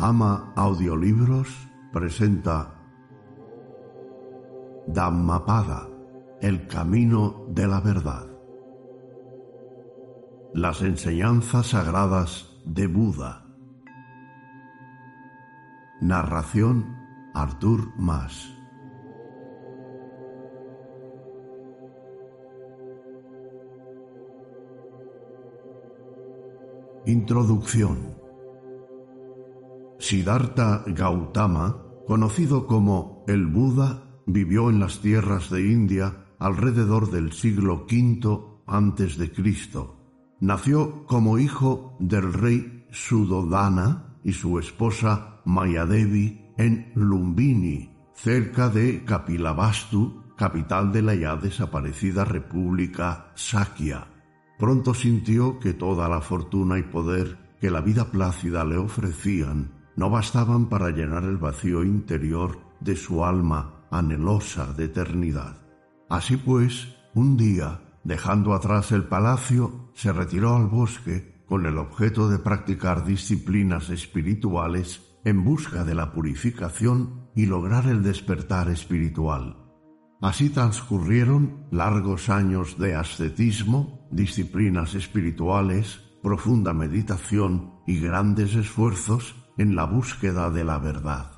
Ama Audiolibros presenta Dhammapada, el camino de la verdad. Las enseñanzas sagradas de Buda. Narración Artur Mas. Introducción. Siddhartha Gautama, conocido como el Buda, vivió en las tierras de India alrededor del siglo V antes de Cristo. Nació como hijo del rey Sudodana y su esposa Mayadevi en Lumbini, cerca de Kapilavastu, capital de la ya desaparecida República Sakya. Pronto sintió que toda la fortuna y poder que la vida plácida le ofrecían no bastaban para llenar el vacío interior de su alma anhelosa de eternidad. Así pues, un día, dejando atrás el palacio, se retiró al bosque con el objeto de practicar disciplinas espirituales en busca de la purificación y lograr el despertar espiritual. Así transcurrieron largos años de ascetismo, disciplinas espirituales, profunda meditación y grandes esfuerzos en la búsqueda de la verdad.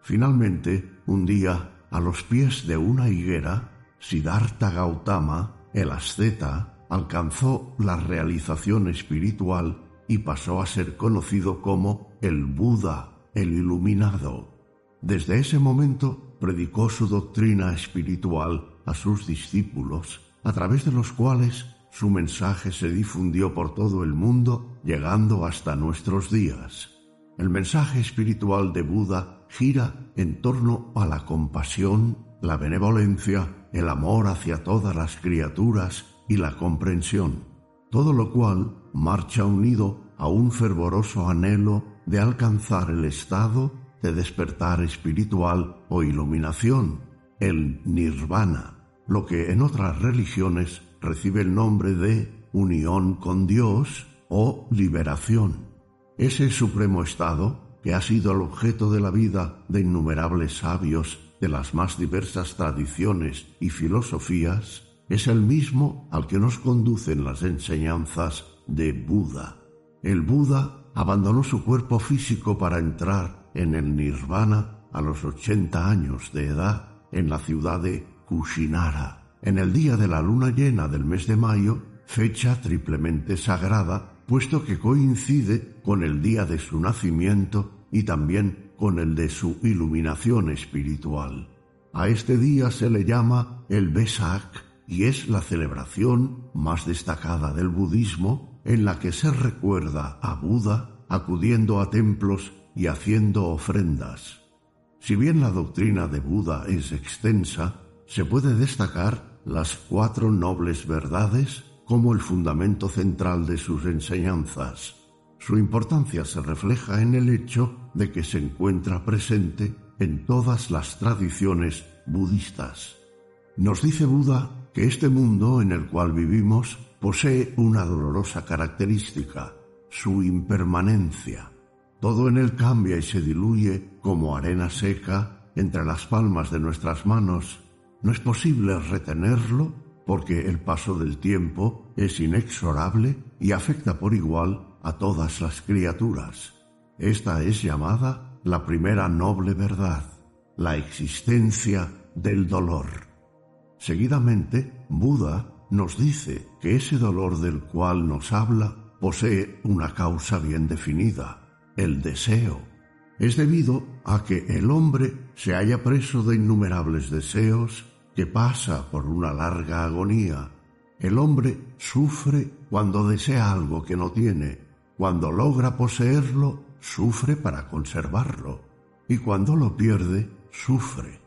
Finalmente, un día, a los pies de una higuera, Siddhartha Gautama, el asceta, alcanzó la realización espiritual y pasó a ser conocido como el Buda, el iluminado. Desde ese momento predicó su doctrina espiritual a sus discípulos, a través de los cuales su mensaje se difundió por todo el mundo, llegando hasta nuestros días. El mensaje espiritual de Buda gira en torno a la compasión, la benevolencia, el amor hacia todas las criaturas y la comprensión, todo lo cual marcha unido a un fervoroso anhelo de alcanzar el estado de despertar espiritual o iluminación, el nirvana, lo que en otras religiones recibe el nombre de unión con Dios o liberación. Ese supremo estado, que ha sido el objeto de la vida de innumerables sabios de las más diversas tradiciones y filosofías, es el mismo al que nos conducen las enseñanzas de Buda. El Buda abandonó su cuerpo físico para entrar en el nirvana a los ochenta años de edad en la ciudad de Kushinara, en el día de la luna llena del mes de mayo, fecha triplemente sagrada puesto que coincide con el día de su nacimiento y también con el de su iluminación espiritual. A este día se le llama el Besak y es la celebración más destacada del budismo en la que se recuerda a Buda acudiendo a templos y haciendo ofrendas. Si bien la doctrina de Buda es extensa, se puede destacar las cuatro nobles verdades como el fundamento central de sus enseñanzas. Su importancia se refleja en el hecho de que se encuentra presente en todas las tradiciones budistas. Nos dice Buda que este mundo en el cual vivimos posee una dolorosa característica, su impermanencia. Todo en él cambia y se diluye como arena seca entre las palmas de nuestras manos. No es posible retenerlo porque el paso del tiempo es inexorable y afecta por igual a todas las criaturas. Esta es llamada la primera noble verdad, la existencia del dolor. Seguidamente, Buda nos dice que ese dolor del cual nos habla posee una causa bien definida, el deseo. Es debido a que el hombre se halla preso de innumerables deseos que pasa por una larga agonía. El hombre sufre cuando desea algo que no tiene, cuando logra poseerlo, sufre para conservarlo, y cuando lo pierde, sufre.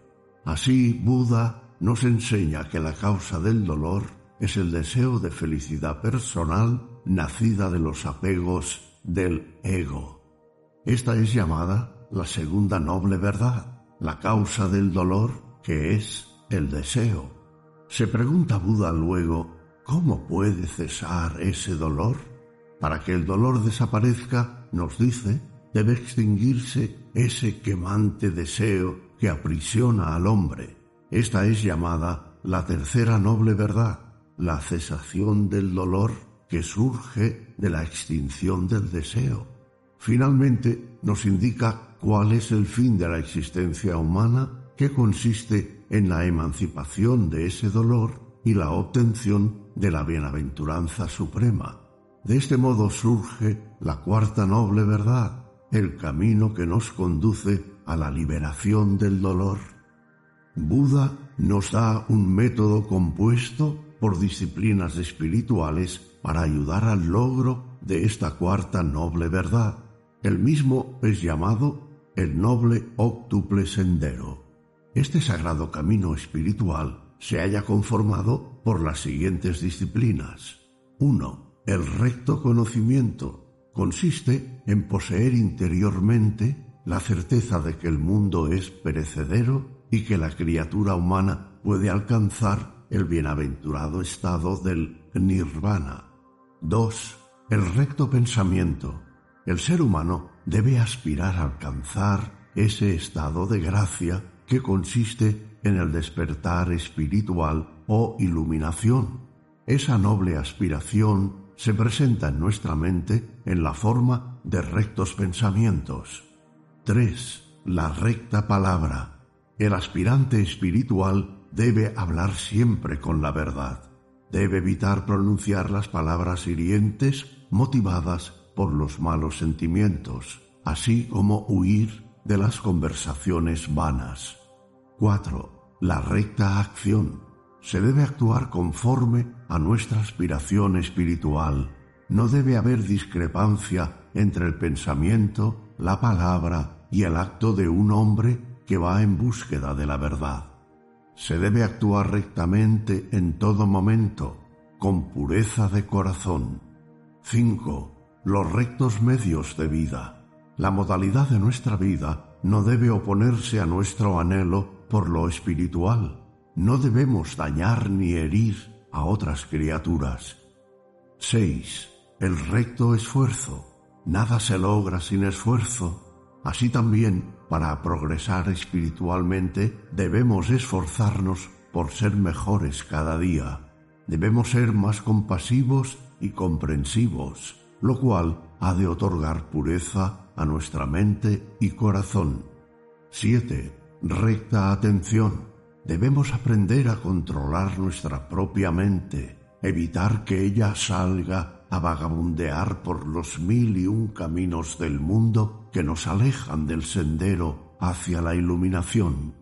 Así Buda nos enseña que la causa del dolor es el deseo de felicidad personal nacida de los apegos del ego. Esta es llamada la segunda noble verdad, la causa del dolor que es el deseo. Se pregunta Buda luego, ¿cómo puede cesar ese dolor? Para que el dolor desaparezca, nos dice, debe extinguirse ese quemante deseo que aprisiona al hombre. Esta es llamada la tercera noble verdad, la cesación del dolor que surge de la extinción del deseo. Finalmente nos indica cuál es el fin de la existencia humana, que consiste en la emancipación de ese dolor y la obtención de la bienaventuranza suprema. De este modo surge la cuarta noble verdad, el camino que nos conduce a la liberación del dolor. Buda nos da un método compuesto por disciplinas espirituales para ayudar al logro de esta cuarta noble verdad. El mismo es llamado el noble octuple sendero. Este sagrado camino espiritual se haya conformado por las siguientes disciplinas. 1. El recto conocimiento consiste en poseer interiormente la certeza de que el mundo es perecedero y que la criatura humana puede alcanzar el bienaventurado estado del nirvana. 2. El recto pensamiento. El ser humano debe aspirar a alcanzar ese estado de gracia que consiste en el despertar espiritual o iluminación. Esa noble aspiración se presenta en nuestra mente en la forma de rectos pensamientos. 3. La recta palabra. El aspirante espiritual debe hablar siempre con la verdad. Debe evitar pronunciar las palabras hirientes motivadas por los malos sentimientos, así como huir de las conversaciones vanas. 4. La recta acción se debe actuar conforme a nuestra aspiración espiritual. No debe haber discrepancia entre el pensamiento, la palabra y el acto de un hombre que va en búsqueda de la verdad. Se debe actuar rectamente en todo momento, con pureza de corazón. 5. Los rectos medios de vida. La modalidad de nuestra vida no debe oponerse a nuestro anhelo por lo espiritual no debemos dañar ni herir a otras criaturas. 6. El recto esfuerzo. Nada se logra sin esfuerzo. Así también, para progresar espiritualmente, debemos esforzarnos por ser mejores cada día. Debemos ser más compasivos y comprensivos, lo cual ha de otorgar pureza a nuestra mente y corazón. 7. Recta atención debemos aprender a controlar nuestra propia mente, evitar que ella salga a vagabundear por los mil y un caminos del mundo que nos alejan del sendero hacia la iluminación.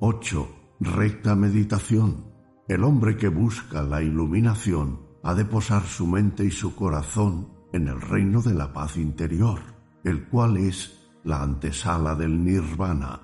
8. Recta meditación. El hombre que busca la iluminación ha de posar su mente y su corazón en el reino de la paz interior, el cual es la antesala del nirvana.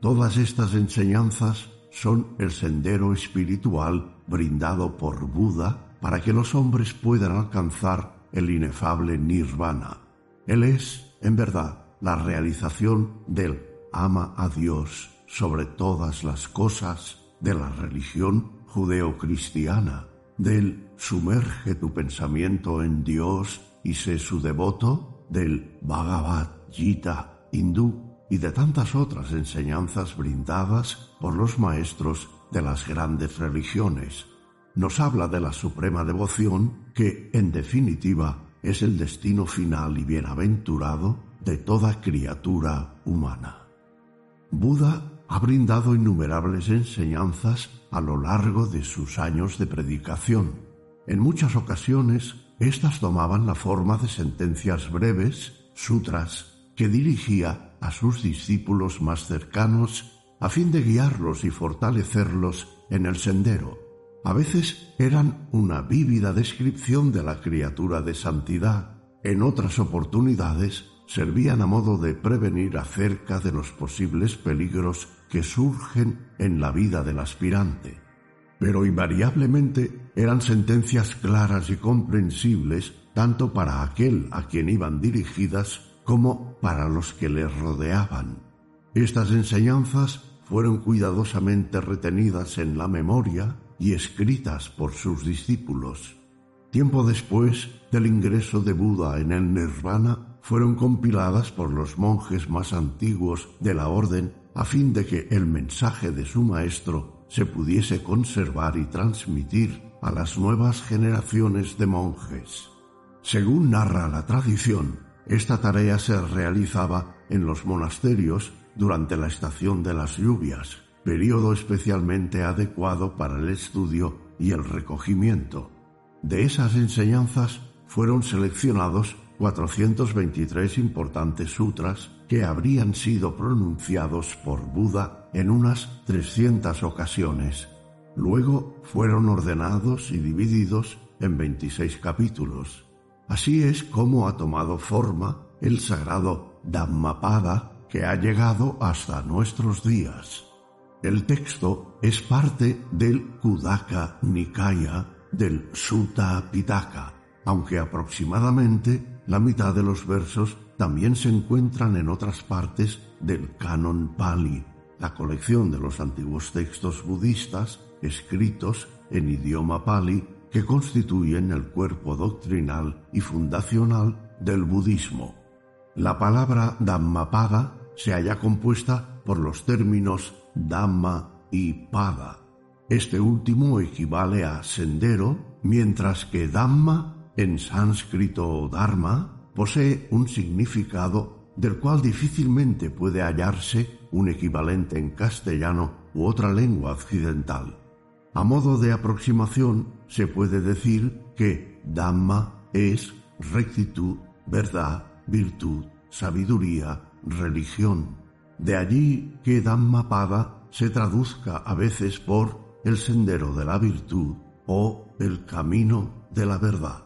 Todas estas enseñanzas son el sendero espiritual brindado por Buda para que los hombres puedan alcanzar el inefable nirvana. Él es, en verdad, la realización del ama a Dios sobre todas las cosas de la religión judeocristiana, del sumerge tu pensamiento en Dios y sé su devoto, del Bhagavad Gita hindú y de tantas otras enseñanzas brindadas por los maestros de las grandes religiones. Nos habla de la suprema devoción que, en definitiva, es el destino final y bienaventurado de toda criatura humana. Buda ha brindado innumerables enseñanzas a lo largo de sus años de predicación. En muchas ocasiones, éstas tomaban la forma de sentencias breves, sutras, que dirigía a sus discípulos más cercanos a fin de guiarlos y fortalecerlos en el sendero. A veces eran una vívida descripción de la criatura de santidad, en otras oportunidades servían a modo de prevenir acerca de los posibles peligros que surgen en la vida del aspirante. Pero invariablemente eran sentencias claras y comprensibles tanto para aquel a quien iban dirigidas como para los que le rodeaban. Estas enseñanzas fueron cuidadosamente retenidas en la memoria y escritas por sus discípulos. Tiempo después del ingreso de Buda en el nirvana, fueron compiladas por los monjes más antiguos de la orden a fin de que el mensaje de su maestro se pudiese conservar y transmitir a las nuevas generaciones de monjes. Según narra la tradición, esta tarea se realizaba en los monasterios durante la estación de las lluvias, periodo especialmente adecuado para el estudio y el recogimiento. De esas enseñanzas fueron seleccionados 423 importantes sutras que habrían sido pronunciados por Buda en unas 300 ocasiones. Luego fueron ordenados y divididos en 26 capítulos. Así es como ha tomado forma el sagrado Dhammapada que ha llegado hasta nuestros días. El texto es parte del Kudaka Nikaya del Sutta Pitaka, aunque aproximadamente la mitad de los versos también se encuentran en otras partes del Canon Pali, la colección de los antiguos textos budistas escritos en idioma pali que constituyen el cuerpo doctrinal y fundacional del budismo. La palabra Dhammapada se halla compuesta por los términos Dhamma y Pada. Este último equivale a sendero, mientras que Dhamma, en sánscrito Dharma, posee un significado del cual difícilmente puede hallarse un equivalente en castellano u otra lengua occidental. A modo de aproximación, se puede decir que Dhamma es rectitud, verdad, virtud, sabiduría, religión. De allí que Dhammapada se traduzca a veces por el sendero de la virtud o el camino de la verdad.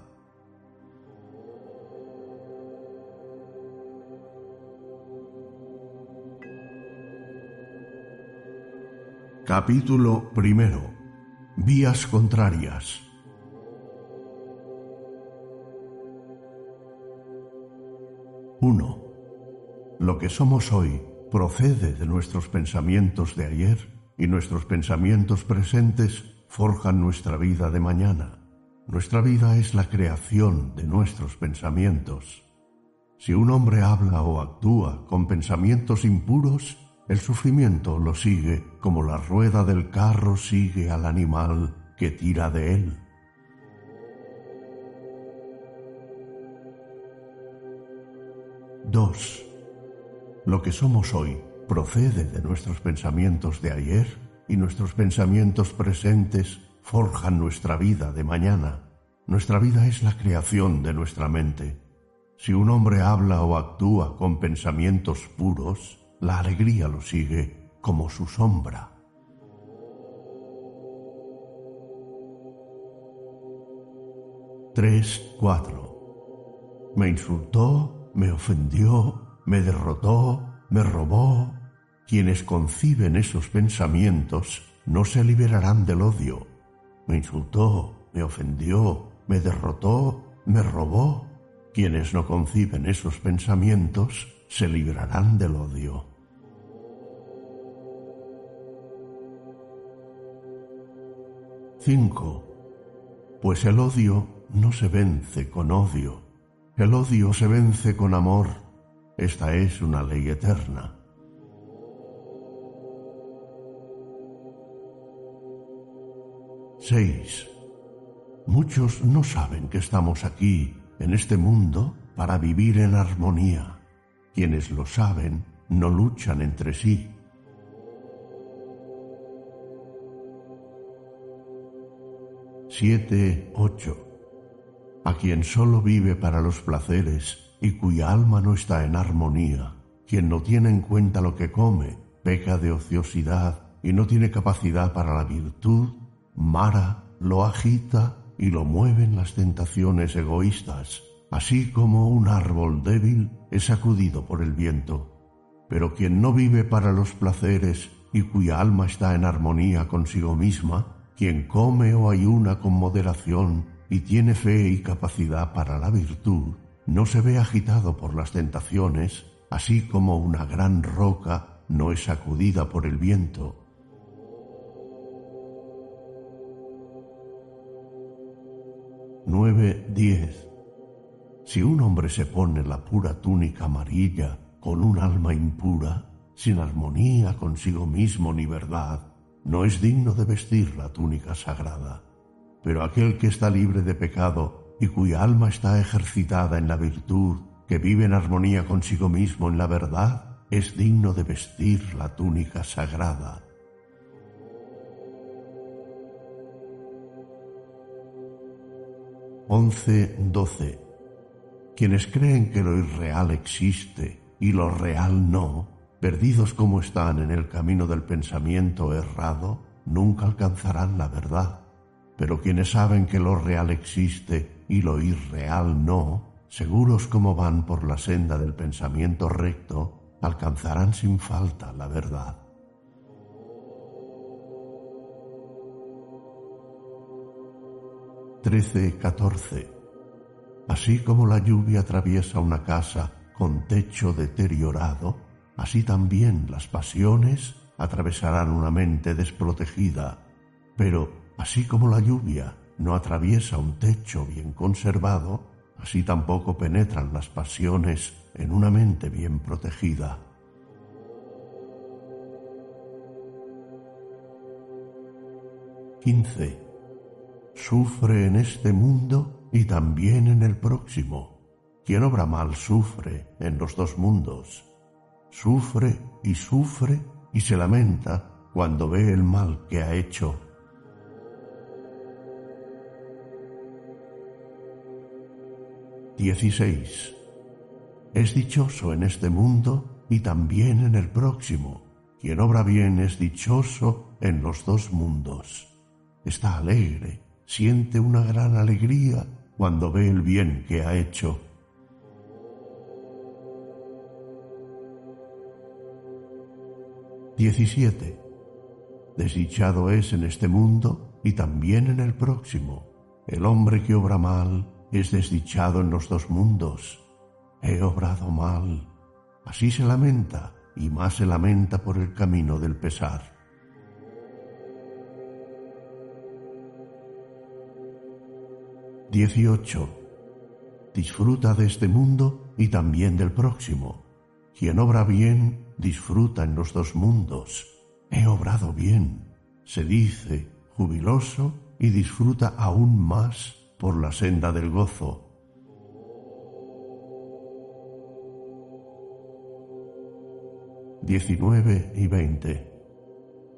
Capítulo primero. Vías contrarias. 1. Lo que somos hoy procede de nuestros pensamientos de ayer y nuestros pensamientos presentes forjan nuestra vida de mañana. Nuestra vida es la creación de nuestros pensamientos. Si un hombre habla o actúa con pensamientos impuros, el sufrimiento lo sigue como la rueda del carro sigue al animal que tira de él. 2. Lo que somos hoy procede de nuestros pensamientos de ayer y nuestros pensamientos presentes forjan nuestra vida de mañana. Nuestra vida es la creación de nuestra mente. Si un hombre habla o actúa con pensamientos puros, la alegría lo sigue como su sombra. 3, 4. Me insultó, me ofendió, me derrotó, me robó. Quienes conciben esos pensamientos no se liberarán del odio. Me insultó, me ofendió, me derrotó, me robó. Quienes no conciben esos pensamientos se librarán del odio. Cinco. Pues el odio no se vence con odio. El odio se vence con amor. Esta es una ley eterna. Seis. Muchos no saben que estamos aquí, en este mundo, para vivir en armonía. Quienes lo saben no luchan entre sí. Siete, ocho. A quien solo vive para los placeres y cuya alma no está en armonía, quien no tiene en cuenta lo que come, peca de ociosidad y no tiene capacidad para la virtud, Mara lo agita y lo mueven las tentaciones egoístas, así como un árbol débil es sacudido por el viento. Pero quien no vive para los placeres y cuya alma está en armonía consigo misma, quien come o ayuna con moderación y tiene fe y capacidad para la virtud, no se ve agitado por las tentaciones, así como una gran roca no es sacudida por el viento. Nueve, diez. Si un hombre se pone la pura túnica amarilla con un alma impura, sin armonía consigo mismo ni verdad, no es digno de vestir la túnica sagrada. Pero aquel que está libre de pecado y cuya alma está ejercitada en la virtud, que vive en armonía consigo mismo en la verdad, es digno de vestir la túnica sagrada. Once, doce. Quienes creen que lo irreal existe y lo real no, perdidos como están en el camino del pensamiento errado, nunca alcanzarán la verdad. Pero quienes saben que lo real existe y lo irreal no, seguros como van por la senda del pensamiento recto, alcanzarán sin falta la verdad. Trece, catorce. Así como la lluvia atraviesa una casa con techo deteriorado, así también las pasiones atravesarán una mente desprotegida. Pero así como la lluvia no atraviesa un techo bien conservado, así tampoco penetran las pasiones en una mente bien protegida. Quince. Sufre en este mundo y también en el próximo. Quien obra mal sufre en los dos mundos. Sufre y sufre y se lamenta cuando ve el mal que ha hecho 16. Es dichoso en este mundo y también en el próximo. Quien obra bien es dichoso en los dos mundos. Está alegre, siente una gran alegría cuando ve el bien que ha hecho. Diecisiete. Desdichado es en este mundo y también en el próximo. El hombre que obra mal es desdichado en los dos mundos. He obrado mal. Así se lamenta y más se lamenta por el camino del pesar. Dieciocho. Disfruta de este mundo y también del próximo. Quien obra bien, disfruta en los dos mundos. He obrado bien. Se dice, jubiloso, y disfruta aún más por la senda del gozo. Diecinueve y veinte.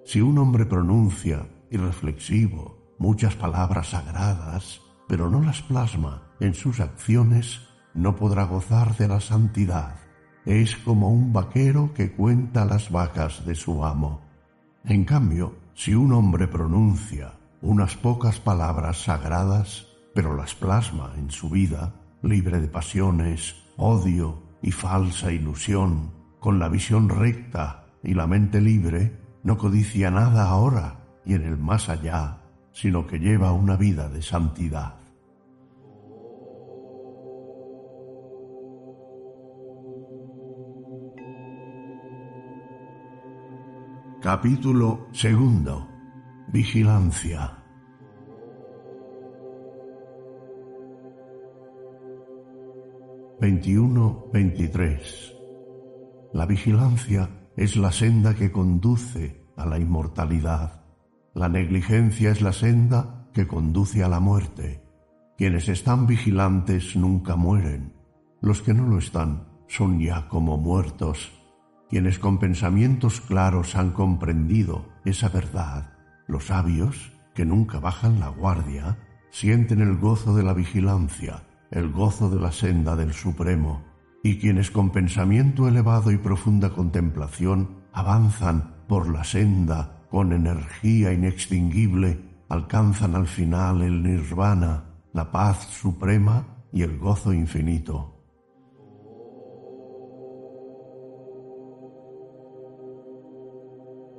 Si un hombre pronuncia, irreflexivo, muchas palabras sagradas, pero no las plasma en sus acciones, no podrá gozar de la santidad. Es como un vaquero que cuenta las vacas de su amo. En cambio, si un hombre pronuncia unas pocas palabras sagradas, pero las plasma en su vida, libre de pasiones, odio y falsa ilusión, con la visión recta y la mente libre, no codicia nada ahora y en el más allá, sino que lleva una vida de santidad. Capítulo segundo. Vigilancia. 21-23 La vigilancia es la senda que conduce a la inmortalidad. La negligencia es la senda que conduce a la muerte. Quienes están vigilantes nunca mueren. Los que no lo están son ya como muertos. Quienes con pensamientos claros han comprendido esa verdad, los sabios, que nunca bajan la guardia, sienten el gozo de la vigilancia el gozo de la senda del Supremo, y quienes con pensamiento elevado y profunda contemplación avanzan por la senda con energía inextinguible, alcanzan al final el nirvana, la paz suprema y el gozo infinito.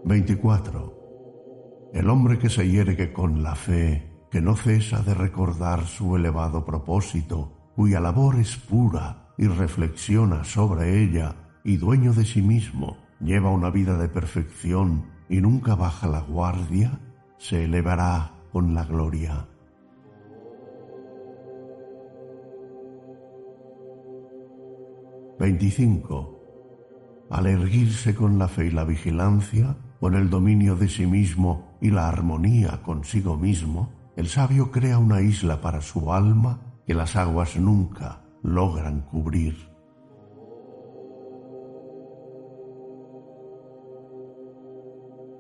Veinticuatro. El hombre que se yergue con la fe que no cesa de recordar su elevado propósito, cuya labor es pura y reflexiona sobre ella, y dueño de sí mismo, lleva una vida de perfección y nunca baja la guardia, se elevará con la gloria. 25. Al erguirse con la fe y la vigilancia, con el dominio de sí mismo y la armonía consigo mismo, el sabio crea una isla para su alma que las aguas nunca logran cubrir.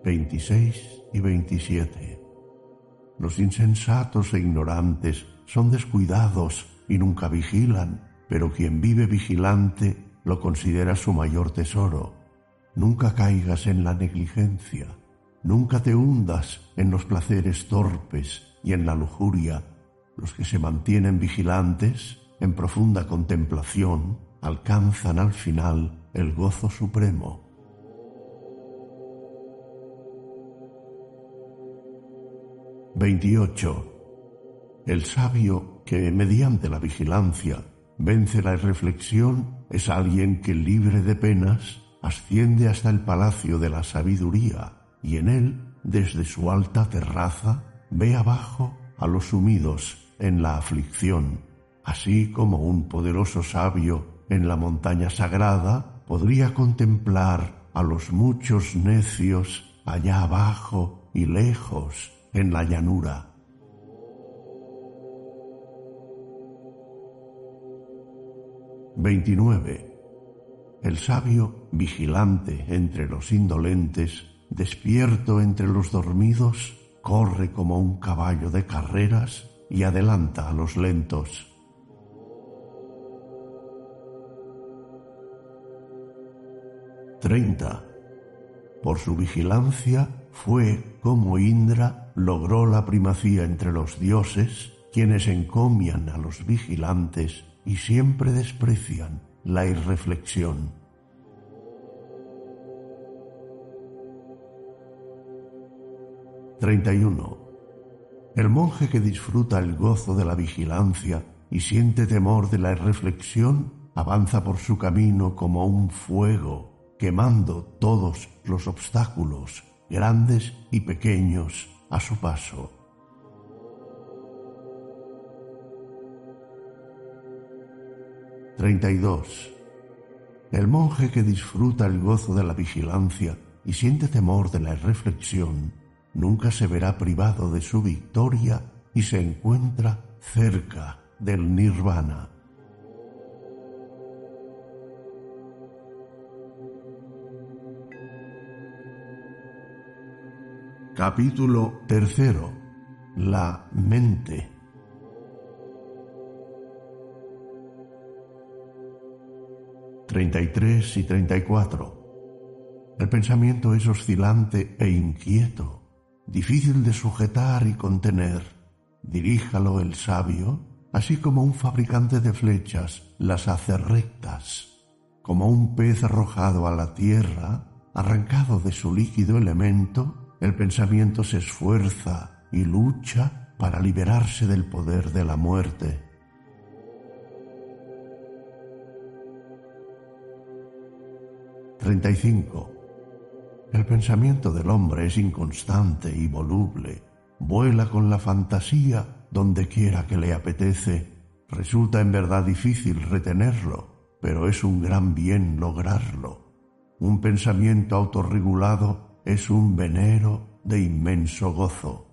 Veintiséis y veintisiete. Los insensatos e ignorantes son descuidados y nunca vigilan, pero quien vive vigilante lo considera su mayor tesoro Nunca caigas en la negligencia, nunca te hundas en los placeres torpes y en la lujuria. Los que se mantienen vigilantes, en profunda contemplación, alcanzan al final el gozo supremo. Veintiocho. El sabio que, mediante la vigilancia, vence la reflexión es alguien que, libre de penas, asciende hasta el palacio de la sabiduría y en él, desde su alta terraza, ve abajo a los sumidos en la aflicción, así como un poderoso sabio en la montaña sagrada podría contemplar a los muchos necios allá abajo y lejos en la llanura. Veintinueve. El sabio, vigilante entre los indolentes, despierto entre los dormidos, corre como un caballo de carreras y adelanta a los lentos. Treinta. Por su vigilancia fue como Indra logró la primacía entre los dioses, quienes encomian a los vigilantes y siempre desprecian la irreflexión. Treinta El monje que disfruta el gozo de la vigilancia y siente temor de la irreflexión avanza por su camino como un fuego, quemando todos los obstáculos, grandes y pequeños, a su paso. 32. El monje que disfruta el gozo de la vigilancia y siente temor de la reflexión, nunca se verá privado de su victoria y se encuentra cerca del nirvana. Capítulo tercero. La mente. 33 y 34. El pensamiento es oscilante e inquieto, difícil de sujetar y contener. Diríjalo el sabio, así como un fabricante de flechas las hace rectas, como un pez arrojado a la tierra, arrancado de su líquido elemento, el pensamiento se esfuerza y lucha para liberarse del poder de la muerte. 35. El pensamiento del hombre es inconstante y voluble. Vuela con la fantasía donde quiera que le apetece. Resulta en verdad difícil retenerlo, pero es un gran bien lograrlo. Un pensamiento autorregulado es un venero de inmenso gozo.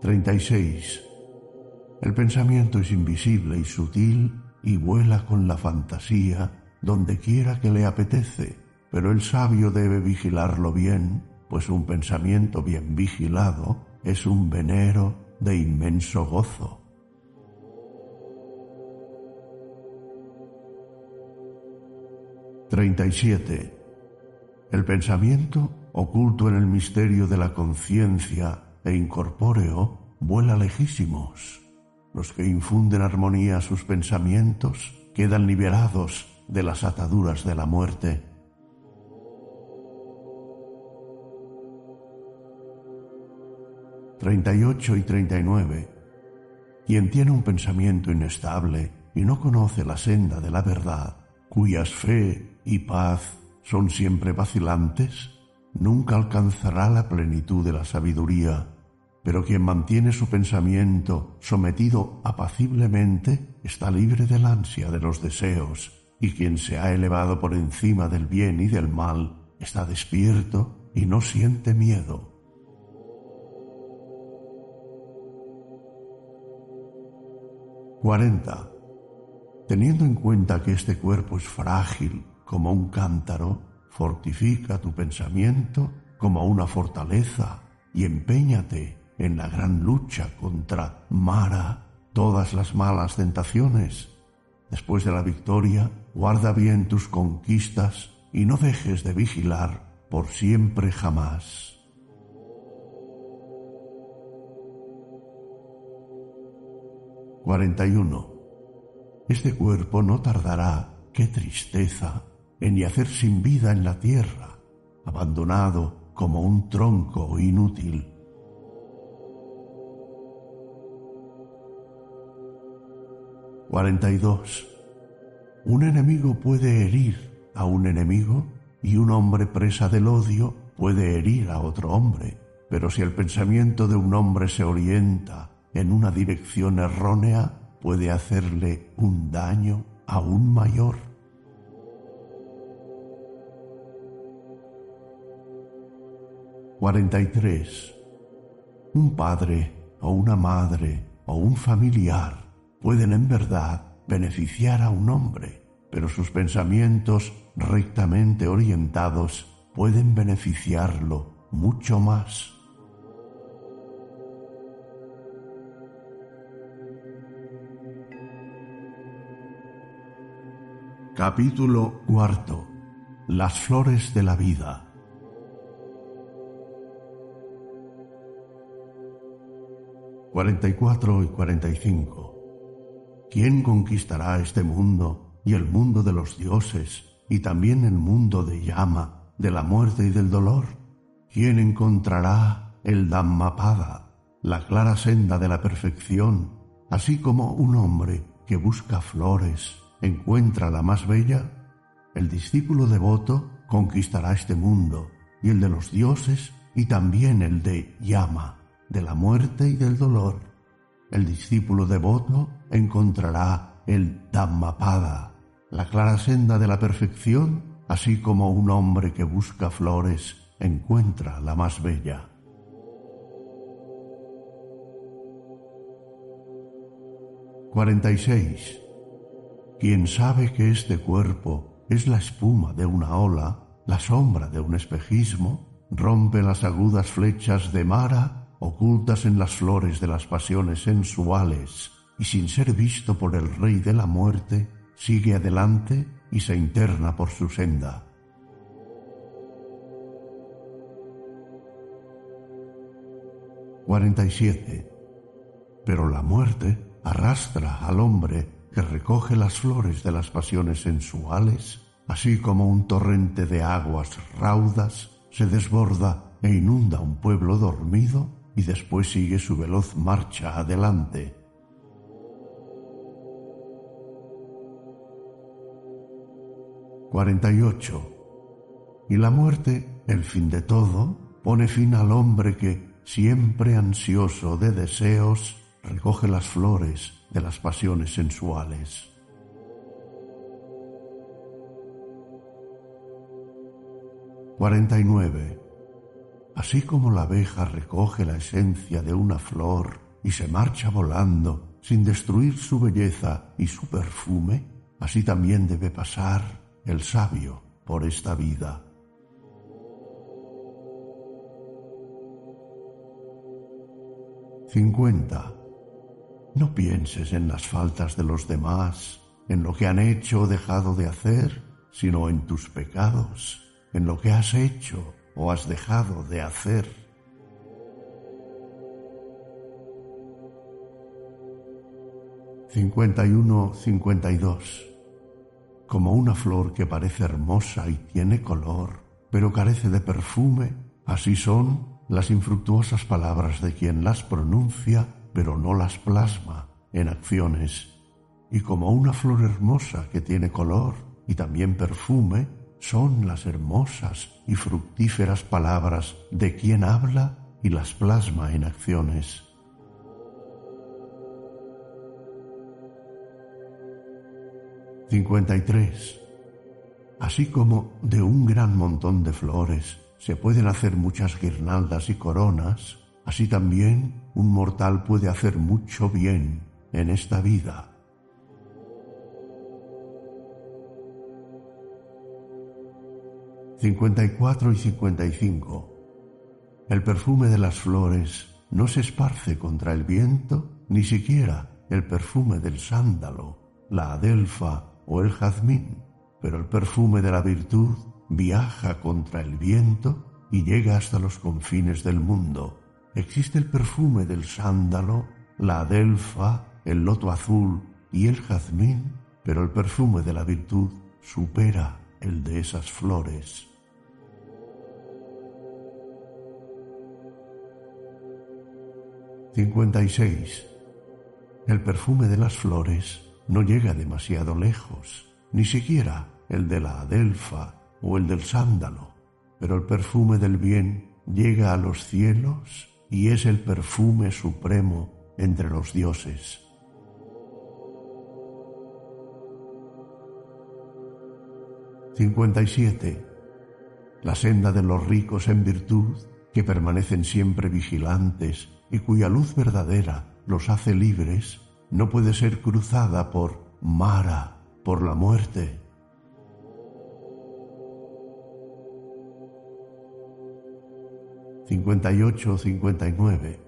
36. El pensamiento es invisible y sutil y vuela con la fantasía donde quiera que le apetece, pero el sabio debe vigilarlo bien, pues un pensamiento bien vigilado es un venero de inmenso gozo. Treinta El pensamiento, oculto en el misterio de la conciencia e incorpóreo, vuela lejísimos los que infunden armonía a sus pensamientos quedan liberados de las ataduras de la muerte. Treinta y ocho y treinta y nueve. Quien tiene un pensamiento inestable y no conoce la senda de la verdad, cuyas fe y paz son siempre vacilantes, nunca alcanzará la plenitud de la sabiduría pero quien mantiene su pensamiento sometido apaciblemente está libre del ansia de los deseos, y quien se ha elevado por encima del bien y del mal está despierto y no siente miedo. Cuarenta. Teniendo en cuenta que este cuerpo es frágil como un cántaro, fortifica tu pensamiento como una fortaleza y empeñate en la gran lucha contra Mara, todas las malas tentaciones. Después de la victoria, guarda bien tus conquistas y no dejes de vigilar por siempre jamás. Cuarenta Este cuerpo no tardará, qué tristeza, en yacer sin vida en la tierra, abandonado como un tronco inútil 42. Un enemigo puede herir a un enemigo y un hombre presa del odio puede herir a otro hombre, pero si el pensamiento de un hombre se orienta en una dirección errónea, puede hacerle un daño aún mayor. Cuarenta Un padre o una madre o un familiar pueden en verdad beneficiar a un hombre, pero sus pensamientos rectamente orientados pueden beneficiarlo mucho más. Capítulo cuarto. Las flores de la vida. 44 y 45. ¿Quién conquistará este mundo y el mundo de los dioses y también el mundo de llama, de la muerte y del dolor? ¿Quién encontrará el Dhammapada, la clara senda de la perfección, así como un hombre que busca flores encuentra la más bella? El discípulo devoto conquistará este mundo y el de los dioses y también el de llama, de la muerte y del dolor. El discípulo devoto encontrará el Dhammapada, la clara senda de la perfección, así como un hombre que busca flores encuentra la más bella. Cuarenta Quien sabe que este cuerpo es la espuma de una ola, la sombra de un espejismo, rompe las agudas flechas de Mara ocultas en las flores de las pasiones sensuales, y sin ser visto por el Rey de la muerte, sigue adelante y se interna por su senda. Cuarenta Pero la muerte arrastra al hombre que recoge las flores de las pasiones sensuales, así como un torrente de aguas raudas se desborda e inunda un pueblo dormido y después sigue su veloz marcha adelante. Cuarenta y Y la muerte, el fin de todo, pone fin al hombre que, siempre ansioso de deseos, recoge las flores de las pasiones sensuales. Cuarenta y Así como la abeja recoge la esencia de una flor y se marcha volando sin destruir su belleza y su perfume, así también debe pasar el sabio por esta vida. Cincuenta. No pienses en las faltas de los demás, en lo que han hecho o dejado de hacer, sino en tus pecados, en lo que has hecho o has dejado de hacer. 51-52 como una flor que parece hermosa y tiene color, pero carece de perfume, así son las infructuosas palabras de quien las pronuncia, pero no las plasma en acciones. Y como una flor hermosa que tiene color y también perfume, son las hermosas y fructíferas palabras de quien habla, y las plasma en acciones. ...53... Así como de un gran montón de flores se pueden hacer muchas guirnaldas y coronas, así también un mortal puede hacer mucho bien en esta vida. 54 y 55. El perfume de las flores no se esparce contra el viento, ni siquiera el perfume del sándalo, la adelfa o el jazmín, pero el perfume de la virtud viaja contra el viento y llega hasta los confines del mundo. Existe el perfume del sándalo, la adelfa, el loto azul y el jazmín, pero el perfume de la virtud supera el de esas flores. 56. El perfume de las flores no llega demasiado lejos, ni siquiera el de la adelfa o el del sándalo, pero el perfume del bien llega a los cielos y es el perfume supremo entre los dioses. ...57... La senda de los ricos en virtud, que permanecen siempre vigilantes y cuya luz verdadera los hace libres, no puede ser cruzada por Mara, por la muerte. ...58-59...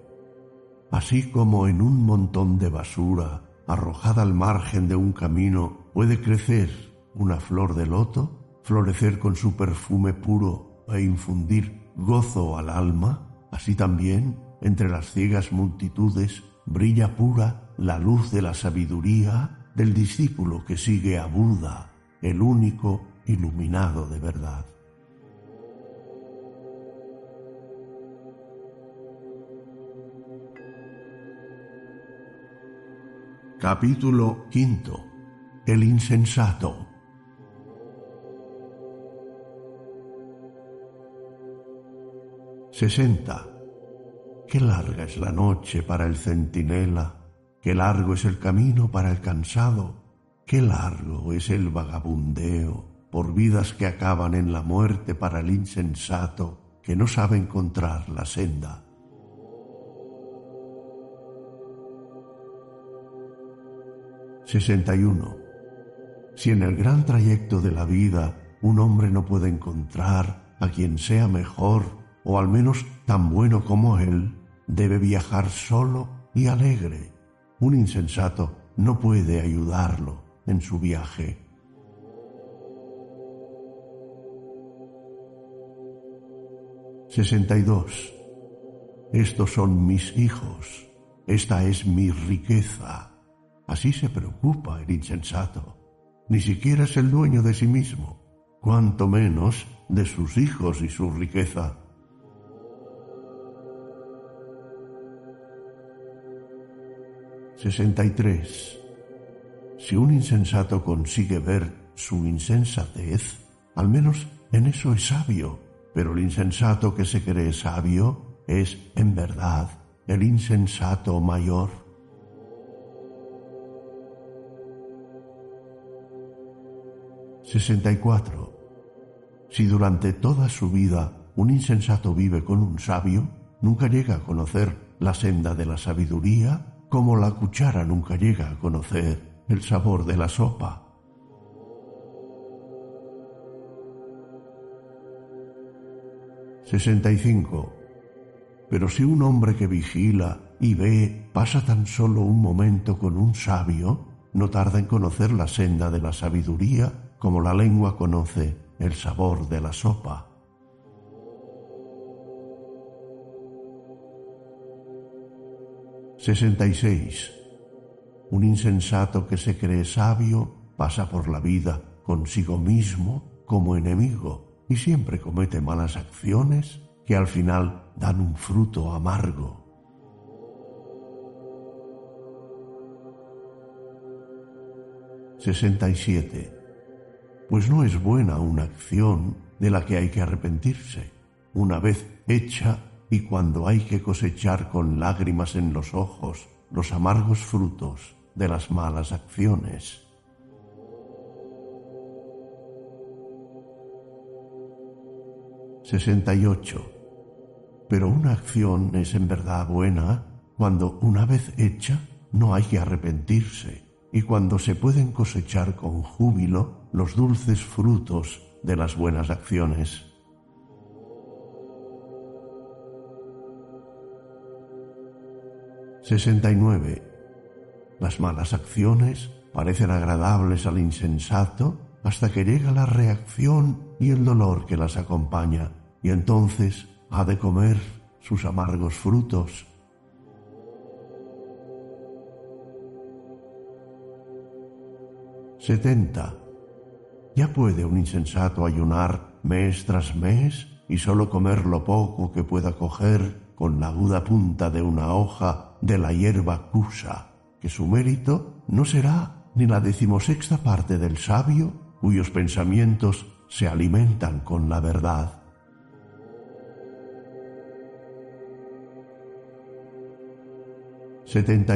Así como en un montón de basura arrojada al margen de un camino puede crecer una flor de loto, florecer con su perfume puro e infundir gozo al alma, así también entre las ciegas multitudes brilla pura la luz de la sabiduría del discípulo que sigue a Buda, el único iluminado de verdad. Capítulo quinto. El insensato. 60. Qué larga es la noche para el centinela, qué largo es el camino para el cansado, qué largo es el vagabundeo por vidas que acaban en la muerte para el insensato que no sabe encontrar la senda. ...61... Si en el gran trayecto de la vida un hombre no puede encontrar a quien sea mejor o al menos tan bueno como él, debe viajar solo y alegre. Un insensato no puede ayudarlo en su viaje. Sesenta Estos son mis hijos. Esta es mi riqueza. Así se preocupa el insensato. Ni siquiera es el dueño de sí mismo, cuanto menos de sus hijos y su riqueza. 63. Si un insensato consigue ver su insensatez, al menos en eso es sabio, pero el insensato que se cree sabio es, en verdad, el insensato mayor. ...64... Si durante toda su vida un insensato vive con un sabio, nunca llega a conocer la senda de la sabiduría como la cuchara nunca llega a conocer el sabor de la sopa. ...65... Pero si un hombre que vigila y ve pasa tan solo un momento con un sabio, no tarda en conocer la senda de la sabiduría como la lengua conoce el sabor de la sopa. 66. Un insensato que se cree sabio pasa por la vida consigo mismo como enemigo y siempre comete malas acciones que al final dan un fruto amargo. ...67... Pues no es buena una acción de la que hay que arrepentirse. Una vez hecha, y cuando hay que cosechar con lágrimas en los ojos los amargos frutos de las malas acciones. ...68... Pero una acción es en verdad buena cuando una vez hecha no hay que arrepentirse y cuando se pueden cosechar con júbilo los dulces frutos de las buenas acciones. ...69... Las malas acciones parecen agradables al insensato hasta que llega la reacción y el dolor que las acompaña, y entonces ha de comer sus amargos frutos. Setenta. ¿Ya puede un insensato ayunar mes tras mes y sólo comer lo poco que pueda coger con la aguda punta de una hoja de la hierba cusa? que su mérito no será ni la decimosexta parte del sabio cuyos pensamientos se alimentan con la verdad. Setenta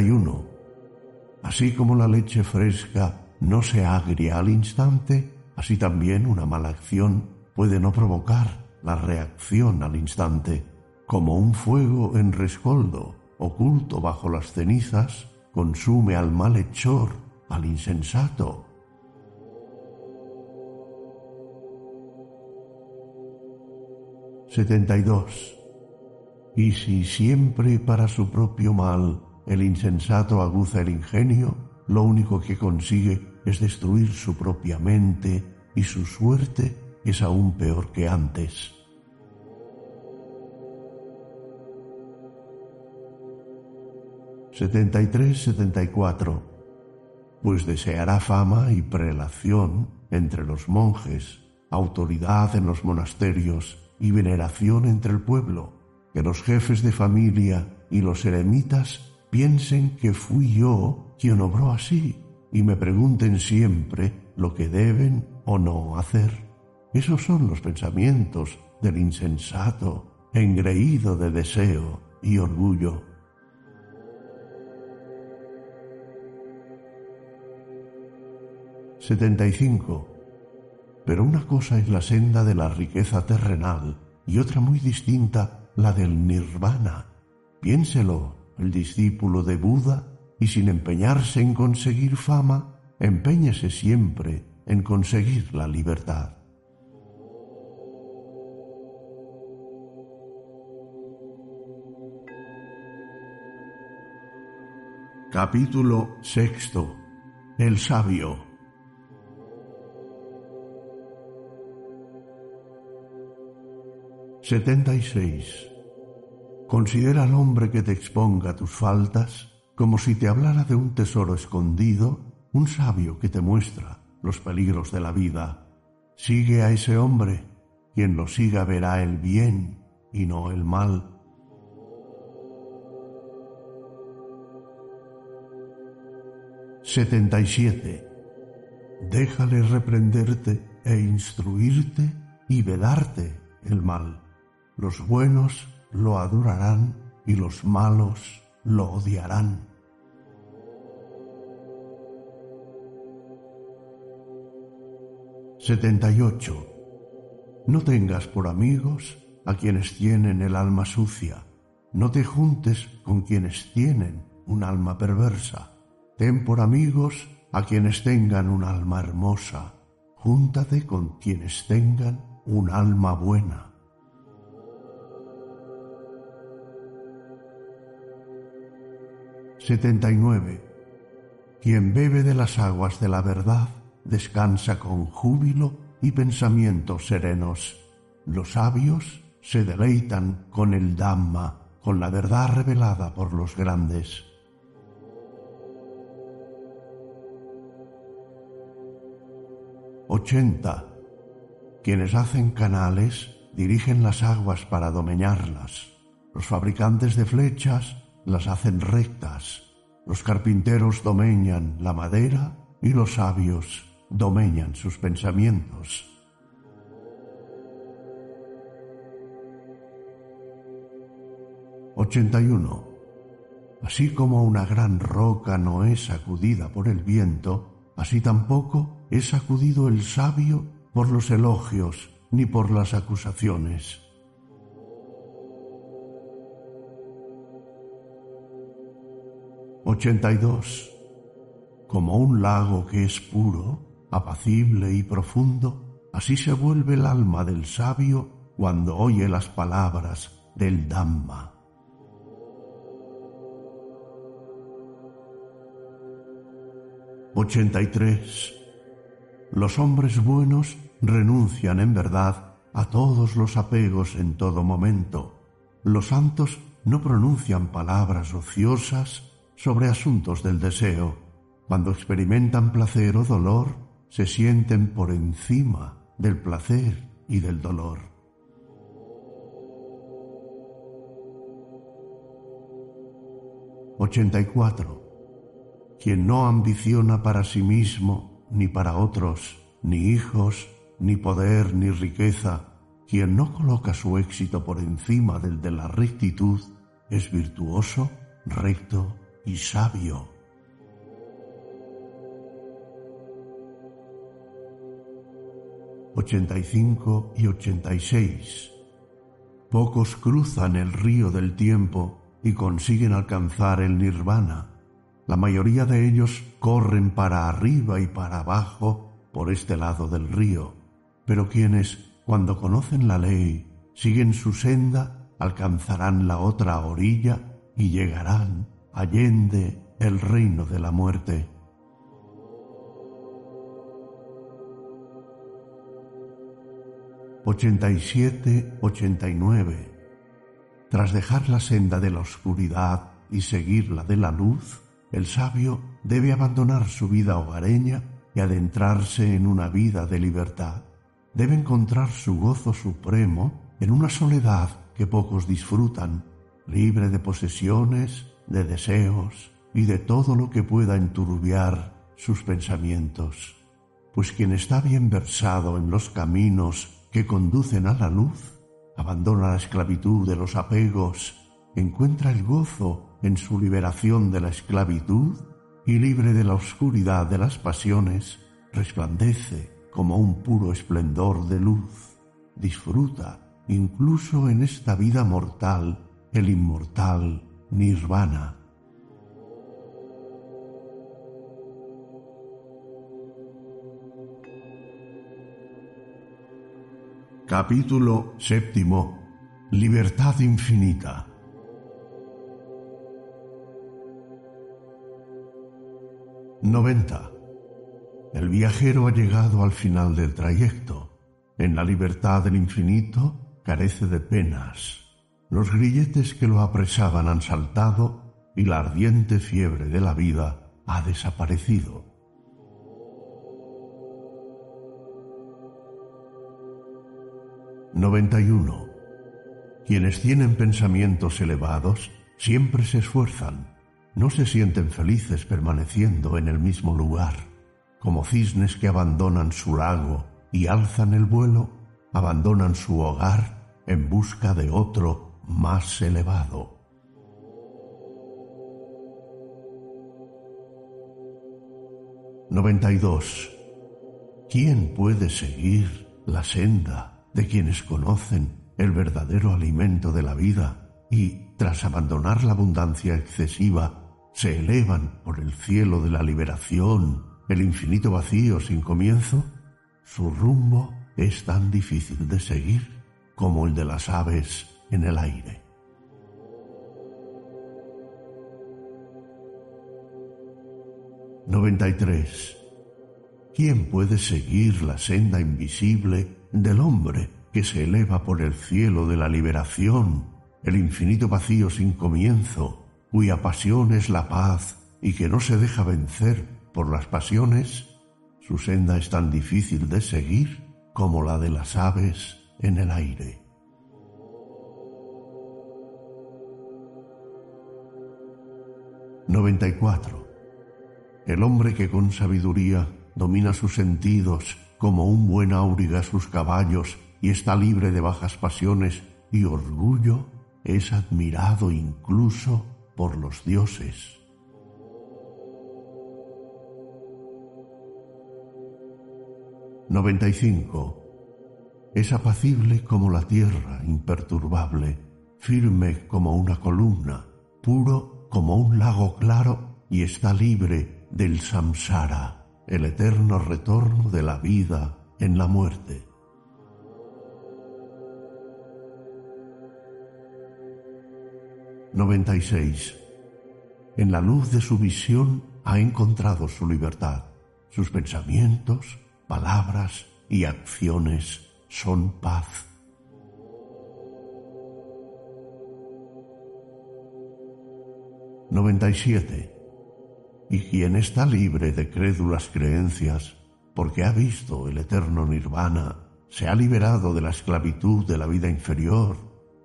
Así como la leche fresca no se agria al instante, así también una mala acción puede no provocar la reacción al instante, como un fuego en rescoldo oculto bajo las cenizas consume al malhechor, al insensato. Setenta y si siempre para su propio mal el insensato aguza el ingenio, lo único que consigue es destruir su propia mente y su suerte es aún peor que antes. 73-74, pues deseará fama y prelación entre los monjes, autoridad en los monasterios y veneración entre el pueblo, que los jefes de familia y los eremitas piensen que fui yo quien obró así y me pregunten siempre lo que deben o no hacer. Esos son los pensamientos del insensato, engreído de deseo y orgullo. 75. Pero una cosa es la senda de la riqueza terrenal y otra muy distinta la del nirvana. Piénselo, el discípulo de Buda, y sin empeñarse en conseguir fama, empeñese siempre en conseguir la libertad. Capítulo sexto. El sabio. 76. Considera al hombre que te exponga tus faltas como si te hablara de un tesoro escondido, un sabio que te muestra los peligros de la vida. Sigue a ese hombre, quien lo siga verá el bien y no el mal. Setenta Déjale reprenderte e instruirte y vedarte el mal. Los buenos lo adorarán y los malos lo odiarán. Setenta No tengas por amigos a quienes tienen el alma sucia. No te juntes con quienes tienen un alma perversa. Ten por amigos a quienes tengan un alma hermosa. Júntate con quienes tengan un alma buena. 79. Quien bebe de las aguas de la verdad descansa con júbilo y pensamientos serenos. Los sabios se deleitan con el Dhamma, con la verdad revelada por los grandes. Ochenta. Quienes hacen canales dirigen las aguas para domeñarlas. Los fabricantes de flechas las hacen rectas. Los carpinteros domeñan la madera y los sabios domeñan sus pensamientos. 81. Así como una gran roca no es sacudida por el viento, así tampoco es sacudido el sabio por los elogios ni por las acusaciones. Ochenta y dos. Como un lago que es puro, apacible y profundo, así se vuelve el alma del sabio cuando oye las palabras del Dhamma. 83. Los hombres buenos renuncian en verdad a todos los apegos en todo momento. Los santos no pronuncian palabras ociosas sobre asuntos del deseo. Cuando experimentan placer o dolor, se sienten por encima del placer y del dolor. 84. Quien no ambiciona para sí mismo ni para otros, ni hijos, ni poder, ni riqueza, quien no coloca su éxito por encima del de la rectitud, es virtuoso, recto y sabio. Ochenta y cinco y ochenta y seis. Pocos cruzan el río del tiempo y consiguen alcanzar el nirvana la mayoría de ellos corren para arriba y para abajo por este lado del río, pero quienes, cuando conocen la ley, siguen su senda, alcanzarán la otra orilla y llegarán allende el reino de la muerte. Ochenta y siete, ochenta y nueve. Tras dejar la senda de la oscuridad y seguir la de la luz, el sabio debe abandonar su vida hogareña y adentrarse en una vida de libertad. Debe encontrar su gozo supremo en una soledad que pocos disfrutan, libre de posesiones, de deseos y de todo lo que pueda enturbiar sus pensamientos. Pues quien está bien versado en los caminos que conducen a la luz, abandona la esclavitud de los apegos, encuentra el gozo en su liberación de la esclavitud y libre de la oscuridad de las pasiones, resplandece como un puro esplendor de luz. Disfruta, incluso en esta vida mortal, el inmortal nirvana. Capítulo séptimo. Libertad infinita. 90. El viajero ha llegado al final del trayecto. En la libertad del infinito carece de penas. Los grilletes que lo apresaban han saltado y la ardiente fiebre de la vida ha desaparecido. Noventa Quienes tienen pensamientos elevados siempre se esfuerzan no se sienten felices permaneciendo en el mismo lugar, como cisnes que abandonan su lago y alzan el vuelo, abandonan su hogar en busca de otro más elevado. Noventa ¿Quién puede seguir la senda de quienes conocen el verdadero alimento de la vida y, tras abandonar la abundancia excesiva, se elevan por el cielo de la liberación, el infinito vacío sin comienzo, su rumbo es tan difícil de seguir como el de las aves en el aire. Noventa ¿Quién puede seguir la senda invisible del hombre que se eleva por el cielo de la liberación, el infinito vacío sin comienzo, cuya pasión es la paz y que no se deja vencer por las pasiones, su senda es tan difícil de seguir como la de las aves en el aire. Noventa El hombre que con sabiduría domina sus sentidos como un buen auriga sus caballos y está libre de bajas pasiones y orgullo, es admirado incluso por los dioses. Noventa Es apacible como la tierra, imperturbable, firme como una columna, puro como un lago claro y está libre del samsara, el eterno retorno de la vida en la muerte. 96. En la luz de su visión ha encontrado su libertad. Sus pensamientos, palabras y acciones son paz. Noventa y quien está libre de crédulas creencias, porque ha visto el eterno nirvana, se ha liberado de la esclavitud de la vida inferior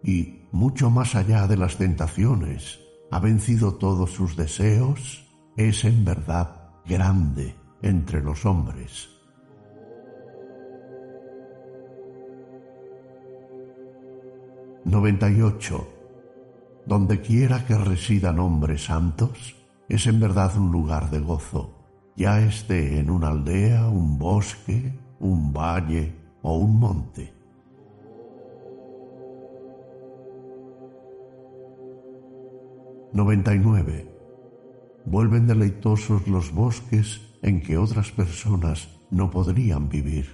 y mucho más allá de las tentaciones, ha vencido todos sus deseos, es en verdad grande entre los hombres. Noventa Donde quiera que residan hombres santos, es en verdad un lugar de gozo, ya esté en una aldea, un bosque, un valle o un monte. 99. Vuelven deleitosos los bosques en que otras personas no podrían vivir.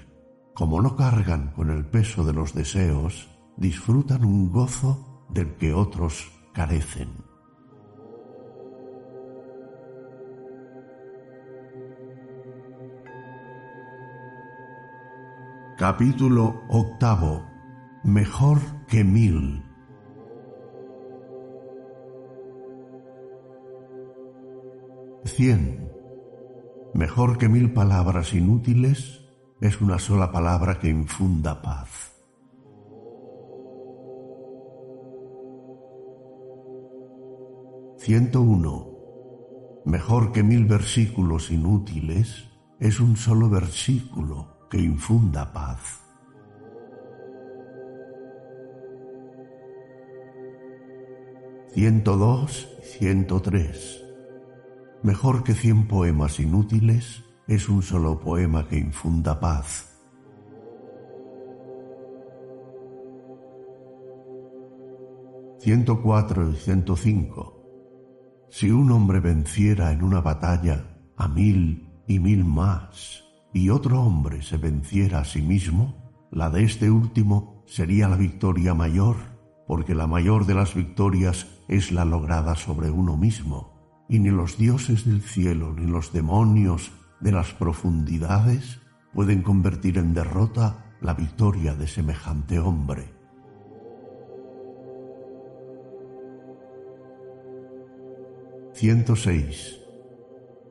Como no cargan con el peso de los deseos, disfrutan un gozo del que otros carecen. Capítulo octavo. Mejor que mil. 100. Mejor que mil palabras inútiles es una sola palabra que infunda paz. Ciento Mejor que mil versículos inútiles es un solo versículo que infunda paz. 102 y 103. Mejor que cien poemas inútiles es un solo poema que infunda paz. Ciento cuatro y ciento cinco. Si un hombre venciera en una batalla a mil y mil más, y otro hombre se venciera a sí mismo, la de este último sería la victoria mayor, porque la mayor de las victorias es la lograda sobre uno mismo y ni los dioses del cielo ni los demonios de las profundidades pueden convertir en derrota la victoria de semejante hombre. ...106...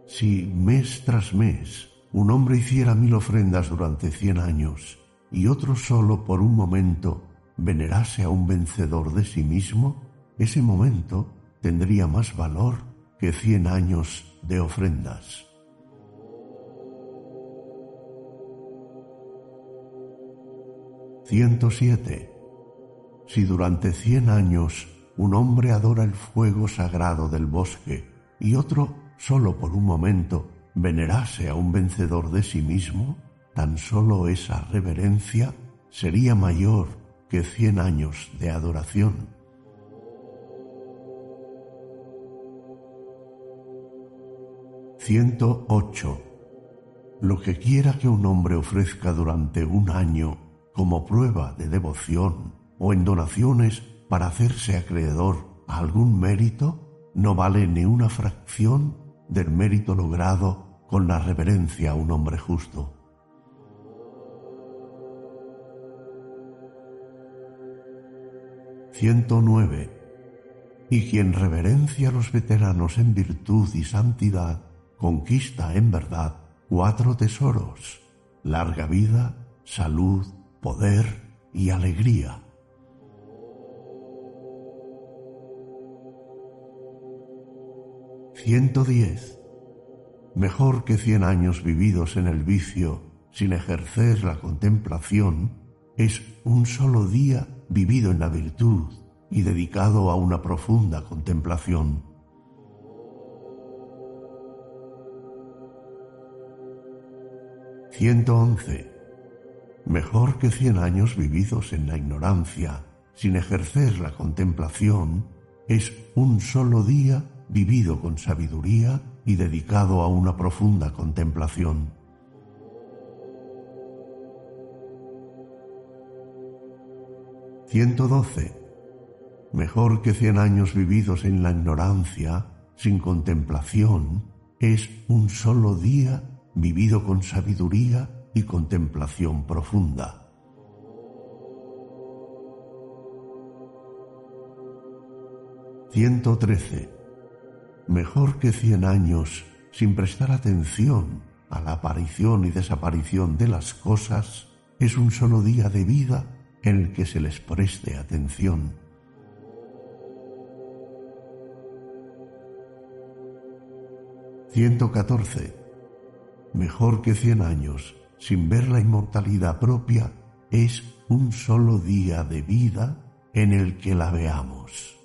Si mes tras mes un hombre hiciera mil ofrendas durante cien años y otro solo por un momento venerase a un vencedor de sí mismo, ese momento tendría más valor que cien años de ofrendas. Ciento Si durante cien años un hombre adora el fuego sagrado del bosque y otro, solo por un momento, venerase a un vencedor de sí mismo, tan solo esa reverencia sería mayor que cien años de adoración. 108. Lo que quiera que un hombre ofrezca durante un año como prueba de devoción o en donaciones para hacerse acreedor a algún mérito, no vale ni una fracción del mérito logrado con la reverencia a un hombre justo. nueve Y quien reverencia a los veteranos en virtud y santidad, conquista en verdad cuatro tesoros, larga vida, salud, poder y alegría. Ciento diez. Mejor que cien años vividos en el vicio sin ejercer la contemplación es un solo día vivido en la virtud y dedicado a una profunda contemplación. once Mejor que cien años vividos en la ignorancia, sin ejercer la contemplación, es un solo día vivido con sabiduría y dedicado a una profunda contemplación. 112. Mejor que cien años vividos en la ignorancia, sin contemplación, es un solo día vivido con sabiduría y contemplación profunda. 113. Mejor que cien años sin prestar atención a la aparición y desaparición de las cosas es un solo día de vida en el que se les preste atención. 114. Mejor que cien años sin ver la inmortalidad propia es un solo día de vida en el que la veamos.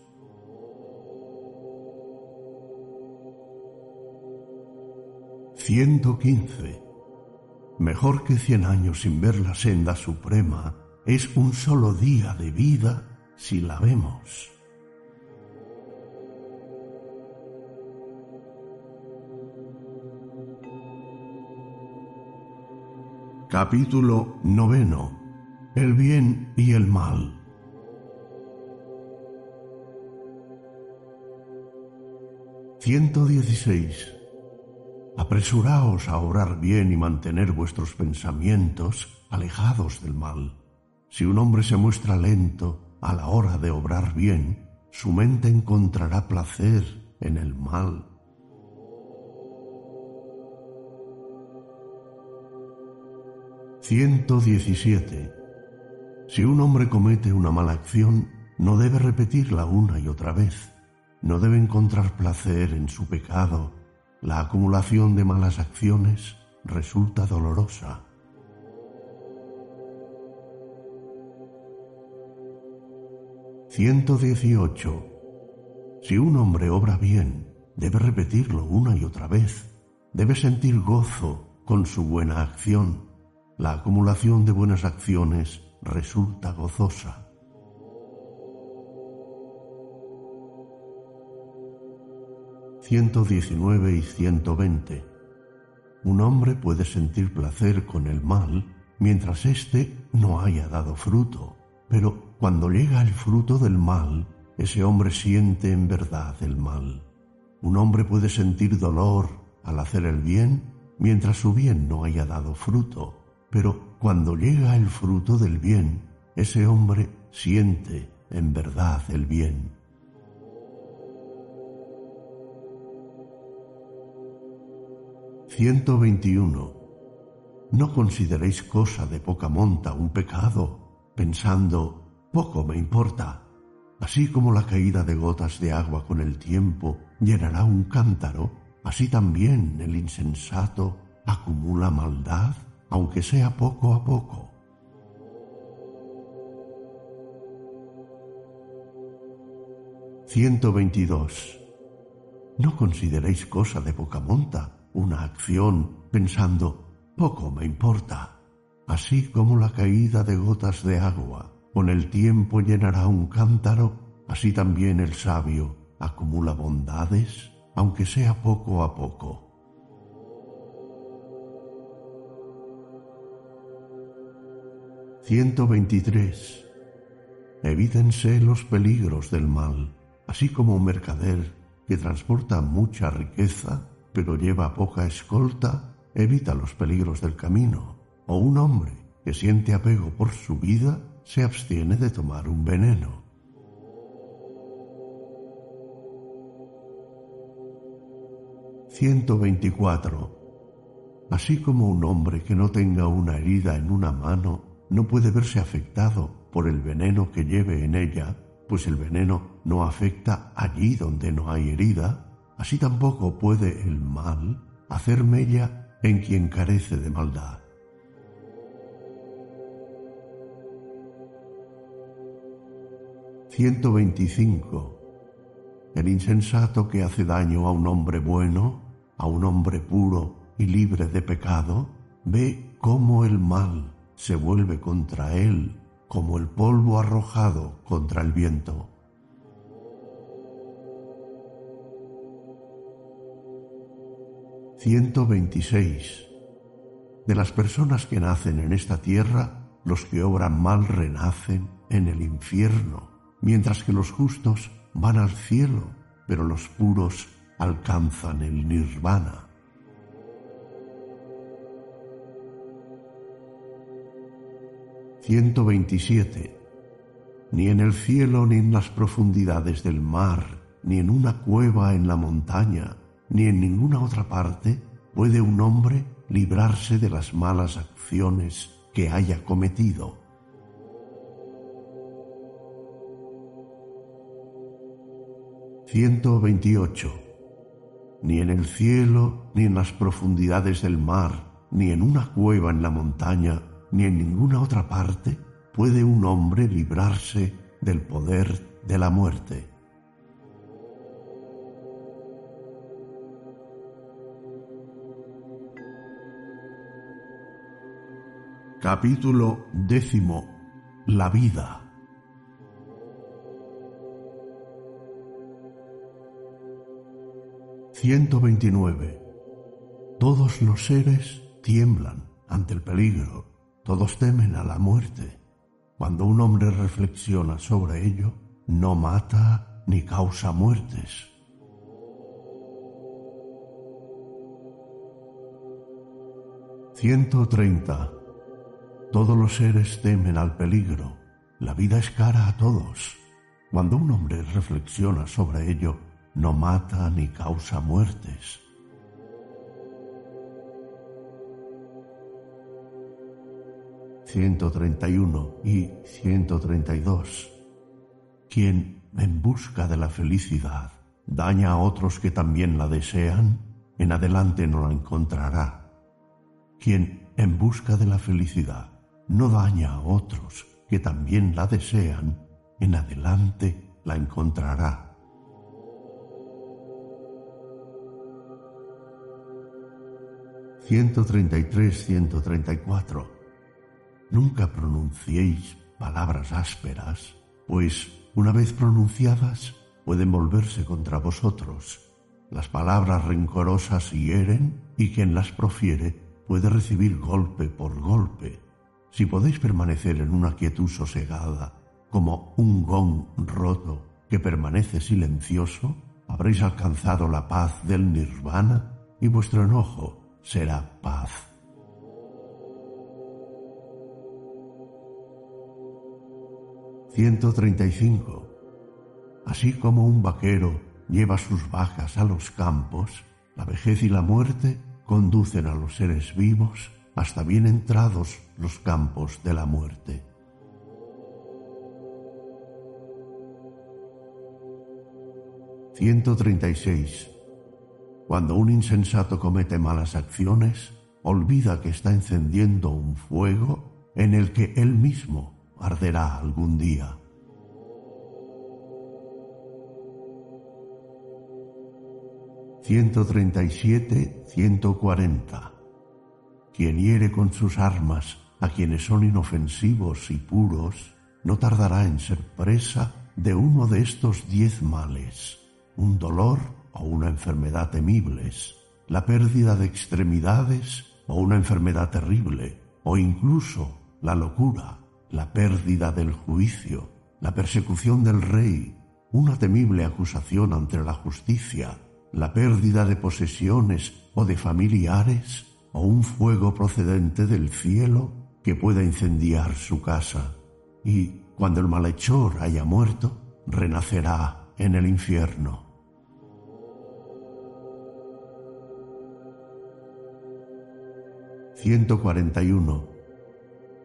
115. Mejor que cien años sin ver la senda suprema es un solo día de vida si la vemos. Capítulo noveno. El bien y el mal. 116. Apresuraos a obrar bien y mantener vuestros pensamientos alejados del mal. Si un hombre se muestra lento a la hora de obrar bien, su mente encontrará placer en el mal. ...117... Si un hombre comete una mala acción, no debe repetirla una y otra vez. No debe encontrar placer en su pecado la acumulación de malas acciones resulta dolorosa. ...118... Si un hombre obra bien, debe repetirlo una y otra vez. Debe sentir gozo con su buena acción. La acumulación de buenas acciones resulta gozosa. 119 y 120. Un hombre puede sentir placer con el mal mientras éste no haya dado fruto, pero cuando llega el fruto del mal, ese hombre siente en verdad el mal. Un hombre puede sentir dolor al hacer el bien mientras su bien no haya dado fruto, pero cuando llega el fruto del bien, ese hombre siente en verdad el bien. 121. No consideréis cosa de poca monta un pecado, pensando, poco me importa. Así como la caída de gotas de agua con el tiempo llenará un cántaro, así también el insensato acumula maldad, aunque sea poco a poco. ...122... No consideréis cosa de poca monta una acción pensando, poco me importa, así como la caída de gotas de agua con el tiempo llenará un cántaro, así también el sabio acumula bondades, aunque sea poco a poco. ...123... Evítense los peligros del mal, así como un mercader que transporta mucha riqueza pero lleva poca escolta, evita los peligros del camino, o un hombre que siente apego por su vida se abstiene de tomar un veneno. ...124... Así como un hombre que no tenga una herida en una mano no puede verse afectado por el veneno que lleve en ella, pues el veneno no afecta allí donde no hay herida, así tampoco puede el mal hacer mella en quien carece de maldad. 125. El insensato que hace daño a un hombre bueno, a un hombre puro y libre de pecado, ve cómo el mal se vuelve contra él como el polvo arrojado contra el viento. ...126... De las personas que nacen en esta tierra, los que obran mal renacen en el infierno, mientras que los justos van al cielo, pero los puros alcanzan el nirvana. 127. Ni en el cielo ni en las profundidades del mar, ni en una cueva en la montaña, ni en ninguna otra parte puede un hombre librarse de las malas acciones que haya cometido. ...128... Ni en el cielo, ni en las profundidades del mar, ni en una cueva en la montaña, ni en ninguna otra parte puede un hombre librarse del poder de la muerte. Capítulo décimo. La vida. ...129... Todos los seres tiemblan ante el peligro todos temen a la muerte. Cuando un hombre reflexiona sobre ello, no mata ni causa muertes. ...130... Todos los seres temen al peligro. La vida es cara a todos. Cuando un hombre reflexiona sobre ello, no mata ni causa muertes. 131 y 132. Quien, en busca de la felicidad, daña a otros que también la desean, en adelante no la encontrará. Quien, en busca de la felicidad, no daña a otros que también la desean, en adelante la encontrará. 133-134 Nunca pronunciéis palabras ásperas, pues una vez pronunciadas pueden volverse contra vosotros. Las palabras rencorosas hieren y quien las profiere puede recibir golpe por golpe. Si podéis permanecer en una quietud sosegada, como un gong roto que permanece silencioso, habréis alcanzado la paz del nirvana y vuestro enojo será paz. 135. Así como un vaquero lleva sus bajas a los campos, la vejez y la muerte conducen a los seres vivos hasta bien entrados los campos de la muerte. ...136... Cuando un insensato comete malas acciones, olvida que está encendiendo un fuego en el que él mismo arderá algún día. ...137, 140... Quien hiere con sus armas a quienes son inofensivos y puros, no tardará en ser presa de uno de estos diez males, un dolor o una enfermedad temibles, la pérdida de extremidades o una enfermedad terrible, o incluso la locura la pérdida del juicio, la persecución del rey, una temible acusación ante la justicia, la pérdida de posesiones o de familiares, o un fuego procedente del cielo que pueda incendiar su casa. Y cuando el malhechor haya muerto, renacerá en el infierno. 141.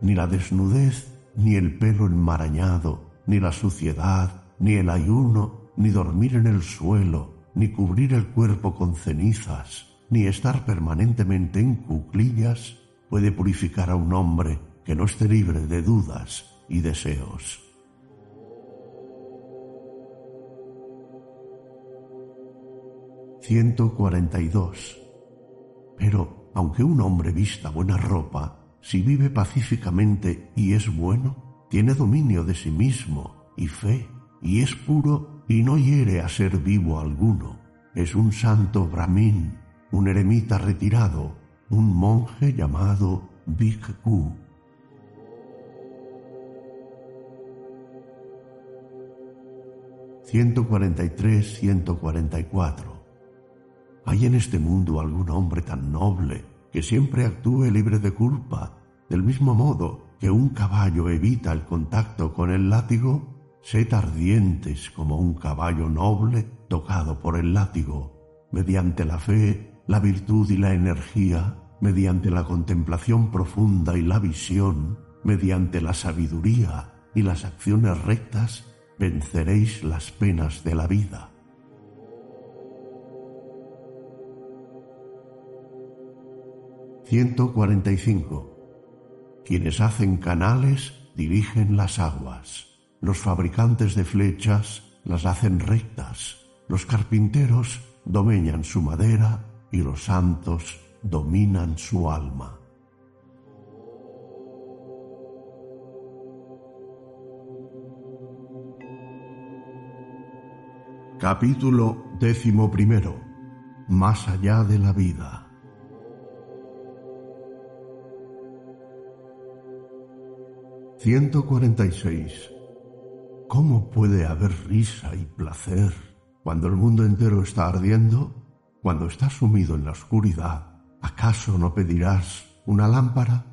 Ni la desnudez ni el pelo enmarañado, ni la suciedad, ni el ayuno, ni dormir en el suelo, ni cubrir el cuerpo con cenizas, ni estar permanentemente en cuclillas puede purificar a un hombre que no esté libre de dudas y deseos. ...142... Pero, aunque un hombre vista buena ropa... ...si vive pacíficamente y es bueno... ...tiene dominio de sí mismo y fe... ...y es puro y no hiere a ser vivo alguno... ...es un santo brahmin un eremita retirado, un monje llamado Bhikkhu. 143-144. ¿Hay en este mundo algún hombre tan noble que siempre actúe libre de culpa, del mismo modo que un caballo evita el contacto con el látigo? Sed ardientes como un caballo noble tocado por el látigo, mediante la fe, la virtud y la energía, mediante la contemplación profunda y la visión, mediante la sabiduría y las acciones rectas, venceréis las penas de la vida. ...145... Quienes hacen canales dirigen las aguas. Los fabricantes de flechas las hacen rectas. Los carpinteros domeñan su madera y los santos dominan su alma. Capítulo décimo primero. Más allá de la vida. seis. ¿Cómo puede haber risa y placer cuando el mundo entero está ardiendo? Cuando estás sumido en la oscuridad, ¿acaso no pedirás una lámpara?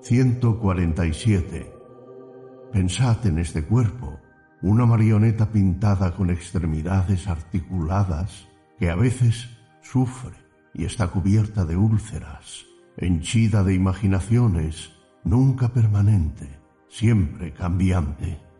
147. Pensad en este cuerpo, una marioneta pintada con extremidades articuladas que a veces sufre y está cubierta de úlceras, henchida de imaginaciones, nunca permanente, siempre cambiante.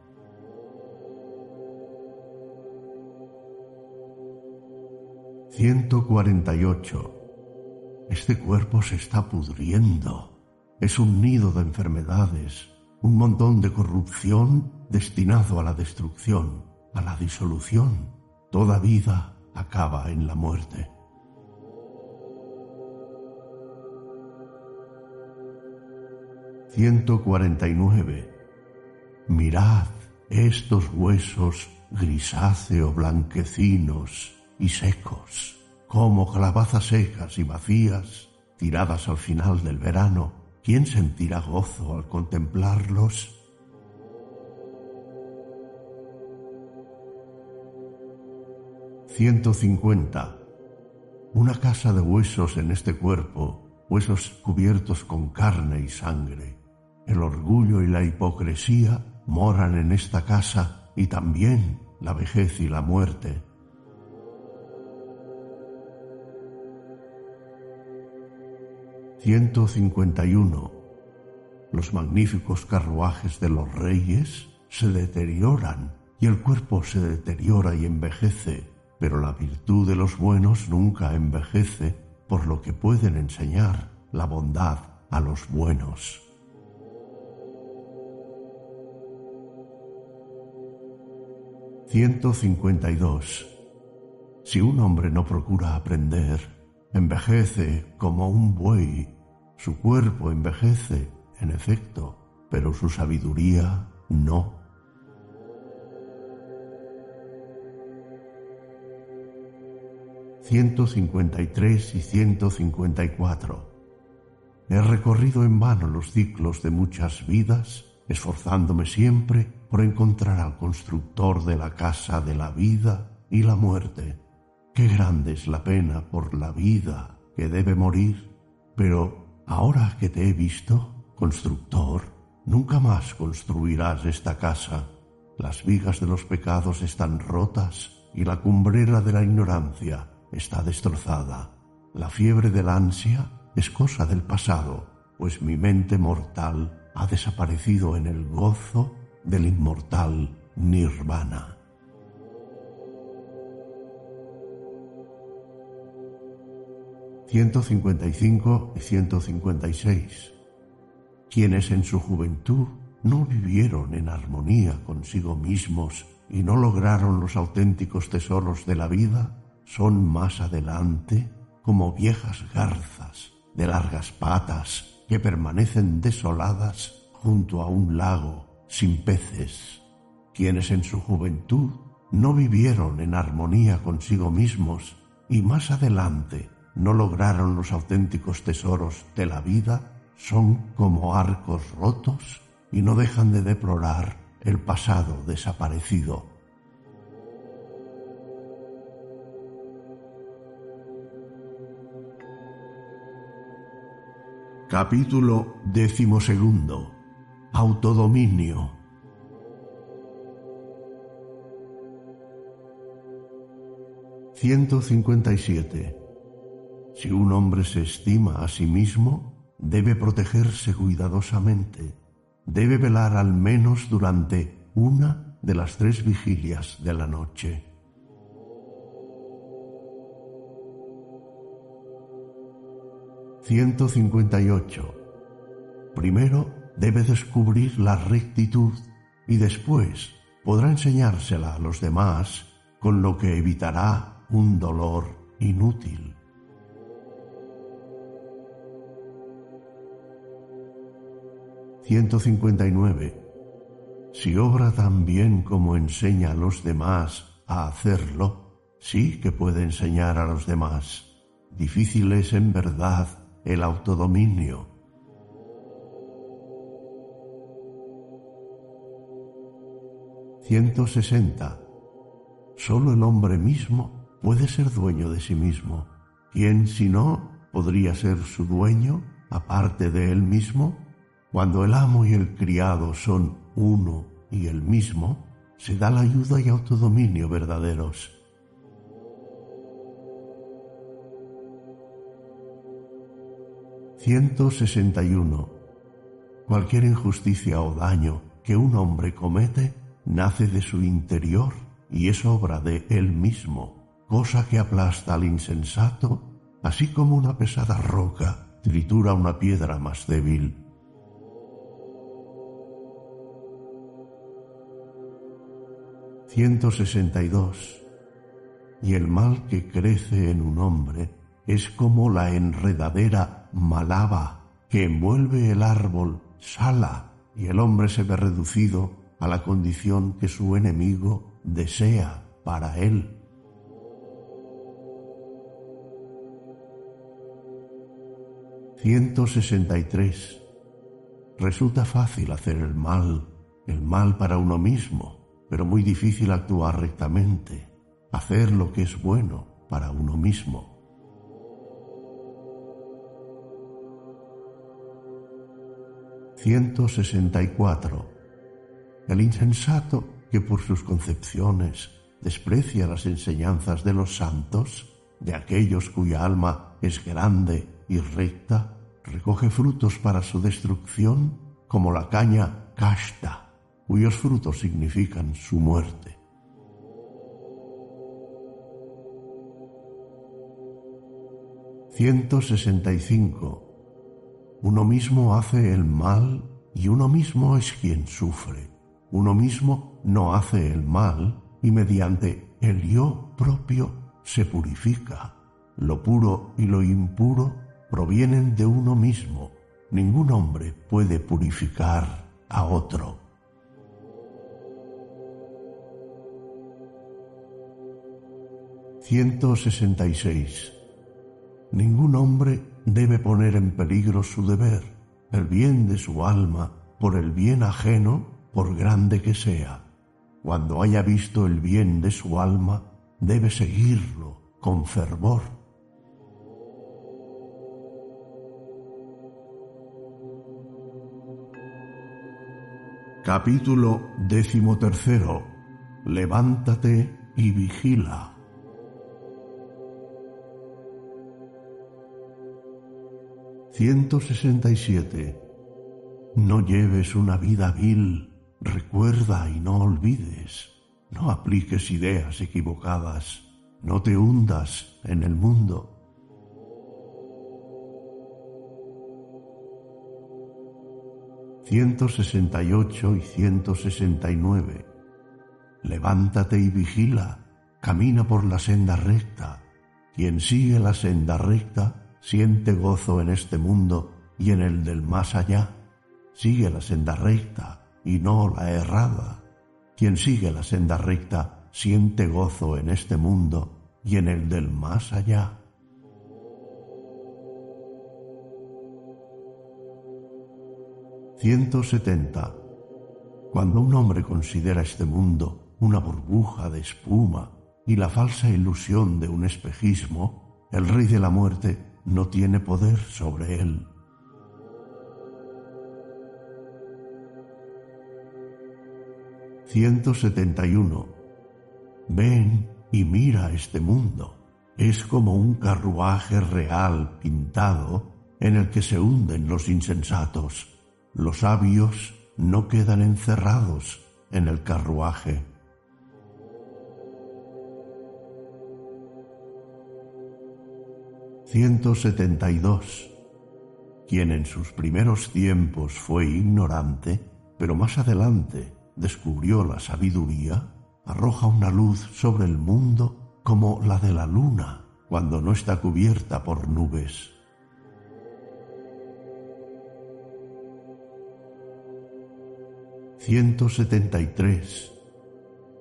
«148. Este cuerpo se está pudriendo. Es un nido de enfermedades, un montón de corrupción destinado a la destrucción, a la disolución. Toda vida acaba en la muerte. «149. Mirad estos huesos grisáceo blanquecinos y secos, como calabazas secas y vacías, tiradas al final del verano ¿Quién sentirá gozo al contemplarlos? Ciento cincuenta. Una casa de huesos en este cuerpo, huesos cubiertos con carne y sangre. El orgullo y la hipocresía moran en esta casa y también la vejez y la muerte. 151. Los magníficos carruajes de los reyes se deterioran y el cuerpo se deteriora y envejece, pero la virtud de los buenos nunca envejece, por lo que pueden enseñar la bondad a los buenos. ...152... Si un hombre no procura aprender, envejece como un buey su cuerpo envejece, en efecto, pero su sabiduría no. ...153 y 154... He recorrido en vano los ciclos de muchas vidas, esforzándome siempre por encontrar al constructor de la casa de la vida y la muerte. Qué grande es la pena por la vida que debe morir, pero Ahora que te he visto, constructor, nunca más construirás esta casa. Las vigas de los pecados están rotas y la cumbrera de la ignorancia está destrozada. La fiebre del ansia es cosa del pasado, pues mi mente mortal ha desaparecido en el gozo del inmortal nirvana. 155 y 156. Quienes en su juventud no vivieron en armonía consigo mismos y no lograron los auténticos tesoros de la vida, son más adelante como viejas garzas de largas patas que permanecen desoladas junto a un lago sin peces, quienes en su juventud no vivieron en armonía consigo mismos y más adelante no lograron los auténticos tesoros de la vida, son como arcos rotos y no dejan de deplorar el pasado desaparecido. Capítulo decimosegundo. Autodominio. 157. Si un hombre se estima a sí mismo, debe protegerse cuidadosamente, debe velar al menos durante una de las tres vigilias de la noche. ...158... Primero debe descubrir la rectitud y después podrá enseñársela a los demás, con lo que evitará un dolor inútil. ...159... Si obra tan bien como enseña a los demás a hacerlo, sí que puede enseñar a los demás. Difícil es en verdad el autodominio. ...160... Solo el hombre mismo puede ser dueño de sí mismo. ¿Quién, si no, podría ser su dueño, aparte de él mismo? Cuando el amo y el criado son uno y el mismo, se da la ayuda y autodominio verdaderos. ...161... Cualquier injusticia o daño que un hombre comete nace de su interior y es obra de él mismo cosa que aplasta al insensato, así como una pesada roca tritura una piedra más débil. ...162... Y el mal que crece en un hombre es como la enredadera malaba que envuelve el árbol sala y el hombre se ve reducido a la condición que su enemigo desea para él. 163. Resulta fácil hacer el mal, el mal para uno mismo, pero muy difícil actuar rectamente, hacer lo que es bueno para uno mismo. ...164... El insensato que por sus concepciones desprecia las enseñanzas de los santos, de aquellos cuya alma es grande y recta, recoge frutos para su destrucción como la caña casta, cuyos frutos significan su muerte. ...165... Uno mismo hace el mal y uno mismo es quien sufre. Uno mismo no hace el mal y mediante el yo propio se purifica. Lo puro y lo impuro provienen de uno mismo. Ningún hombre puede purificar a otro. ...166... Ningún hombre debe poner en peligro su deber, el bien de su alma, por el bien ajeno, por grande que sea. Cuando haya visto el bien de su alma, debe seguirlo con fervor 1. Capítulo decimotercero. Levántate y vigila. ...167... No lleves una vida vil, recuerda y no olvides. No apliques ideas equivocadas, no te hundas en el mundo 168. 168 y 169. Levántate y vigila, camina por la senda recta. Quien sigue la senda recta siente gozo en este mundo y en el del más allá. Sigue la senda recta y no la errada. Quien sigue la senda recta siente gozo en este mundo y en el del más allá. 170. Cuando un hombre considera este mundo una burbuja de espuma y la falsa ilusión de un espejismo, el rey de la muerte no tiene poder sobre él. ...171... Ven y mira este mundo. Es como un carruaje real pintado en el que se hunden los insensatos los sabios no quedan encerrados en el carruaje. ...172... Quien en sus primeros tiempos fue ignorante, pero más adelante descubrió la sabiduría, arroja una luz sobre el mundo como la de la luna cuando no está cubierta por nubes. 173.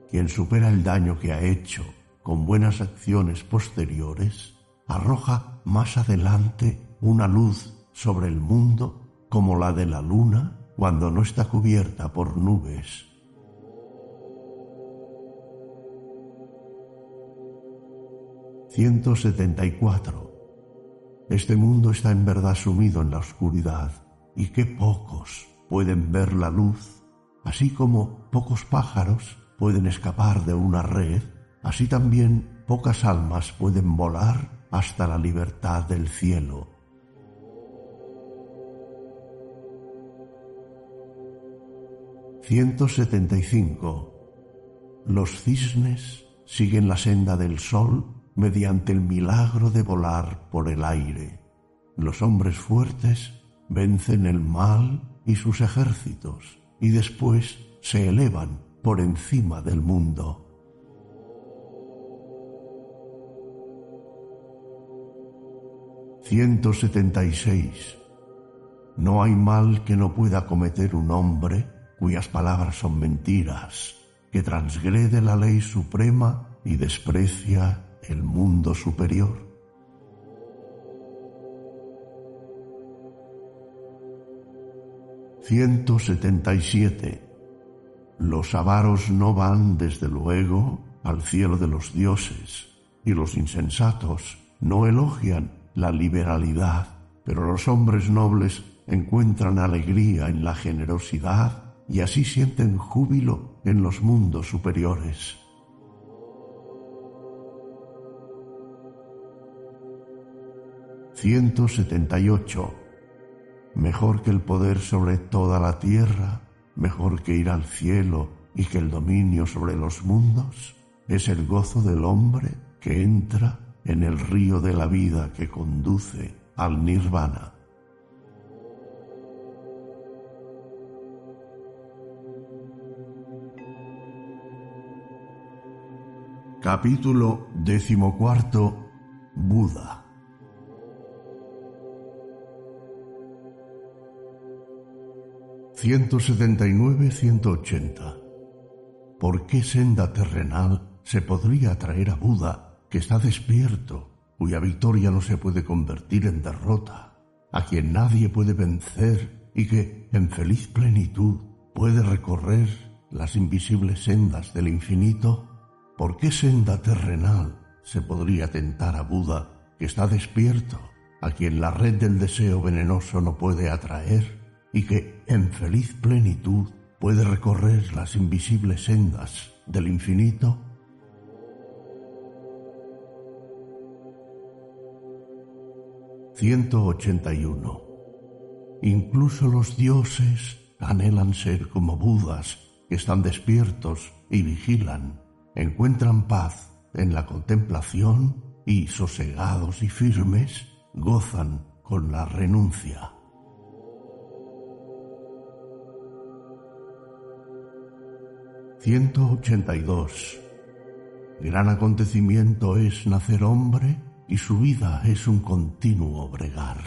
Quien supera el daño que ha hecho con buenas acciones posteriores, arroja más adelante una luz sobre el mundo como la de la luna cuando no está cubierta por nubes. ...174... Este mundo está en verdad sumido en la oscuridad, y qué pocos pueden ver la luz Así como pocos pájaros pueden escapar de una red, así también pocas almas pueden volar hasta la libertad del cielo. ...175... Los cisnes siguen la senda del sol mediante el milagro de volar por el aire. Los hombres fuertes vencen el mal y sus ejércitos y después se elevan por encima del mundo. ...176... No hay mal que no pueda cometer un hombre cuyas palabras son mentiras, que transgrede la ley suprema y desprecia el mundo superior. 177. Los avaros no van desde luego al cielo de los dioses, y los insensatos no elogian la liberalidad, pero los hombres nobles encuentran alegría en la generosidad y así sienten júbilo en los mundos superiores. 178 mejor que el poder sobre toda la tierra, mejor que ir al cielo y que el dominio sobre los mundos, es el gozo del hombre que entra en el río de la vida que conduce al nirvana. Capítulo decimocuarto Buda 179-180. ¿Por qué senda terrenal se podría atraer a Buda, que está despierto, cuya victoria no se puede convertir en derrota, a quien nadie puede vencer y que, en feliz plenitud, puede recorrer las invisibles sendas del infinito? ¿Por qué senda terrenal se podría tentar a Buda, que está despierto, a quien la red del deseo venenoso no puede atraer? y que en feliz plenitud puede recorrer las invisibles sendas del infinito? 181. Incluso los dioses anhelan ser como Budas, que están despiertos y vigilan. Encuentran paz en la contemplación y, sosegados y firmes, gozan con la renuncia. ...182... ...gran acontecimiento es nacer hombre y su vida es un continuo bregar.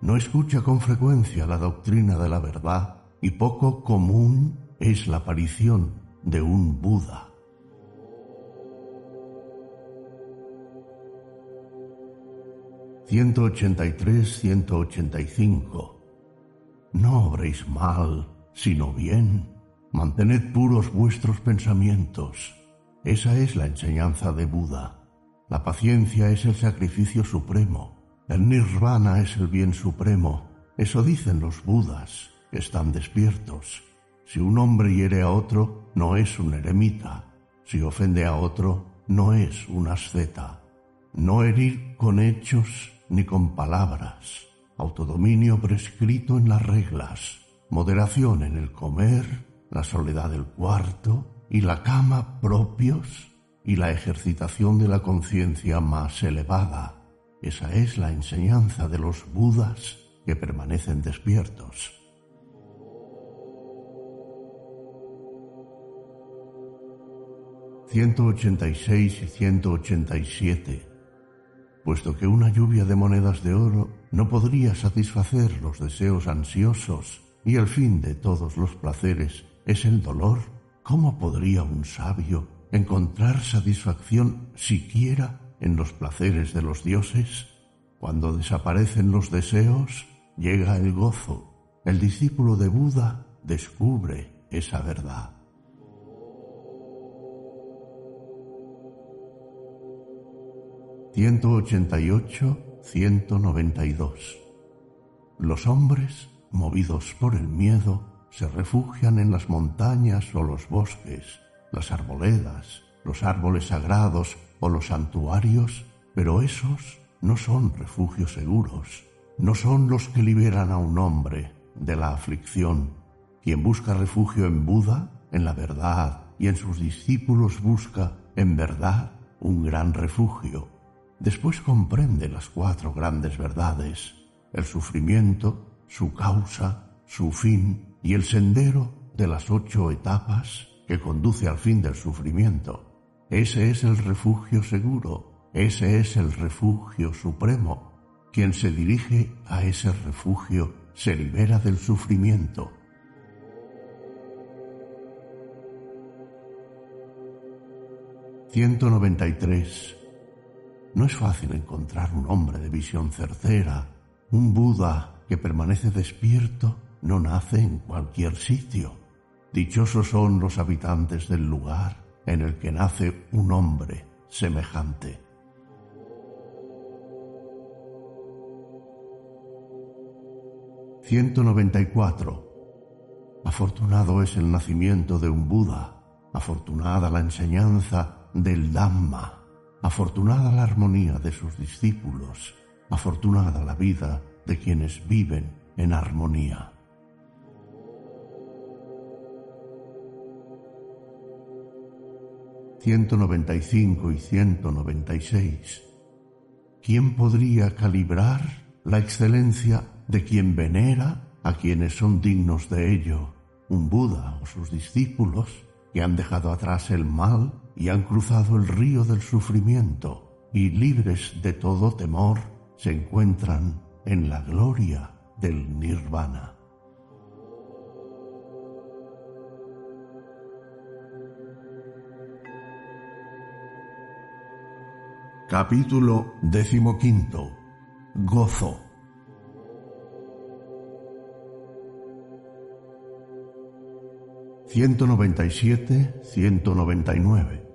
No escucha con frecuencia la doctrina de la verdad y poco común es la aparición de un Buda. 183-185. No obréis mal, sino bien. Mantened puros vuestros pensamientos. Esa es la enseñanza de Buda. La paciencia es el sacrificio supremo. El nirvana es el bien supremo. Eso dicen los Budas, que están despiertos. Si un hombre hiere a otro, no es un eremita. Si ofende a otro, no es un asceta. No herir con hechos ni con palabras, autodominio prescrito en las reglas, moderación en el comer, la soledad del cuarto y la cama propios y la ejercitación de la conciencia más elevada. Esa es la enseñanza de los Budas que permanecen despiertos. ...186 y 187 puesto que una lluvia de monedas de oro no podría satisfacer los deseos ansiosos y el fin de todos los placeres es el dolor, ¿cómo podría un sabio encontrar satisfacción siquiera en los placeres de los dioses? Cuando desaparecen los deseos, llega el gozo. El discípulo de Buda descubre esa verdad. 188-192. Los hombres, movidos por el miedo, se refugian en las montañas o los bosques, las arboledas, los árboles sagrados o los santuarios, pero esos no son refugios seguros, no son los que liberan a un hombre de la aflicción. Quien busca refugio en Buda, en la verdad, y en sus discípulos busca, en verdad, un gran refugio Después comprende las cuatro grandes verdades, el sufrimiento, su causa, su fin y el sendero de las ocho etapas que conduce al fin del sufrimiento. Ese es el refugio seguro, ese es el refugio supremo. Quien se dirige a ese refugio se libera del sufrimiento. ...193 no es fácil encontrar un hombre de visión certera, un Buda que permanece despierto, no nace en cualquier sitio. Dichosos son los habitantes del lugar en el que nace un hombre semejante. ...194... Afortunado es el nacimiento de un Buda, afortunada la enseñanza del Dhamma. Afortunada la armonía de sus discípulos, afortunada la vida de quienes viven en armonía. ...195 y 196... ¿Quién podría calibrar la excelencia de quien venera a quienes son dignos de ello? Un Buda o sus discípulos que han dejado atrás el mal y han cruzado el río del sufrimiento y libres de todo temor se encuentran en la gloria del nirvana. Capítulo decimoquinto. Gozo. 197, 199.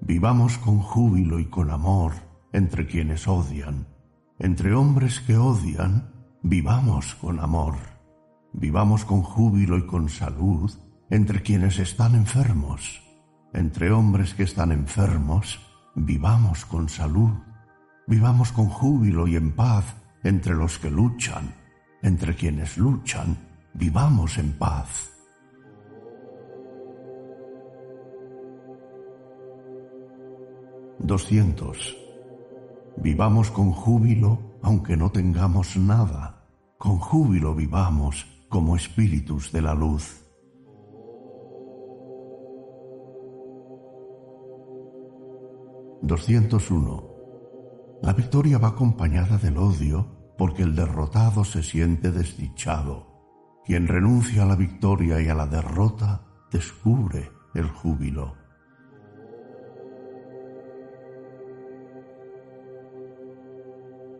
Vivamos con júbilo y con amor entre quienes odian. Entre hombres que odian, vivamos con amor. Vivamos con júbilo y con salud entre quienes están enfermos. Entre hombres que están enfermos, vivamos con salud. Vivamos con júbilo y en paz entre los que luchan. Entre quienes luchan, vivamos en paz. 200. Vivamos con júbilo aunque no tengamos nada. Con júbilo vivamos como espíritus de la luz. 201. La victoria va acompañada del odio porque el derrotado se siente desdichado. Quien renuncia a la victoria y a la derrota descubre el júbilo.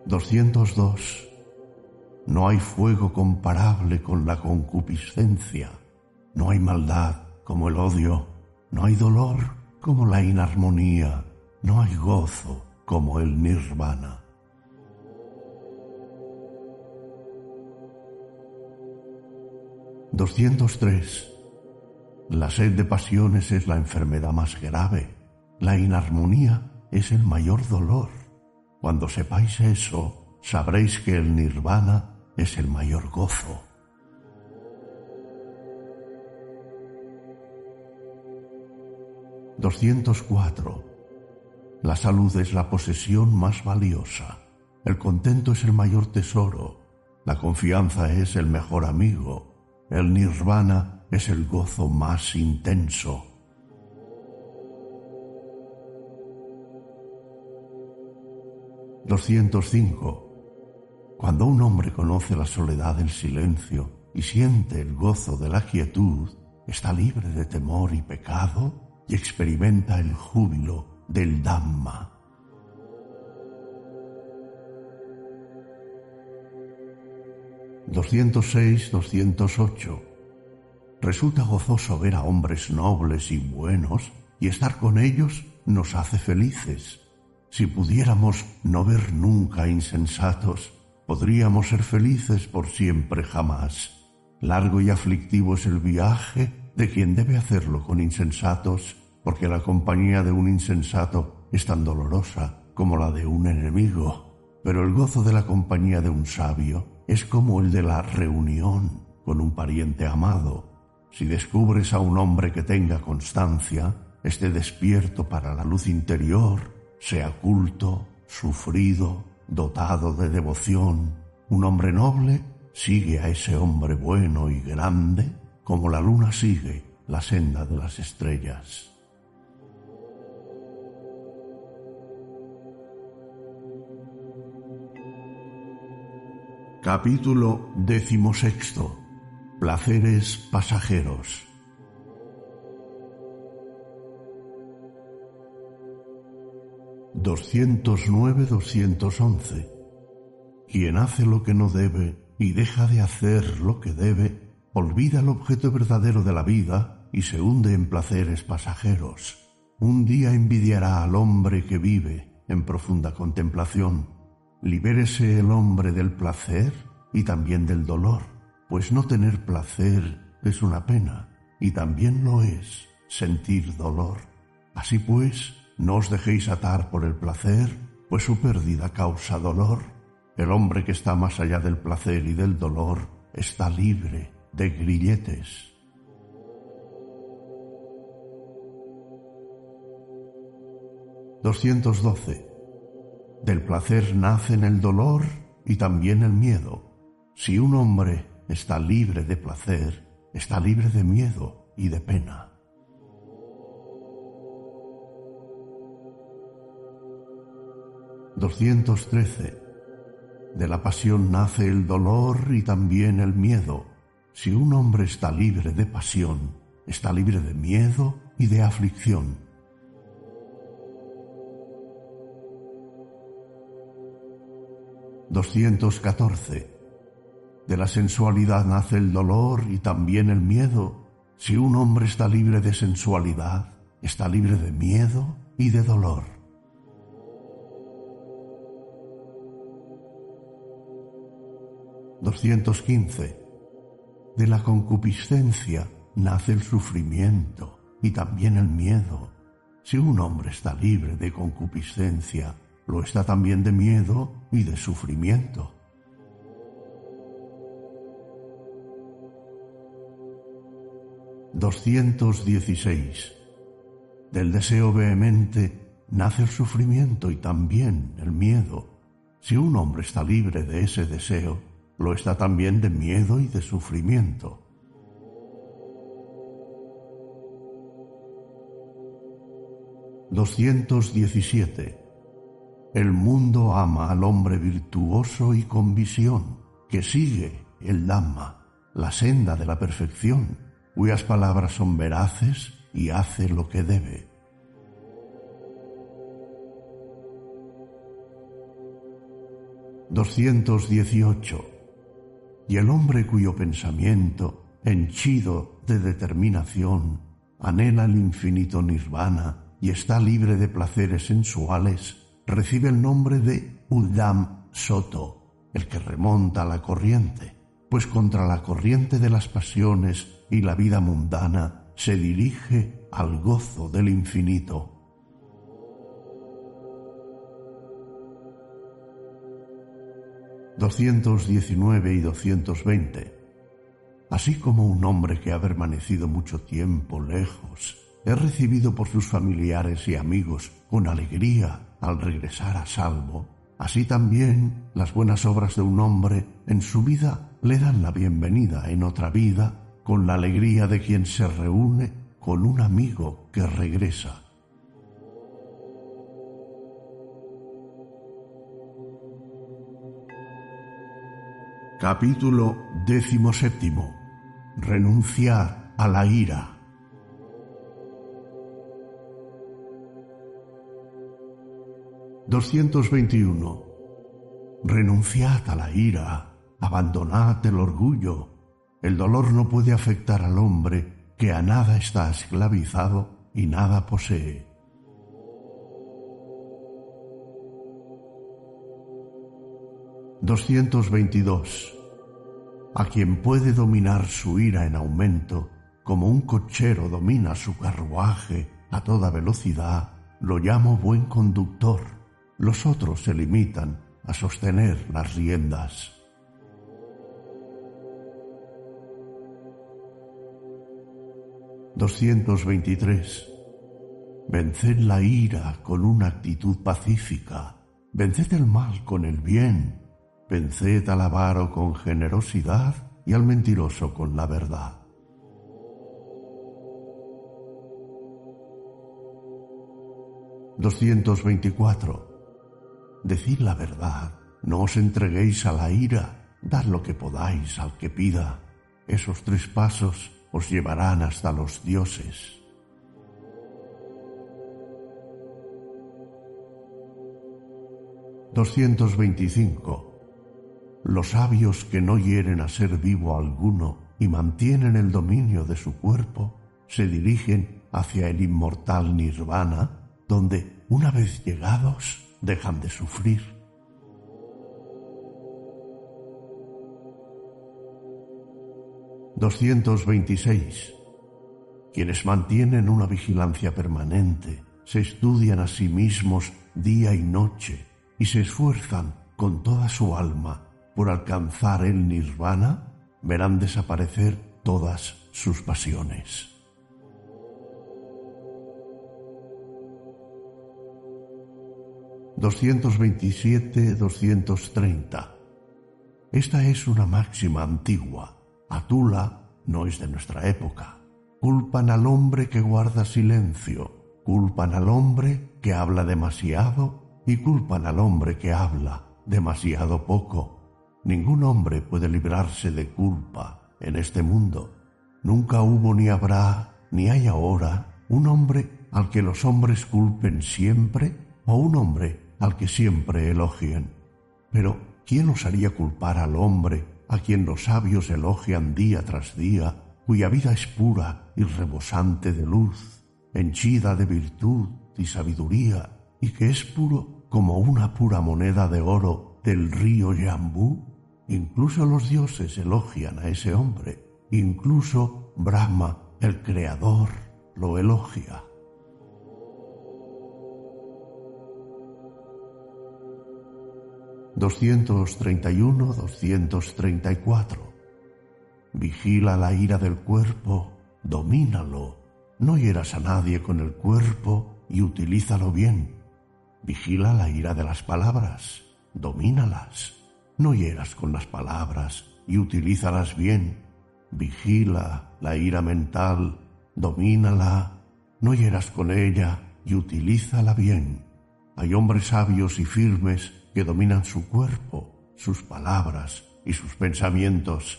202. No hay fuego comparable con la concupiscencia, no hay maldad como el odio, no hay dolor como la inarmonía, no hay gozo como el nirvana. ...203... La sed de pasiones es la enfermedad más grave. La inarmonía es el mayor dolor. Cuando sepáis eso, sabréis que el nirvana es el mayor gozo. ...204... La salud es la posesión más valiosa. El contento es el mayor tesoro. La confianza es el mejor amigo. El nirvana es el gozo más intenso. 205. Cuando un hombre conoce la soledad del silencio y siente el gozo de la quietud, está libre de temor y pecado y experimenta el júbilo del Dhamma. ...206-208... Resulta gozoso ver a hombres nobles y buenos y estar con ellos nos hace felices. Si pudiéramos no ver nunca insensatos, podríamos ser felices por siempre jamás. Largo y aflictivo es el viaje de quien debe hacerlo con insensatos, porque la compañía de un insensato es tan dolorosa como la de un enemigo. Pero el gozo de la compañía de un sabio es como el de la reunión con un pariente amado. Si descubres a un hombre que tenga constancia, esté despierto para la luz interior, sea culto, sufrido, dotado de devoción, un hombre noble sigue a ese hombre bueno y grande como la luna sigue la senda de las estrellas. Capítulo decimosexto. Placeres pasajeros. 209-211. Quien hace lo que no debe y deja de hacer lo que debe, olvida el objeto verdadero de la vida y se hunde en placeres pasajeros. Un día envidiará al hombre que vive en profunda contemplación. Libérese el hombre del placer y también del dolor, pues no tener placer es una pena y también lo es sentir dolor. Así pues, no os dejéis atar por el placer, pues su pérdida causa dolor. El hombre que está más allá del placer y del dolor está libre de grilletes. ...212... Del placer nacen el dolor y también el miedo. Si un hombre está libre de placer, está libre de miedo y de pena. 213. De la pasión nace el dolor y también el miedo. Si un hombre está libre de pasión, está libre de miedo y de aflicción. ...214... De la sensualidad nace el dolor y también el miedo. Si un hombre está libre de sensualidad, está libre de miedo y de dolor. 215. De la concupiscencia nace el sufrimiento y también el miedo. Si un hombre está libre de concupiscencia, lo está también de miedo y de sufrimiento. ...216... Del deseo vehemente nace el sufrimiento y también el miedo. Si un hombre está libre de ese deseo, lo está también de miedo y de sufrimiento. 217. El mundo ama al hombre virtuoso y con visión, que sigue el Dhamma, la senda de la perfección, cuyas palabras son veraces y hace lo que debe. 218. Y el hombre cuyo pensamiento, henchido de determinación, anhela el infinito nirvana y está libre de placeres sensuales, recibe el nombre de Uddam Soto, el que remonta a la corriente, pues contra la corriente de las pasiones y la vida mundana se dirige al gozo del infinito. 219 y 220. Así como un hombre que ha permanecido mucho tiempo lejos es recibido por sus familiares y amigos con alegría al regresar a salvo, así también las buenas obras de un hombre en su vida le dan la bienvenida en otra vida con la alegría de quien se reúne con un amigo que regresa. 217 Capítulo séptimo Renunciar a la ira. ...221... Renunciad a la ira, abandonad el orgullo. El dolor no puede afectar al hombre que a nada está esclavizado y nada posee. 222 a quien puede dominar su ira en aumento, como un cochero domina su carruaje a toda velocidad, lo llamo buen conductor. Los otros se limitan a sostener las riendas. ...223... Venced la ira con una actitud pacífica. Venced el mal con el bien Venced al avaro con generosidad y al mentiroso con la verdad. ...224... Decid la verdad, no os entreguéis a la ira, dad lo que podáis al que pida. Esos tres pasos os llevarán hasta los dioses. 225 los sabios que no hieren a ser vivo alguno y mantienen el dominio de su cuerpo, se dirigen hacia el inmortal nirvana, donde, una vez llegados, dejan de sufrir. ...226... Quienes mantienen una vigilancia permanente, se estudian a sí mismos día y noche y se esfuerzan con toda su alma por alcanzar el nirvana, verán desaparecer todas sus pasiones. ...227-230... Esta es una máxima antigua. Atula no es de nuestra época. Culpan al hombre que guarda silencio, culpan al hombre que habla demasiado y culpan al hombre que habla demasiado poco. Ningún hombre puede librarse de culpa en este mundo. Nunca hubo ni habrá, ni hay ahora, un hombre al que los hombres culpen siempre o un hombre al que siempre elogien. Pero, ¿quién osaría culpar al hombre a quien los sabios elogian día tras día, cuya vida es pura y rebosante de luz, henchida de virtud y sabiduría, y que es puro como una pura moneda de oro del río Yambú? Incluso los dioses elogian a ese hombre. Incluso Brahma, el creador, lo elogia. ...231-234... Vigila la ira del cuerpo, domínalo. No hieras a nadie con el cuerpo y utilízalo bien. Vigila la ira de las palabras, domínalas. No hieras con las palabras y utilízalas bien. Vigila la ira mental, domínala. No hieras con ella y utilízala bien. Hay hombres sabios y firmes que dominan su cuerpo, sus palabras y sus pensamientos.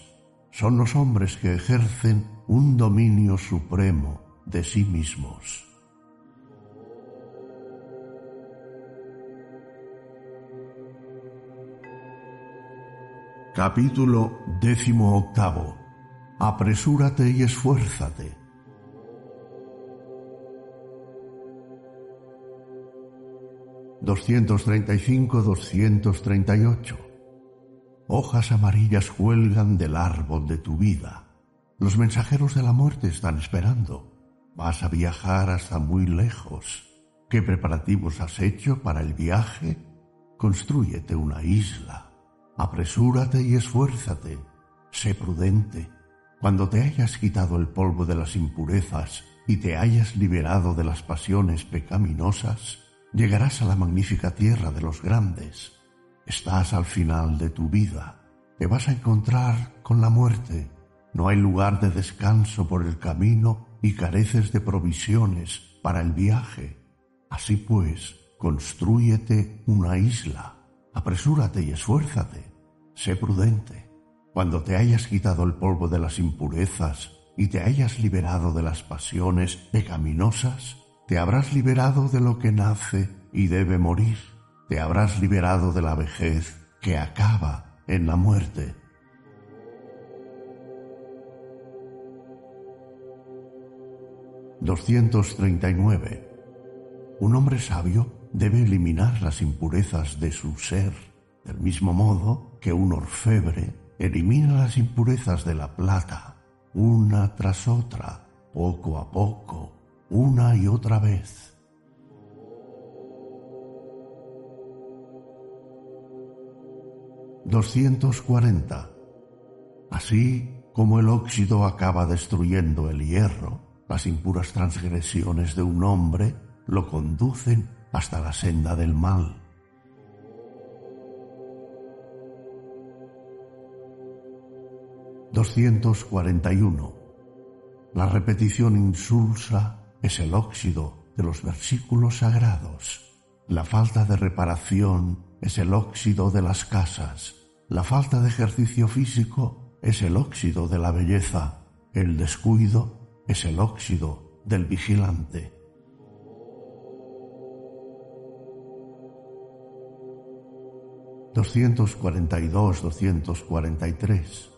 Son los hombres que ejercen un dominio supremo de sí mismos. Capítulo décimo. Apresúrate y esfuérzate. 235-238. Hojas amarillas cuelgan del árbol de tu vida. Los mensajeros de la muerte están esperando. Vas a viajar hasta muy lejos. ¿Qué preparativos has hecho para el viaje? Constrúyete una isla. Apresúrate y esfuérzate. Sé prudente. Cuando te hayas quitado el polvo de las impurezas y te hayas liberado de las pasiones pecaminosas, Llegarás a la magnífica tierra de los grandes. Estás al final de tu vida. Te vas a encontrar con la muerte. No hay lugar de descanso por el camino y careces de provisiones para el viaje. Así pues, constrúyete una isla. Apresúrate y esfuérzate. Sé prudente. Cuando te hayas quitado el polvo de las impurezas y te hayas liberado de las pasiones pecaminosas, te habrás liberado de lo que nace y debe morir. Te habrás liberado de la vejez que acaba en la muerte. ...239... Un hombre sabio debe eliminar las impurezas de su ser, del mismo modo que un orfebre elimina las impurezas de la plata, una tras otra, poco a poco, una y otra vez. Doscientos cuarenta. Así como el óxido acaba destruyendo el hierro, las impuras transgresiones de un hombre lo conducen hasta la senda del mal. Doscientos cuarenta y uno. La repetición insulsa es el óxido de los versículos sagrados. La falta de reparación es el óxido de las casas. La falta de ejercicio físico es el óxido de la belleza. El descuido es el óxido del vigilante. ...242-243...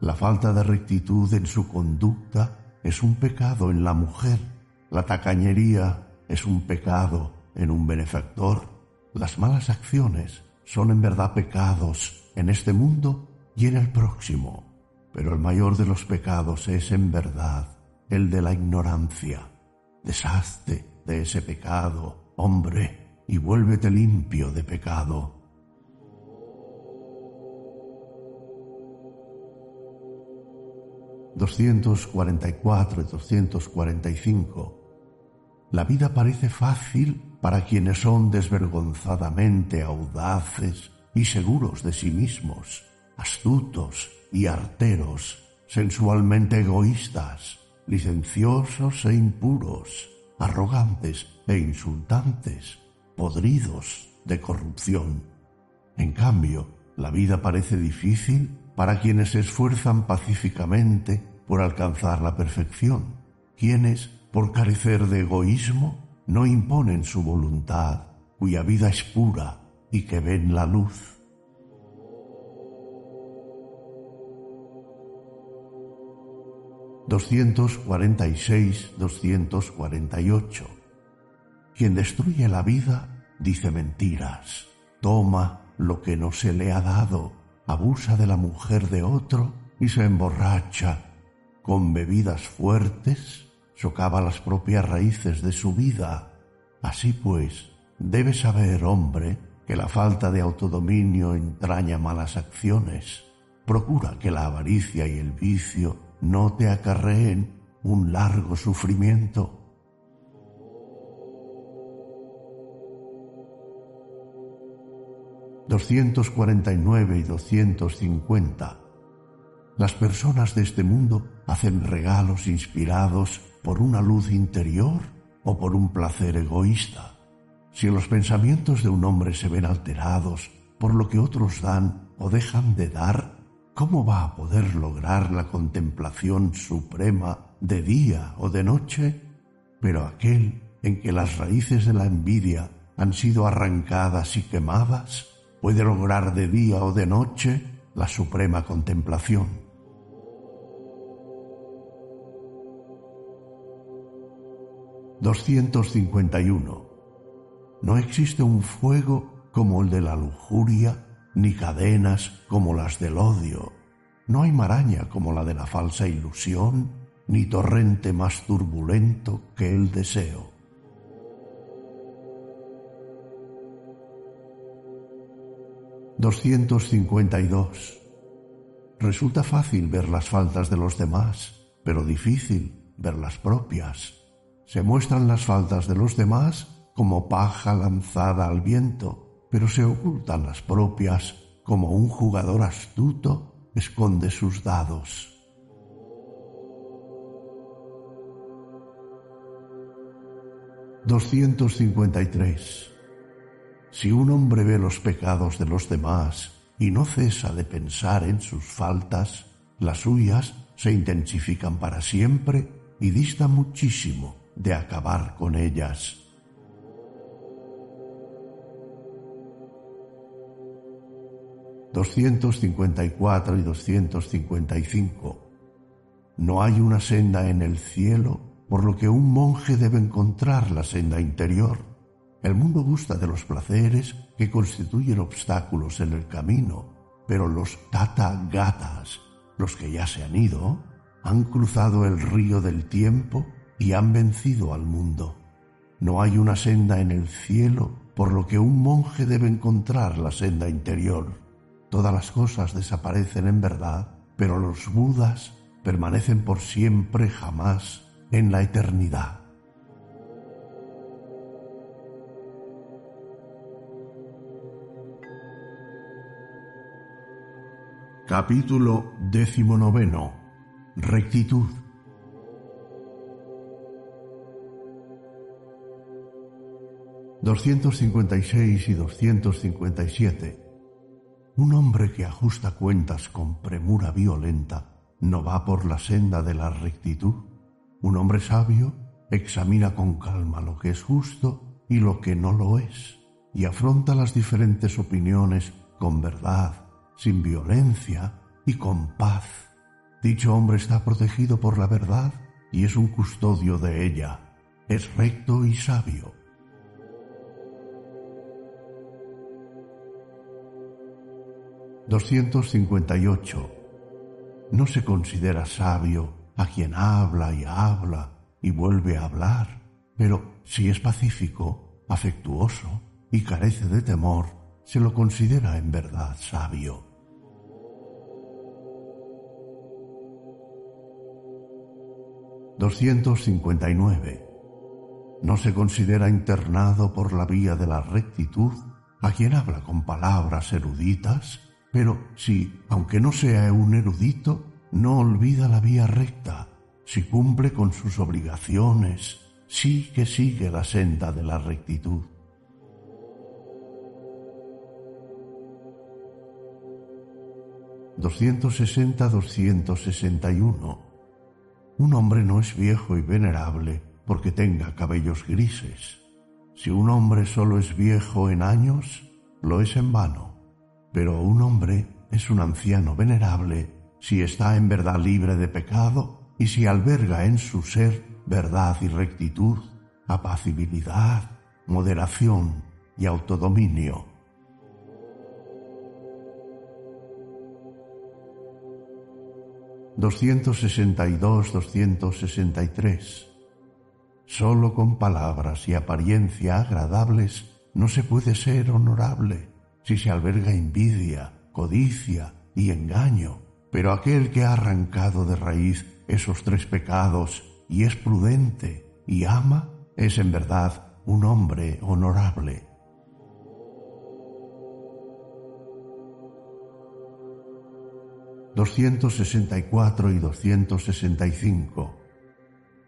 La falta de rectitud en su conducta es un pecado en la mujer, la tacañería es un pecado en un benefactor, las malas acciones son en verdad pecados en este mundo y en el próximo, pero el mayor de los pecados es en verdad el de la ignorancia. Deshazte de ese pecado, hombre, y vuélvete limpio de pecado. 244 y 245, la vida parece fácil para quienes son desvergonzadamente audaces y seguros de sí mismos, astutos y arteros, sensualmente egoístas, licenciosos e impuros, arrogantes e insultantes, podridos de corrupción. En cambio, la vida parece difícil para quienes se esfuerzan pacíficamente por alcanzar la perfección, quienes, por carecer de egoísmo, no imponen su voluntad, cuya vida es pura y que ven la luz. ...246-248... Quien destruye la vida dice mentiras, toma lo que no se le ha dado abusa de la mujer de otro y se emborracha. Con bebidas fuertes socava las propias raíces de su vida. Así pues, debes saber, hombre, que la falta de autodominio entraña malas acciones. Procura que la avaricia y el vicio no te acarreen un largo sufrimiento 249 y 250. Las personas de este mundo hacen regalos inspirados por una luz interior o por un placer egoísta. Si los pensamientos de un hombre se ven alterados por lo que otros dan o dejan de dar, ¿cómo va a poder lograr la contemplación suprema de día o de noche? Pero aquel en que las raíces de la envidia han sido arrancadas y quemadas, puede lograr de día o de noche la suprema contemplación. ...251... No existe un fuego como el de la lujuria, ni cadenas como las del odio. No hay maraña como la de la falsa ilusión, ni torrente más turbulento que el deseo. 252. Resulta fácil ver las faltas de los demás, pero difícil ver las propias. Se muestran las faltas de los demás como paja lanzada al viento, pero se ocultan las propias como un jugador astuto esconde sus dados. ...253... Si un hombre ve los pecados de los demás y no cesa de pensar en sus faltas, las suyas se intensifican para siempre y dista muchísimo de acabar con ellas. ...254 y 255... No hay una senda en el cielo por lo que un monje debe encontrar la senda interior el mundo gusta de los placeres que constituyen obstáculos en el camino, pero los tata gatas, los que ya se han ido, han cruzado el río del tiempo y han vencido al mundo. No hay una senda en el cielo por lo que un monje debe encontrar la senda interior. Todas las cosas desaparecen en verdad, pero los budas permanecen por siempre jamás en la eternidad. Capítulo XIX. Rectitud. ...256 y 257... Un hombre que ajusta cuentas con premura violenta... ...no va por la senda de la rectitud. Un hombre sabio examina con calma lo que es justo y lo que no lo es... ...y afronta las diferentes opiniones con verdad, sin violencia y con paz. Dicho hombre está protegido por la verdad y es un custodio de ella. Es recto y sabio. ...258... No se considera sabio a quien habla y habla y vuelve a hablar, pero si es pacífico, afectuoso y carece de temor, se lo considera en verdad sabio. 259. No se considera internado por la vía de la rectitud a quien habla con palabras eruditas, pero si, aunque no sea un erudito, no olvida la vía recta, si cumple con sus obligaciones, sí que sigue la senda de la rectitud. ...260-261 un hombre no es viejo y venerable porque tenga cabellos grises. Si un hombre solo es viejo en años, lo es en vano. Pero un hombre es un anciano venerable si está en verdad libre de pecado y si alberga en su ser verdad y rectitud, apacibilidad, moderación y autodominio. 262-263. Solo con palabras y apariencia agradables no se puede ser honorable si se alberga envidia, codicia y engaño. Pero aquel que ha arrancado de raíz esos tres pecados y es prudente y ama, es en verdad un hombre honorable. 264 y 265.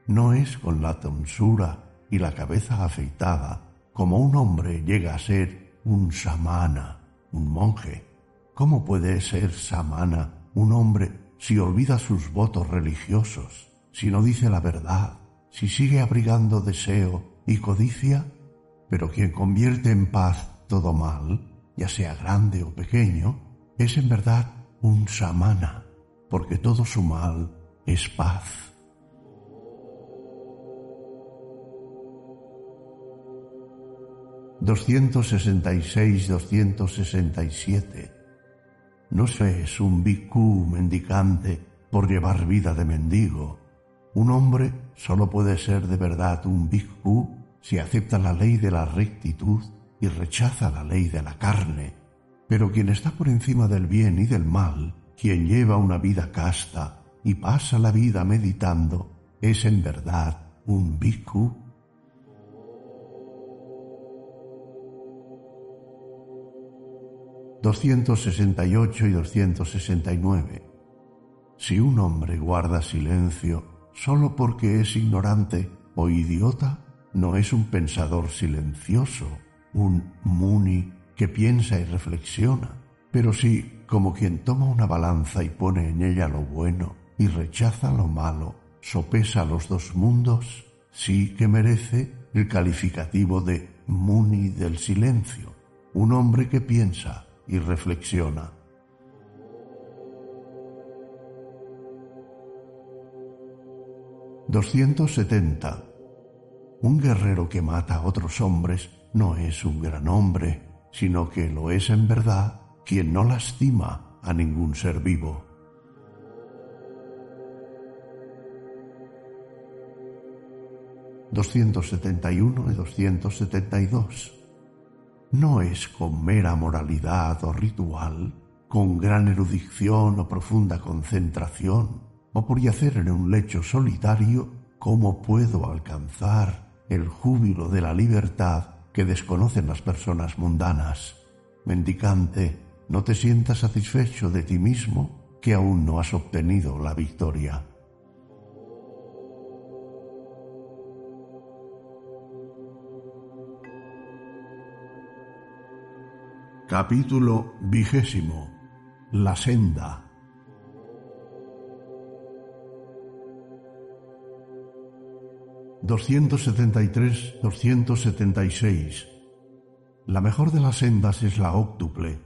No es con la tonsura y la cabeza afeitada, como un hombre llega a ser un samana, un monje. ¿Cómo puede ser samana un hombre si olvida sus votos religiosos, si no dice la verdad, si sigue abrigando deseo y codicia? Pero quien convierte en paz todo mal, ya sea grande o pequeño, es en verdad un samana, porque todo su mal es paz. 266-267. No se es un bhikkhu mendicante por llevar vida de mendigo. Un hombre solo puede ser de verdad un bhikkhu si acepta la ley de la rectitud y rechaza la ley de la carne. Pero quien está por encima del bien y del mal, quien lleva una vida casta y pasa la vida meditando, es en verdad un bhikkhu 268 y 269. Si un hombre guarda silencio solo porque es ignorante o idiota, no es un pensador silencioso, un muni que piensa y reflexiona, pero si, como quien toma una balanza y pone en ella lo bueno y rechaza lo malo, sopesa los dos mundos, sí que merece el calificativo de muni del silencio, un hombre que piensa, y reflexiona. ...270... Un guerrero que mata a otros hombres no es un gran hombre, sino que lo es en verdad quien no lastima a ningún ser vivo. ...271 y 272 no es con mera moralidad o ritual, con gran erudición o profunda concentración, o por yacer en un lecho solitario, cómo puedo alcanzar el júbilo de la libertad que desconocen las personas mundanas. Mendicante, no te sientas satisfecho de ti mismo que aún no has obtenido la victoria. Capítulo vigésimo. La senda. ...273-276... La mejor de las sendas es la óctuple.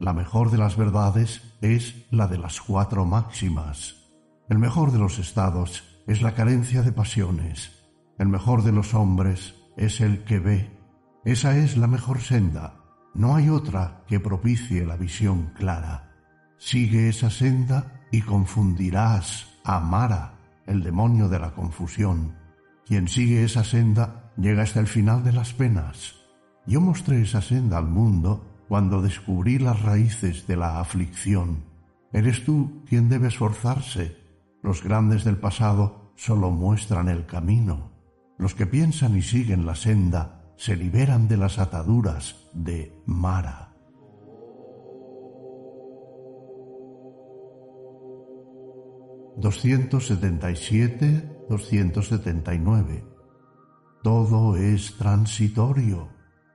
La mejor de las verdades es la de las cuatro máximas. El mejor de los estados es la carencia de pasiones. El mejor de los hombres es el que ve. Esa es la mejor senda no hay otra que propicie la visión clara. Sigue esa senda y confundirás a Mara, el demonio de la confusión. Quien sigue esa senda llega hasta el final de las penas. Yo mostré esa senda al mundo cuando descubrí las raíces de la aflicción. Eres tú quien debe esforzarse. Los grandes del pasado solo muestran el camino. Los que piensan y siguen la senda se liberan de las ataduras de Mara. ...277, 279... Todo es transitorio.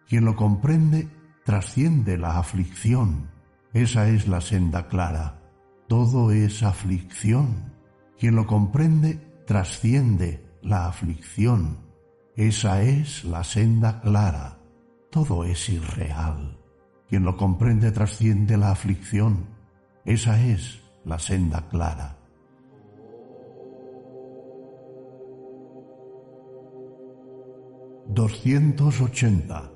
Quien lo comprende trasciende la aflicción. Esa es la senda clara. Todo es aflicción. Quien lo comprende trasciende la aflicción. Esa es la senda clara. Todo es irreal. Quien lo comprende trasciende la aflicción. Esa es la senda clara. ...280...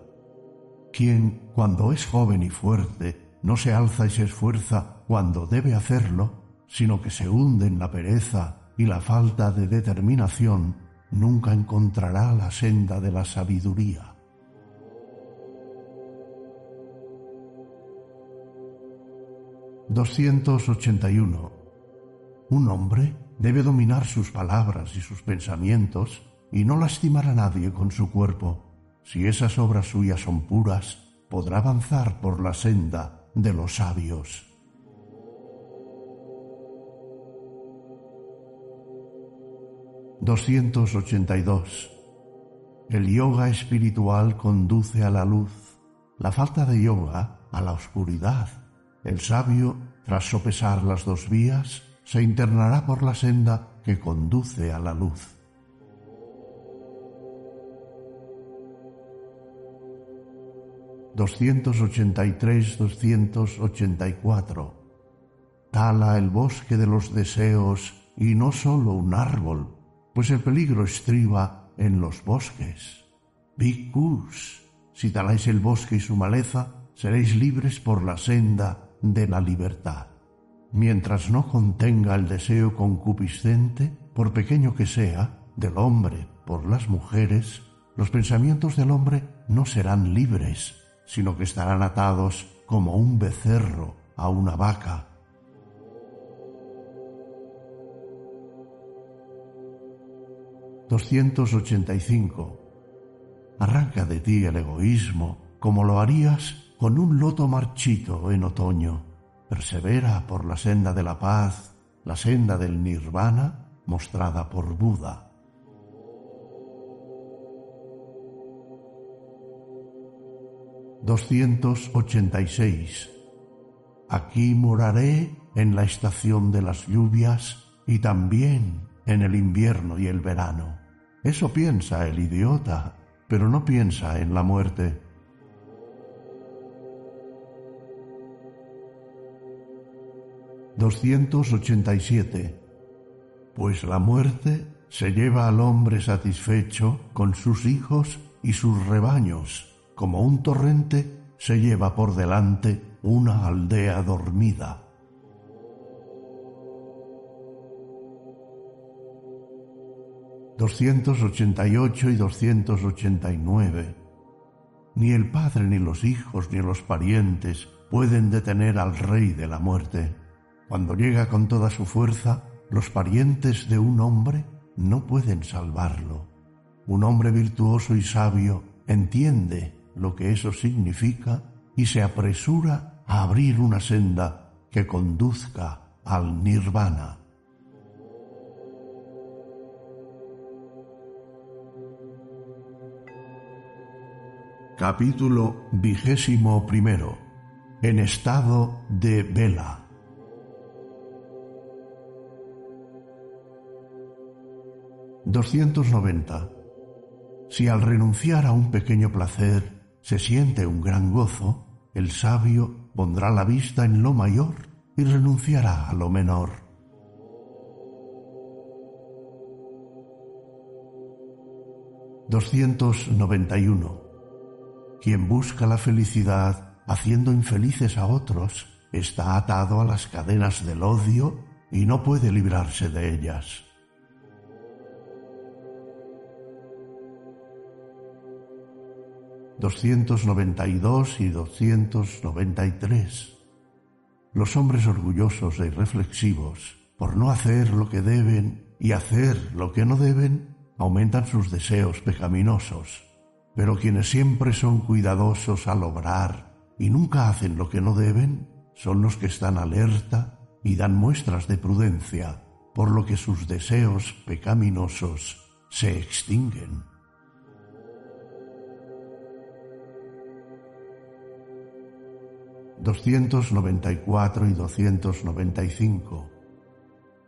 Quien, cuando es joven y fuerte, no se alza y se esfuerza cuando debe hacerlo, sino que se hunde en la pereza y la falta de determinación, nunca encontrará la senda de la sabiduría. ...281... Un hombre debe dominar sus palabras y sus pensamientos y no lastimar a nadie con su cuerpo. Si esas obras suyas son puras, podrá avanzar por la senda de los sabios. 282. El yoga espiritual conduce a la luz, la falta de yoga a la oscuridad. El sabio, tras sopesar las dos vías, se internará por la senda que conduce a la luz. ...283-284... Tala el bosque de los deseos y no sólo un árbol, pues el peligro estriba en los bosques. Bhikkhus, si taláis el bosque y su maleza, seréis libres por la senda de la libertad. Mientras no contenga el deseo concupiscente, por pequeño que sea, del hombre por las mujeres, los pensamientos del hombre no serán libres, sino que estarán atados como un becerro a una vaca 285. Arranca de ti el egoísmo como lo harías con un loto marchito en otoño. Persevera por la senda de la paz, la senda del nirvana mostrada por Buda. ...286... Aquí moraré en la estación de las lluvias y también en el invierno y el verano. Eso piensa el idiota, pero no piensa en la muerte. ...287... Pues la muerte se lleva al hombre satisfecho con sus hijos y sus rebaños, como un torrente se lleva por delante una aldea dormida. 288 y 289. Ni el padre, ni los hijos, ni los parientes pueden detener al rey de la muerte. Cuando llega con toda su fuerza, los parientes de un hombre no pueden salvarlo. Un hombre virtuoso y sabio entiende lo que eso significa y se apresura a abrir una senda que conduzca al nirvana. Capítulo vigésimo primero. En estado de vela. noventa. Si al renunciar a un pequeño placer se siente un gran gozo, el sabio pondrá la vista en lo mayor y renunciará a lo menor. 291. Quien busca la felicidad haciendo infelices a otros está atado a las cadenas del odio y no puede librarse de ellas. ...292 y 293... Los hombres orgullosos y reflexivos, por no hacer lo que deben y hacer lo que no deben, aumentan sus deseos pecaminosos pero quienes siempre son cuidadosos al obrar y nunca hacen lo que no deben, son los que están alerta y dan muestras de prudencia, por lo que sus deseos pecaminosos se extinguen. ...294 y 295...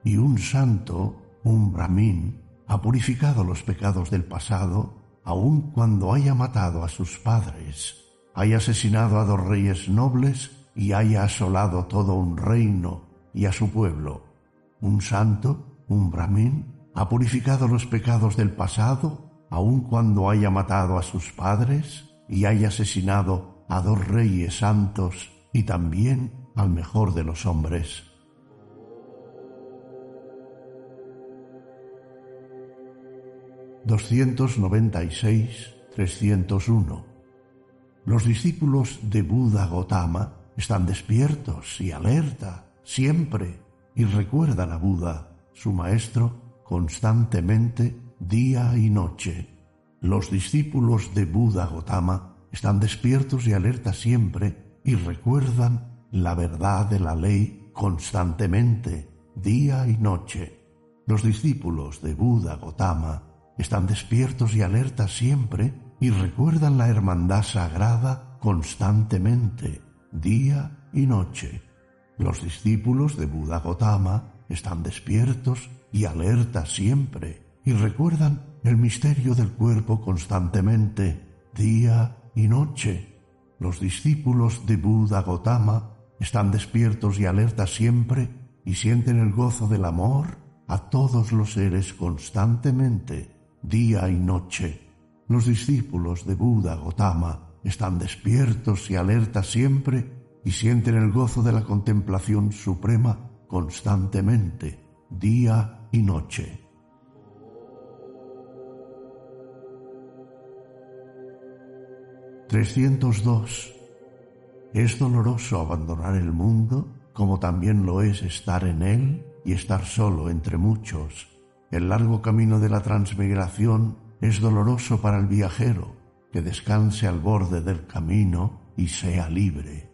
...y un santo, un brahmin, ha purificado los pecados del pasado aun cuando haya matado a sus padres, haya asesinado a dos reyes nobles y haya asolado todo un reino y a su pueblo. Un santo, un brahmin, ha purificado los pecados del pasado, aun cuando haya matado a sus padres y haya asesinado a dos reyes santos y también al mejor de los hombres. 296-301. Los discípulos de Buda Gotama están despiertos y alerta siempre y recuerdan a Buda, su maestro, constantemente día y noche. Los discípulos de Buda Gotama están despiertos y alerta siempre y recuerdan la verdad de la ley constantemente, día y noche. Los discípulos de Buda Gotama están despiertos y alertas siempre y recuerdan la hermandad sagrada constantemente, día y noche. Los discípulos de Buda Gotama están despiertos y alertas siempre y recuerdan el misterio del cuerpo constantemente, día y noche. Los discípulos de Buda Gotama están despiertos y alertas siempre y sienten el gozo del amor a todos los seres constantemente, día y noche. Los discípulos de Buda Gotama están despiertos y alertas siempre y sienten el gozo de la contemplación suprema constantemente, día y noche. ...302... Es doloroso abandonar el mundo como también lo es estar en él y estar solo entre muchos. El largo camino de la transmigración es doloroso para el viajero, que descanse al borde del camino y sea libre.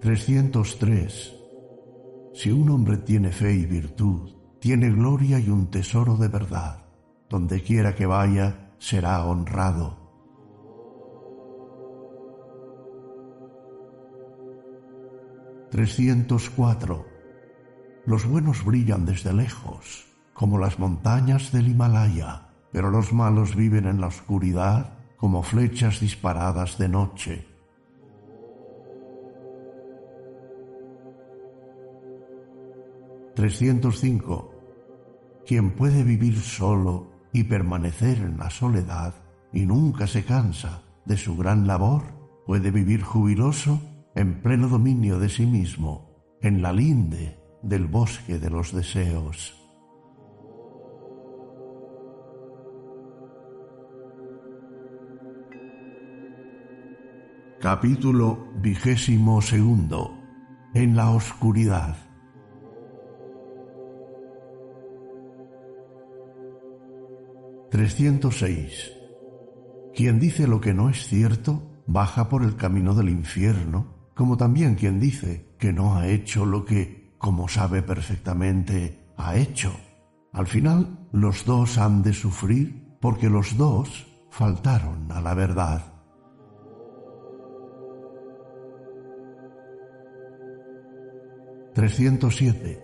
...303... Si un hombre tiene fe y virtud, tiene gloria y un tesoro de verdad. Donde quiera que vaya, será honrado 304. Los buenos brillan desde lejos, como las montañas del Himalaya, pero los malos viven en la oscuridad como flechas disparadas de noche. ...305... Quien puede vivir solo y permanecer en la soledad y nunca se cansa de su gran labor, puede vivir jubiloso en pleno dominio de sí mismo, en la linde del bosque de los deseos. Capítulo vigésimo segundo. En la oscuridad. 306. Quien dice lo que no es cierto, baja por el camino del infierno como también quien dice que no ha hecho lo que, como sabe perfectamente, ha hecho. Al final, los dos han de sufrir porque los dos faltaron a la verdad. ...307...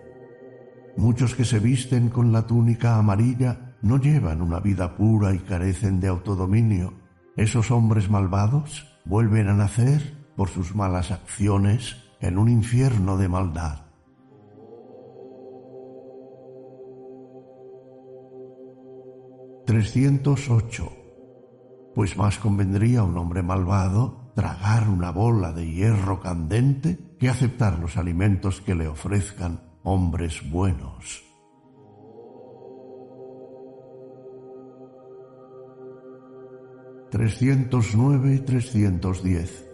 Muchos que se visten con la túnica amarilla no llevan una vida pura y carecen de autodominio. Esos hombres malvados vuelven a nacer por sus malas acciones en un infierno de maldad. ...308... Pues más convendría a un hombre malvado tragar una bola de hierro candente que aceptar los alimentos que le ofrezcan hombres buenos. 309 y 310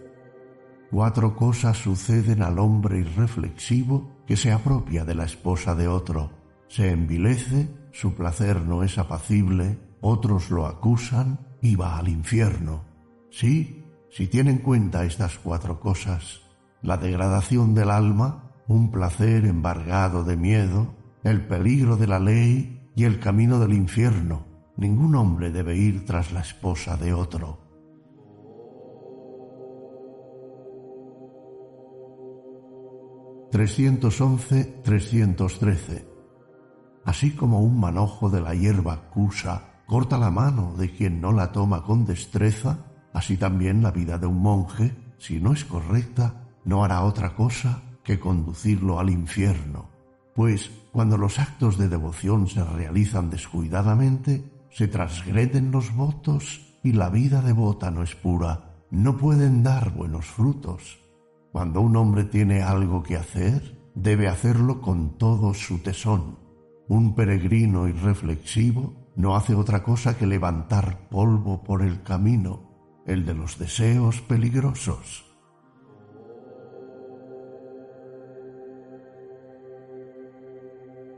Cuatro cosas suceden al hombre irreflexivo que se apropia de la esposa de otro. Se envilece, su placer no es apacible, otros lo acusan y va al infierno. Sí, si tiene en cuenta estas cuatro cosas, la degradación del alma, un placer embargado de miedo, el peligro de la ley y el camino del infierno, ningún hombre debe ir tras la esposa de otro. 311-313. Así como un manojo de la hierba cusa corta la mano de quien no la toma con destreza, así también la vida de un monje, si no es correcta, no hará otra cosa que conducirlo al infierno. Pues cuando los actos de devoción se realizan descuidadamente, se transgreden los votos y la vida devota no es pura, no pueden dar buenos frutos. Cuando un hombre tiene algo que hacer, debe hacerlo con todo su tesón. Un peregrino irreflexivo no hace otra cosa que levantar polvo por el camino, el de los deseos peligrosos.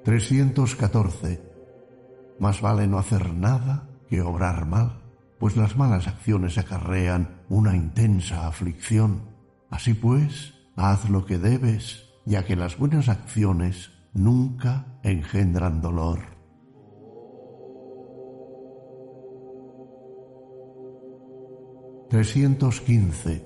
...314... Más vale no hacer nada que obrar mal, pues las malas acciones acarrean una intensa aflicción. Así pues, haz lo que debes, ya que las buenas acciones nunca engendran dolor. ...315...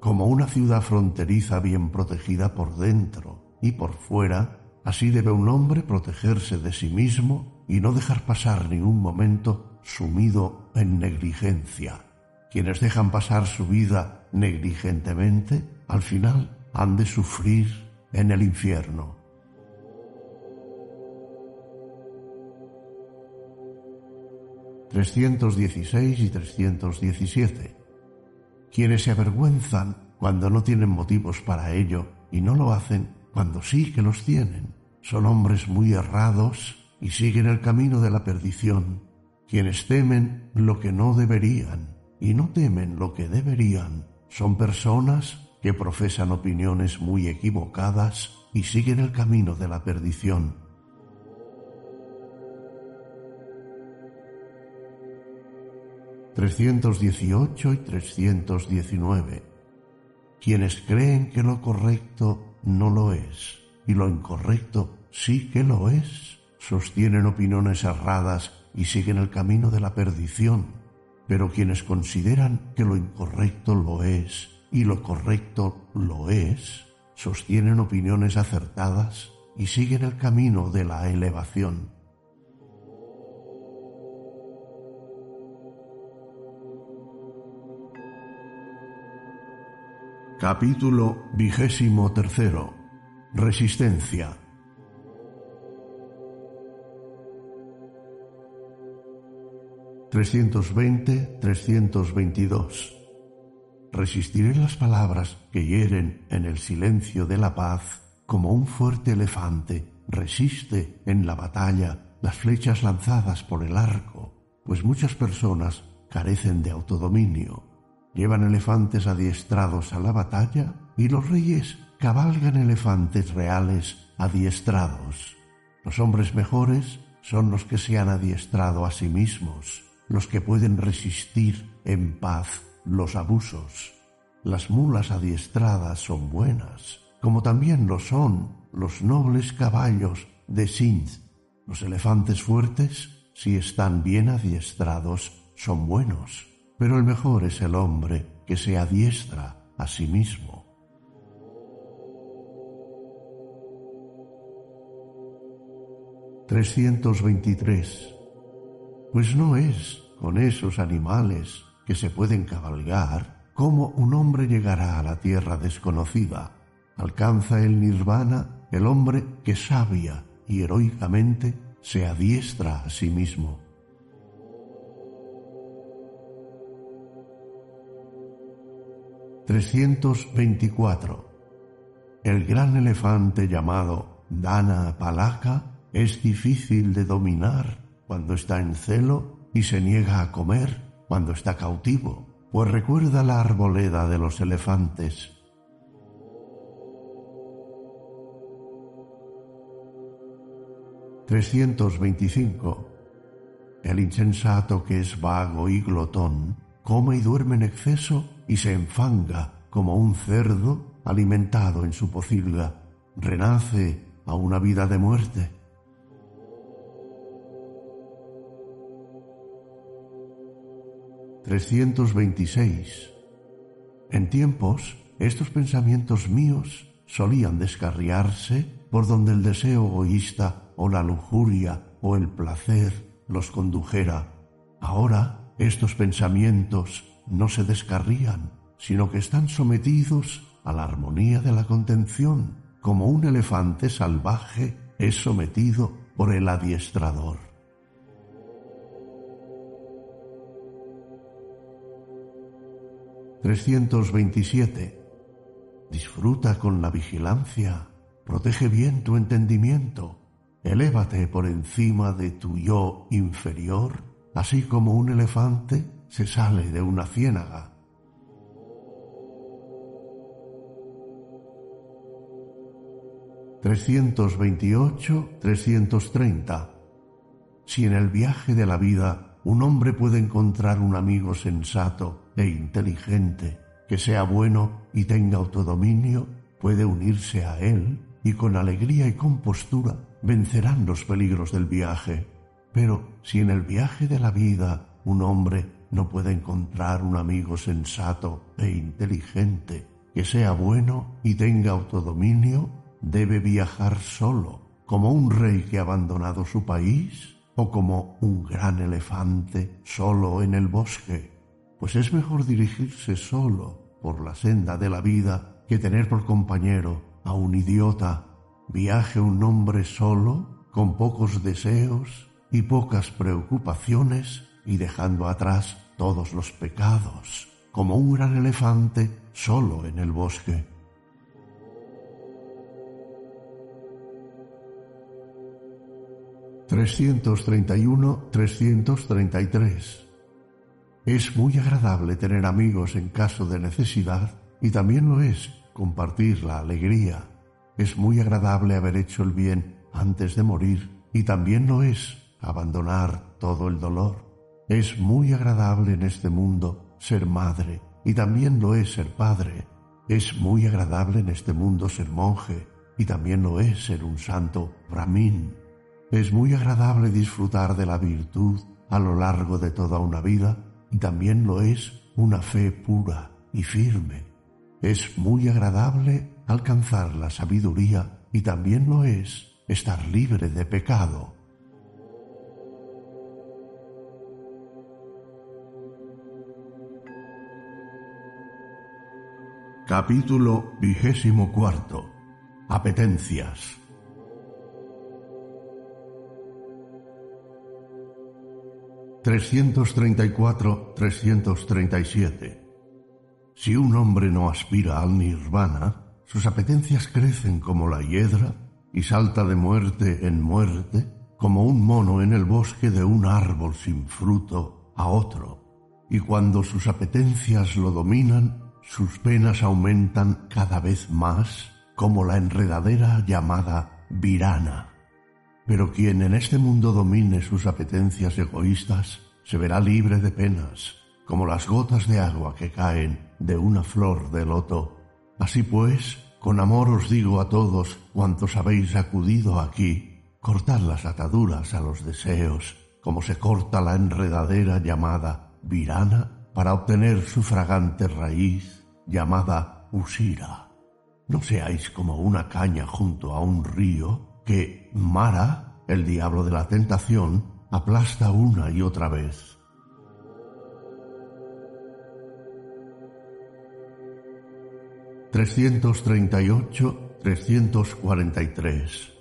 Como una ciudad fronteriza bien protegida por dentro y por fuera, así debe un hombre protegerse de sí mismo y no dejar pasar ningún momento sumido en negligencia. Quienes dejan pasar su vida negligentemente, al final han de sufrir en el infierno. ...316 y 317... Quienes se avergüenzan cuando no tienen motivos para ello y no lo hacen cuando sí que los tienen. Son hombres muy errados y siguen el camino de la perdición. Quienes temen lo que no deberían y no temen lo que deberían. Son personas que profesan opiniones muy equivocadas y siguen el camino de la perdición. ...318 y 319... Quienes creen que lo correcto no lo es y lo incorrecto sí que lo es, sostienen opiniones erradas y siguen el camino de la perdición pero quienes consideran que lo incorrecto lo es y lo correcto lo es, sostienen opiniones acertadas y siguen el camino de la elevación. Capítulo vigésimo. Resistencia. 320-322. Resistiré las palabras que hieren en el silencio de la paz como un fuerte elefante resiste en la batalla las flechas lanzadas por el arco, pues muchas personas carecen de autodominio. Llevan elefantes adiestrados a la batalla y los reyes cabalgan elefantes reales adiestrados. Los hombres mejores son los que se han adiestrado a sí mismos los que pueden resistir en paz los abusos. Las mulas adiestradas son buenas, como también lo son los nobles caballos de Sindh. Los elefantes fuertes, si están bien adiestrados, son buenos, pero el mejor es el hombre que se adiestra a sí mismo. ...323 pues no es con esos animales que se pueden cabalgar como un hombre llegará a la tierra desconocida. Alcanza el nirvana el hombre que sabia y heroicamente se adiestra a sí mismo. ...324... El gran elefante llamado Dana Palaka es difícil de dominar cuando está en celo y se niega a comer cuando está cautivo, pues recuerda la arboleda de los elefantes. ...325... El insensato que es vago y glotón, come y duerme en exceso y se enfanga como un cerdo alimentado en su pocilga, renace a una vida de muerte 326. En tiempos, estos pensamientos míos solían descarriarse por donde el deseo egoísta o la lujuria o el placer los condujera. Ahora estos pensamientos no se descarrían, sino que están sometidos a la armonía de la contención, como un elefante salvaje es sometido por el adiestrador. 327. Disfruta con la vigilancia, protege bien tu entendimiento, elévate por encima de tu yo inferior, así como un elefante se sale de una ciénaga. ...328-330... Si en el viaje de la vida un hombre puede encontrar un amigo sensato e inteligente, que sea bueno y tenga autodominio, puede unirse a él y con alegría y compostura vencerán los peligros del viaje. Pero si en el viaje de la vida un hombre no puede encontrar un amigo sensato e inteligente, que sea bueno y tenga autodominio, debe viajar solo, como un rey que ha abandonado su país o como un gran elefante solo en el bosque, pues es mejor dirigirse solo por la senda de la vida que tener por compañero a un idiota. Viaje un hombre solo, con pocos deseos y pocas preocupaciones, y dejando atrás todos los pecados, como un gran elefante solo en el bosque. ...331-333... Es muy agradable tener amigos en caso de necesidad y también lo es compartir la alegría. Es muy agradable haber hecho el bien antes de morir y también lo es abandonar todo el dolor. Es muy agradable en este mundo ser madre y también lo es ser padre. Es muy agradable en este mundo ser monje y también lo es ser un santo brahmin. Es muy agradable disfrutar de la virtud a lo largo de toda una vida y también lo es una fe pura y firme. Es muy agradable alcanzar la sabiduría y también lo es estar libre de pecado. Capítulo vigésimo cuarto. Apetencias. 334-337. Si un hombre no aspira al nirvana, sus apetencias crecen como la hiedra y salta de muerte en muerte, como un mono en el bosque de un árbol sin fruto a otro. Y cuando sus apetencias lo dominan, sus penas aumentan cada vez más como la enredadera llamada virana. Pero quien en este mundo domine sus apetencias egoístas se verá libre de penas, como las gotas de agua que caen de una flor de loto. Así pues, con amor os digo a todos cuantos habéis acudido aquí, cortad las ataduras a los deseos, como se corta la enredadera llamada virana para obtener su fragante raíz llamada Usira. No seáis como una caña junto a un río que Mara, el diablo de la tentación, aplasta una y otra vez. ...338-343...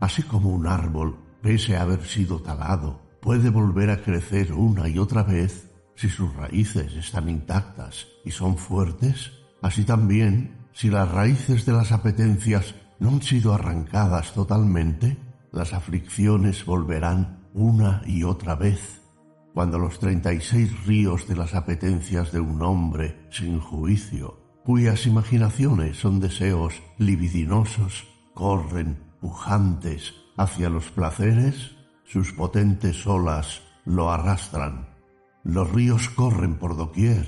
Así como un árbol, pese a haber sido talado, puede volver a crecer una y otra vez, si sus raíces están intactas y son fuertes, así también, si las raíces de las apetencias no han sido arrancadas totalmente, las aflicciones volverán una y otra vez. Cuando los treinta y seis ríos de las apetencias de un hombre sin juicio, cuyas imaginaciones son deseos libidinosos, corren pujantes hacia los placeres, sus potentes olas lo arrastran los ríos corren por doquier,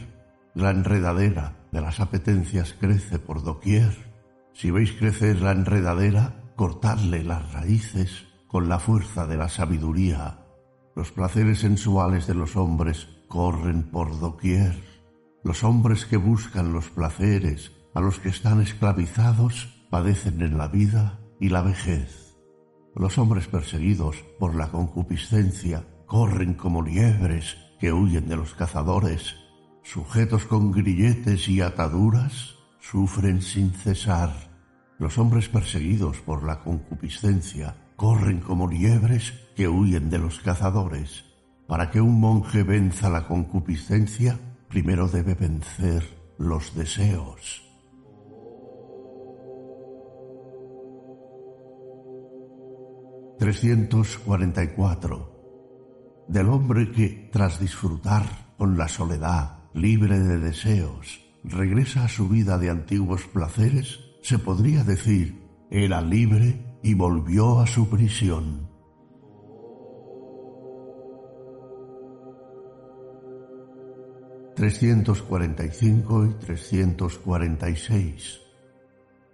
la enredadera de las apetencias crece por doquier. Si veis crecer la enredadera, cortadle las raíces con la fuerza de la sabiduría. Los placeres sensuales de los hombres corren por doquier. Los hombres que buscan los placeres, a los que están esclavizados, padecen en la vida y la vejez. Los hombres perseguidos por la concupiscencia corren como liebres que huyen de los cazadores, sujetos con grilletes y ataduras, sufren sin cesar. Los hombres perseguidos por la concupiscencia corren como liebres que huyen de los cazadores. Para que un monje venza la concupiscencia, primero debe vencer los deseos. 344 del hombre que, tras disfrutar con la soledad, libre de deseos, regresa a su vida de antiguos placeres, se podría decir, era libre y volvió a su prisión. ...345 y 346...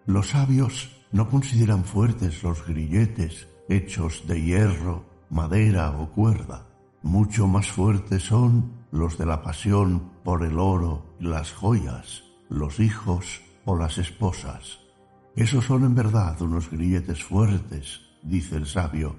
Los sabios no consideran fuertes los grilletes hechos de hierro, madera o cuerda. Mucho más fuertes son los de la pasión por el oro y las joyas, los hijos o las esposas. Esos son en verdad unos grilletes fuertes, dice el sabio.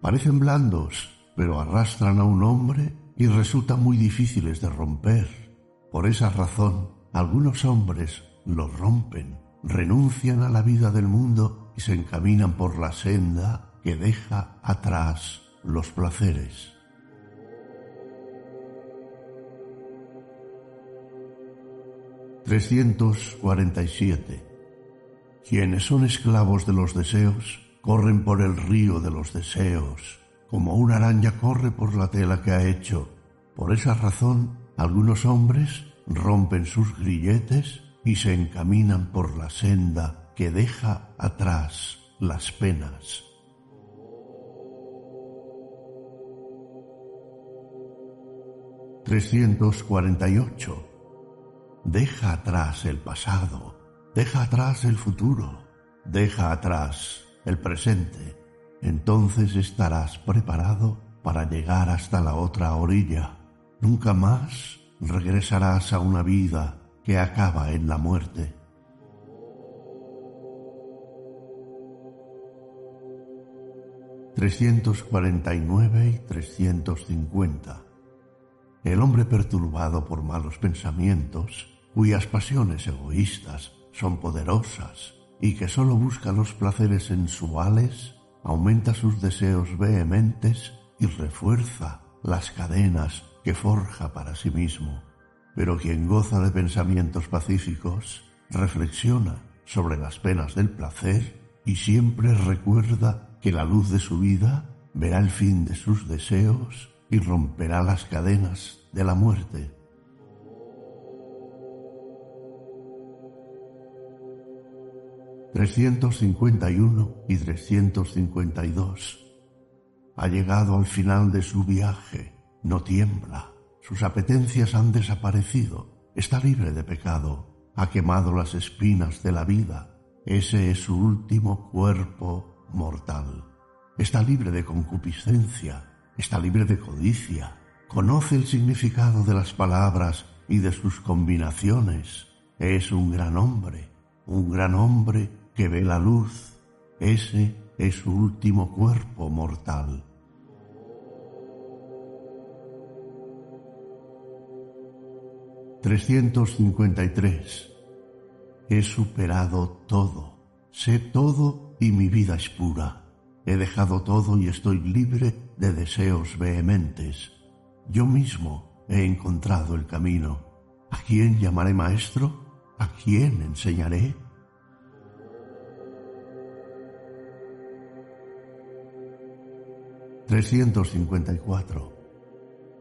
Parecen blandos, pero arrastran a un hombre y resultan muy difíciles de romper. Por esa razón, algunos hombres los rompen, renuncian a la vida del mundo y se encaminan por la senda que deja atrás los placeres. 347. Quienes son esclavos de los deseos corren por el río de los deseos, como una araña corre por la tela que ha hecho. Por esa razón, algunos hombres rompen sus grilletes y se encaminan por la senda que deja atrás las penas. ...348... Deja atrás el pasado, deja atrás el futuro, deja atrás el presente. Entonces estarás preparado para llegar hasta la otra orilla. Nunca más regresarás a una vida que acaba en la muerte. ...349 y 350... El hombre perturbado por malos pensamientos cuyas pasiones egoístas son poderosas y que sólo busca los placeres sensuales, aumenta sus deseos vehementes y refuerza las cadenas que forja para sí mismo. Pero quien goza de pensamientos pacíficos reflexiona sobre las penas del placer y siempre recuerda que la luz de su vida verá el fin de sus deseos y romperá las cadenas de la muerte. 351 y 352. Ha llegado al final de su viaje, no tiembla, sus apetencias han desaparecido, está libre de pecado, ha quemado las espinas de la vida, ese es su último cuerpo mortal. Está libre de concupiscencia, está libre de codicia, conoce el significado de las palabras y de sus combinaciones, es un gran hombre, un gran hombre que ve la luz, ese es su último cuerpo mortal. ...353... He superado todo, sé todo y mi vida es pura. He dejado todo y estoy libre de deseos vehementes. Yo mismo he encontrado el camino. ¿A quién llamaré maestro? ¿A quién enseñaré? 354.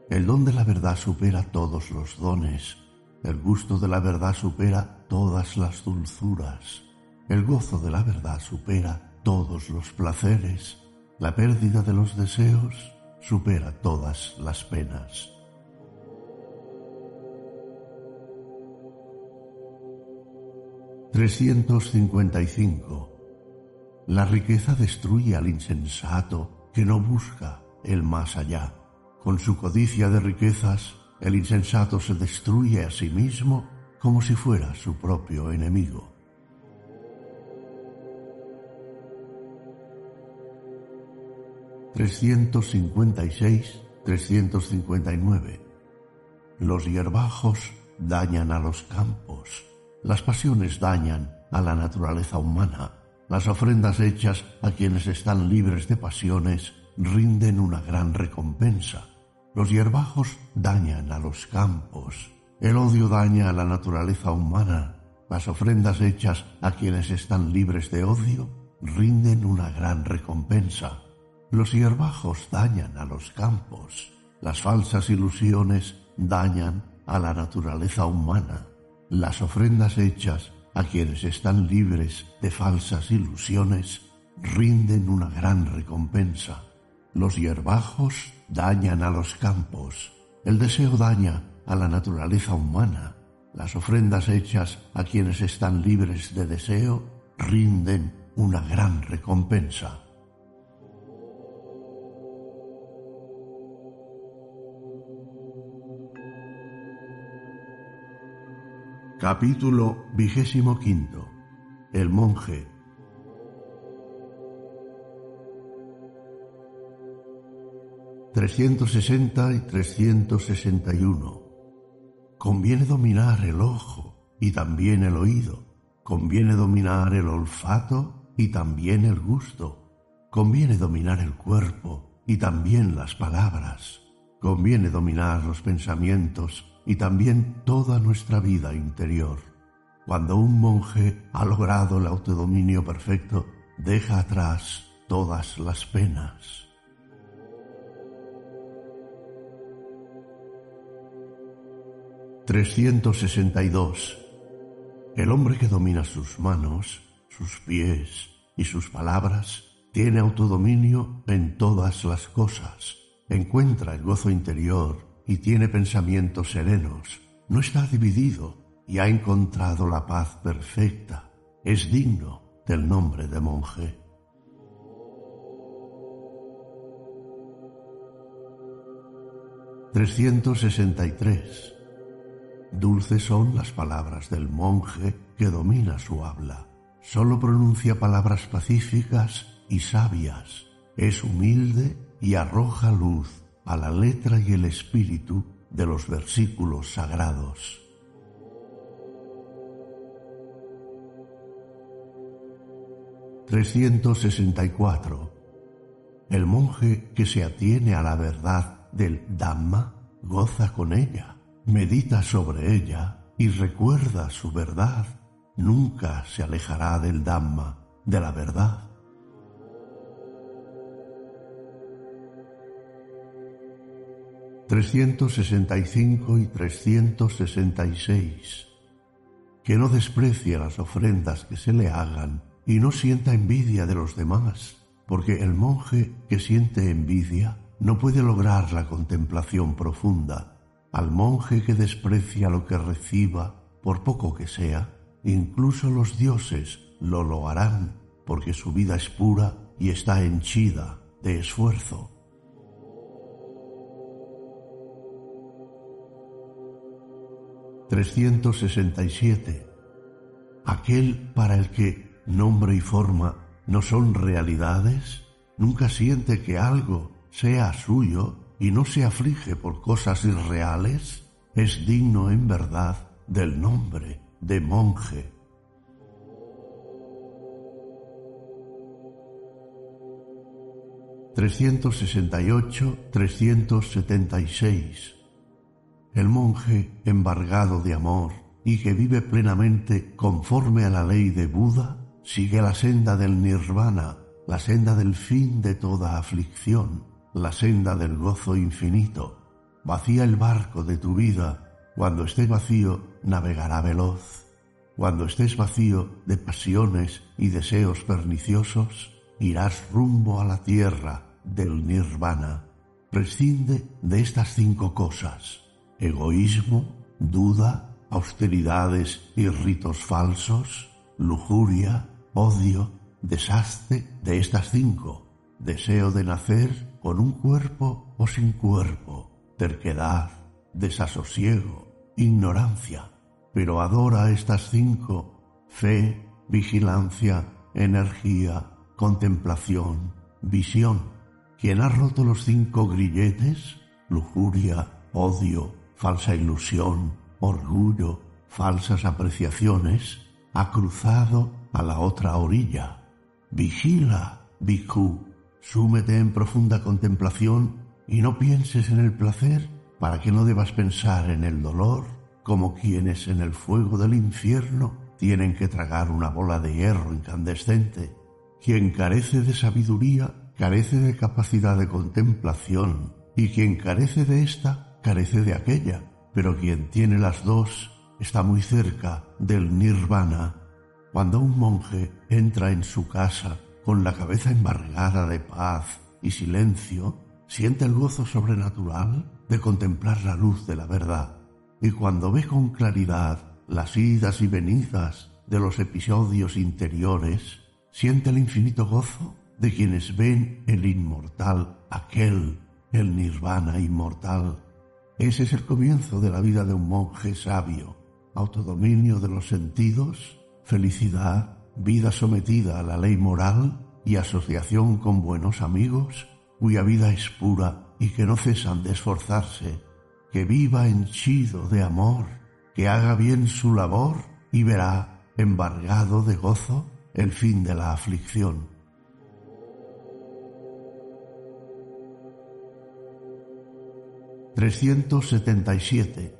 El don de la verdad supera todos los dones. El gusto de la verdad supera todas las dulzuras. El gozo de la verdad supera todos los placeres. La pérdida de los deseos supera todas las penas. ...355... La riqueza destruye al insensato que no busca el más allá. Con su codicia de riquezas, el insensato se destruye a sí mismo como si fuera su propio enemigo. ...356, 359... Los hierbajos dañan a los campos. Las pasiones dañan a la naturaleza humana. Las ofrendas hechas a quienes están libres de pasiones rinden una gran recompensa. Los hierbajos dañan a los campos. El odio daña a la naturaleza humana. Las ofrendas hechas a quienes están libres de odio rinden una gran recompensa. Los hierbajos dañan a los campos. Las falsas ilusiones dañan a la naturaleza humana. Las ofrendas hechas a quienes están libres de falsas ilusiones rinden una gran recompensa. Los hierbajos dañan a los campos. El deseo daña a la naturaleza humana. Las ofrendas hechas a quienes están libres de deseo rinden una gran recompensa. Capítulo vigésimo quinto. El monje. ...360 y 361. Conviene dominar el ojo y también el oído. Conviene dominar el olfato y también el gusto. Conviene dominar el cuerpo y también las palabras. Conviene dominar los pensamientos y también toda nuestra vida interior. Cuando un monje ha logrado el autodominio perfecto, deja atrás todas las penas. 362. El hombre que domina sus manos, sus pies y sus palabras tiene autodominio en todas las cosas, encuentra el gozo interior y tiene pensamientos serenos, no está dividido y ha encontrado la paz perfecta, es digno del nombre de monje. ...363... Dulces son las palabras del monje que domina su habla. Solo pronuncia palabras pacíficas y sabias. Es humilde y arroja luz a la letra y el espíritu de los versículos sagrados. ...364... El monje que se atiene a la verdad del Dhamma goza con ella, medita sobre ella y recuerda su verdad. Nunca se alejará del Dhamma, de la verdad. 365 y 366. Que no desprecie las ofrendas que se le hagan y no sienta envidia de los demás, porque el monje que siente envidia no puede lograr la contemplación profunda. Al monje que desprecia lo que reciba, por poco que sea, incluso los dioses lo loarán, porque su vida es pura y está henchida de esfuerzo. 367. Aquel para el que nombre y forma no son realidades, nunca siente que algo sea suyo y no se aflige por cosas irreales, es digno en verdad del nombre de monje. ...368-376 el monje embargado de amor y que vive plenamente conforme a la ley de Buda, sigue la senda del nirvana, la senda del fin de toda aflicción, la senda del gozo infinito. Vacía el barco de tu vida, cuando esté vacío navegará veloz. Cuando estés vacío de pasiones y deseos perniciosos, irás rumbo a la tierra del nirvana. Prescinde de estas cinco cosas egoísmo, duda, austeridades y ritos falsos, lujuria, odio, desastre de estas cinco, deseo de nacer con un cuerpo o sin cuerpo, terquedad, desasosiego, ignorancia, pero adora estas cinco, fe, vigilancia, energía, contemplación, visión. Quien ha roto los cinco grilletes, lujuria, odio, falsa ilusión, orgullo, falsas apreciaciones, ha cruzado a la otra orilla. Vigila, Bhikkhu, súmete en profunda contemplación y no pienses en el placer para que no debas pensar en el dolor, como quienes en el fuego del infierno tienen que tragar una bola de hierro incandescente. Quien carece de sabiduría carece de capacidad de contemplación, y quien carece de ésta carece de aquella, pero quien tiene las dos está muy cerca del nirvana. Cuando un monje entra en su casa con la cabeza embargada de paz y silencio, siente el gozo sobrenatural de contemplar la luz de la verdad. Y cuando ve con claridad las idas y venidas de los episodios interiores, siente el infinito gozo de quienes ven el inmortal, aquel, el nirvana inmortal. Ese es el comienzo de la vida de un monje sabio, autodominio de los sentidos, felicidad, vida sometida a la ley moral y asociación con buenos amigos, cuya vida es pura y que no cesan de esforzarse, que viva henchido de amor, que haga bien su labor y verá, embargado de gozo, el fin de la aflicción. ...377...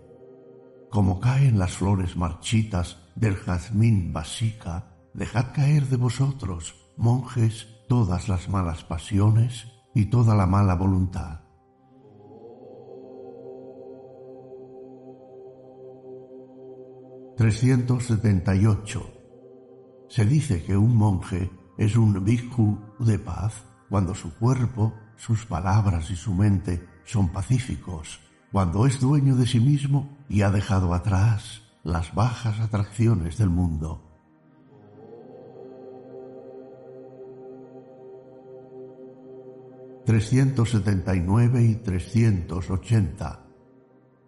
Como caen las flores marchitas del jazmín basica, dejad caer de vosotros, monjes, todas las malas pasiones y toda la mala voluntad. ...378... Se dice que un monje es un bhikkhu de paz cuando su cuerpo, sus palabras y su mente son pacíficos, cuando es dueño de sí mismo y ha dejado atrás las bajas atracciones del mundo. ...379 y 380...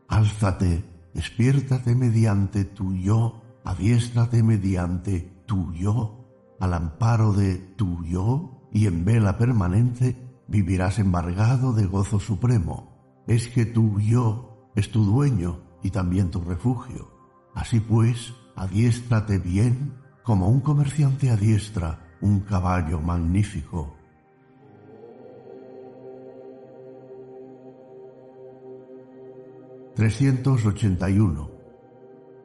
Álzate, despiértate mediante tu yo, adiéstrate mediante tu yo, al amparo de tu yo, y en vela permanente vivirás embargado de gozo supremo. Es que tu yo es tu dueño y también tu refugio. Así pues, adiéstrate bien como un comerciante adiestra un caballo magnífico. ...381...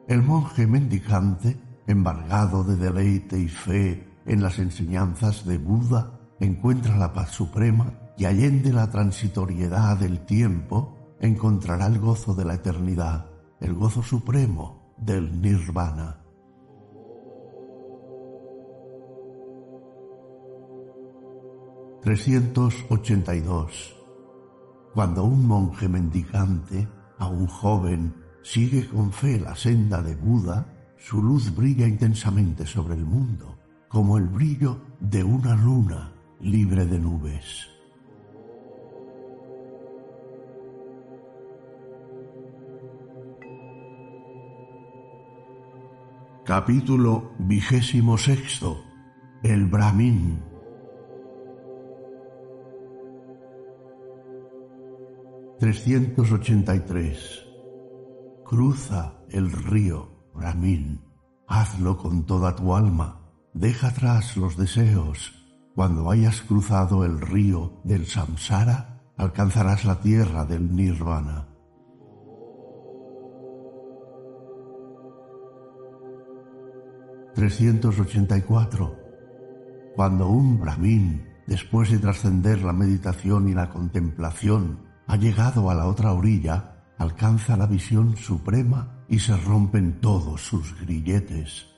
El monje mendicante embargado de deleite y fe en las enseñanzas de Buda, encuentra la paz suprema y allende la transitoriedad del tiempo, encontrará el gozo de la eternidad, el gozo supremo del nirvana. ...382... Cuando un monje mendicante, a un joven, sigue con fe la senda de Buda, su luz brilla intensamente sobre el mundo, como el brillo de una luna libre de nubes. Capítulo vigésimo sexto. El Brahmin. ...383... Cruza el río Brahmin, hazlo con toda tu alma, deja atrás los deseos. Cuando hayas cruzado el río del samsara, alcanzarás la tierra del nirvana. ...384... Cuando un brahmin, después de trascender la meditación y la contemplación, ha llegado a la otra orilla, alcanza la visión suprema y se rompen todos sus grilletes.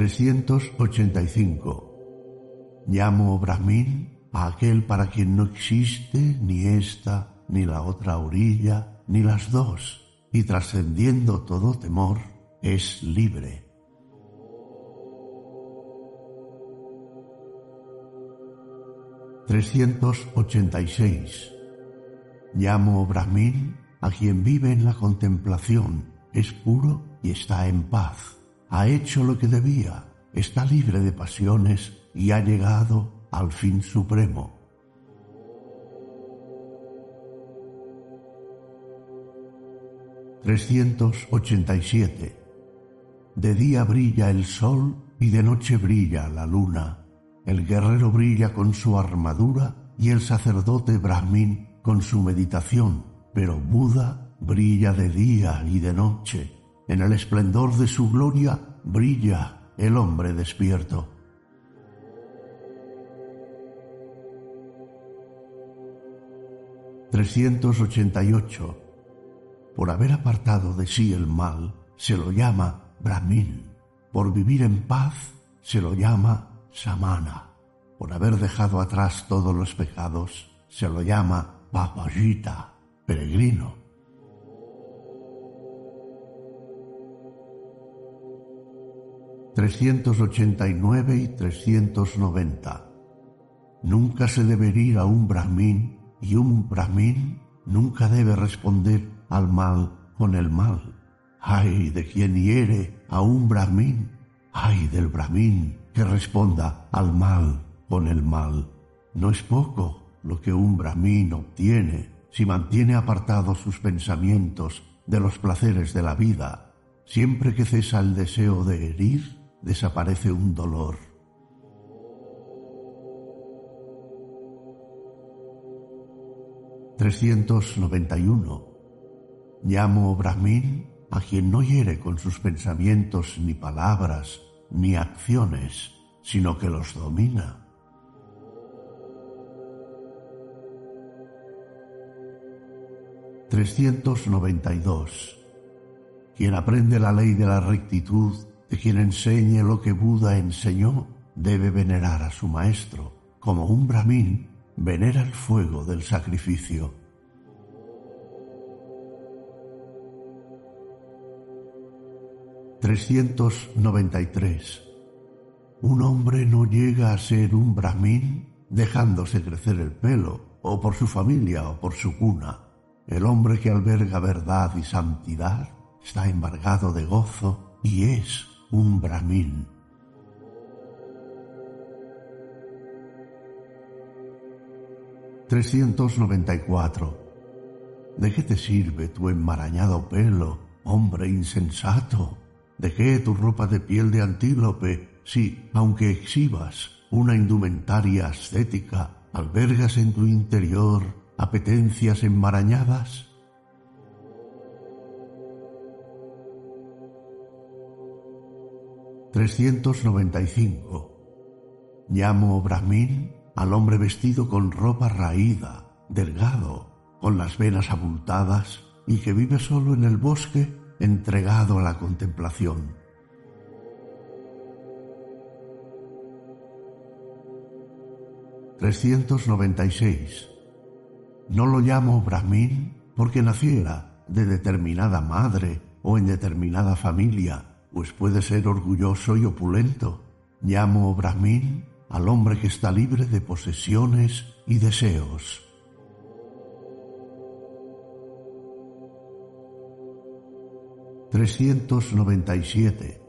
...385... Llamo Brahmin a aquel para quien no existe ni esta, ni la otra orilla, ni las dos, y trascendiendo todo temor, es libre. 386. Llamo Brahmin a quien vive en la contemplación, es puro y está en paz. Ha hecho lo que debía, está libre de pasiones y ha llegado al fin supremo. ...387... De día brilla el sol y de noche brilla la luna el guerrero brilla con su armadura y el sacerdote Brahmin con su meditación, pero Buda brilla de día y de noche. En el esplendor de su gloria brilla el hombre despierto. ...388... Por haber apartado de sí el mal, se lo llama Brahmin. Por vivir en paz, se lo llama Samana. Por haber dejado atrás todos los pecados, se lo llama Papayita, peregrino. 389 y 390. Nunca se debe ir a un brahmin y un brahmin nunca debe responder al mal con el mal. Ay de quien hiere a un brahmin, ay del brahmin que responda al mal con el mal. No es poco lo que un brahmin obtiene si mantiene apartados sus pensamientos de los placeres de la vida. Siempre que cesa el deseo de herir, desaparece un dolor. ...391... Llamo Brahmin a quien no hiere con sus pensamientos ni palabras ni acciones, sino que los domina. 392. Quien aprende la ley de la rectitud, de quien enseñe lo que Buda enseñó, debe venerar a su maestro, como un brahmin venera el fuego del sacrificio. ...393... Un hombre no llega a ser un brahmin dejándose crecer el pelo, o por su familia o por su cuna. El hombre que alberga verdad y santidad está embargado de gozo y es un brahmin. ...394... ¿De qué te sirve tu enmarañado pelo, hombre insensato? ¿De qué tu ropa de piel de antílope si, aunque exhibas una indumentaria ascética, albergas en tu interior apetencias enmarañadas? ...395... Llamo Brahmin al hombre vestido con ropa raída, delgado, con las venas abultadas y que vive solo en el bosque entregado a la contemplación. 396 no lo llamo Brahmin porque naciera de determinada madre o en determinada familia, pues puede ser orgulloso y opulento. Llamo Brahmin al hombre que está libre de posesiones y deseos. ...397...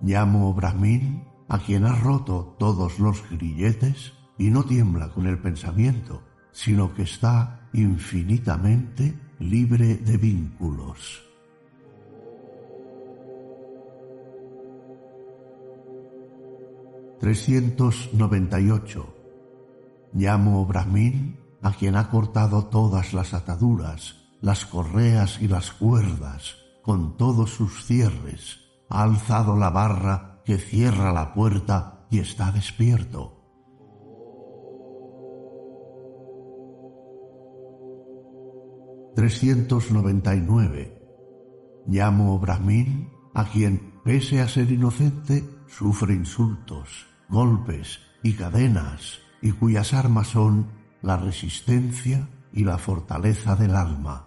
Llamo Brahmin a quien ha roto todos los grilletes y no tiembla con el pensamiento sino que está infinitamente libre de vínculos. ...398... Llamo Brahmin a quien ha cortado todas las ataduras, las correas y las cuerdas, con todos sus cierres, ha alzado la barra que cierra la puerta y está despierto. 399. Llamo Brahmin a quien, pese a ser inocente, sufre insultos, golpes y cadenas, y cuyas armas son la resistencia y la fortaleza del alma.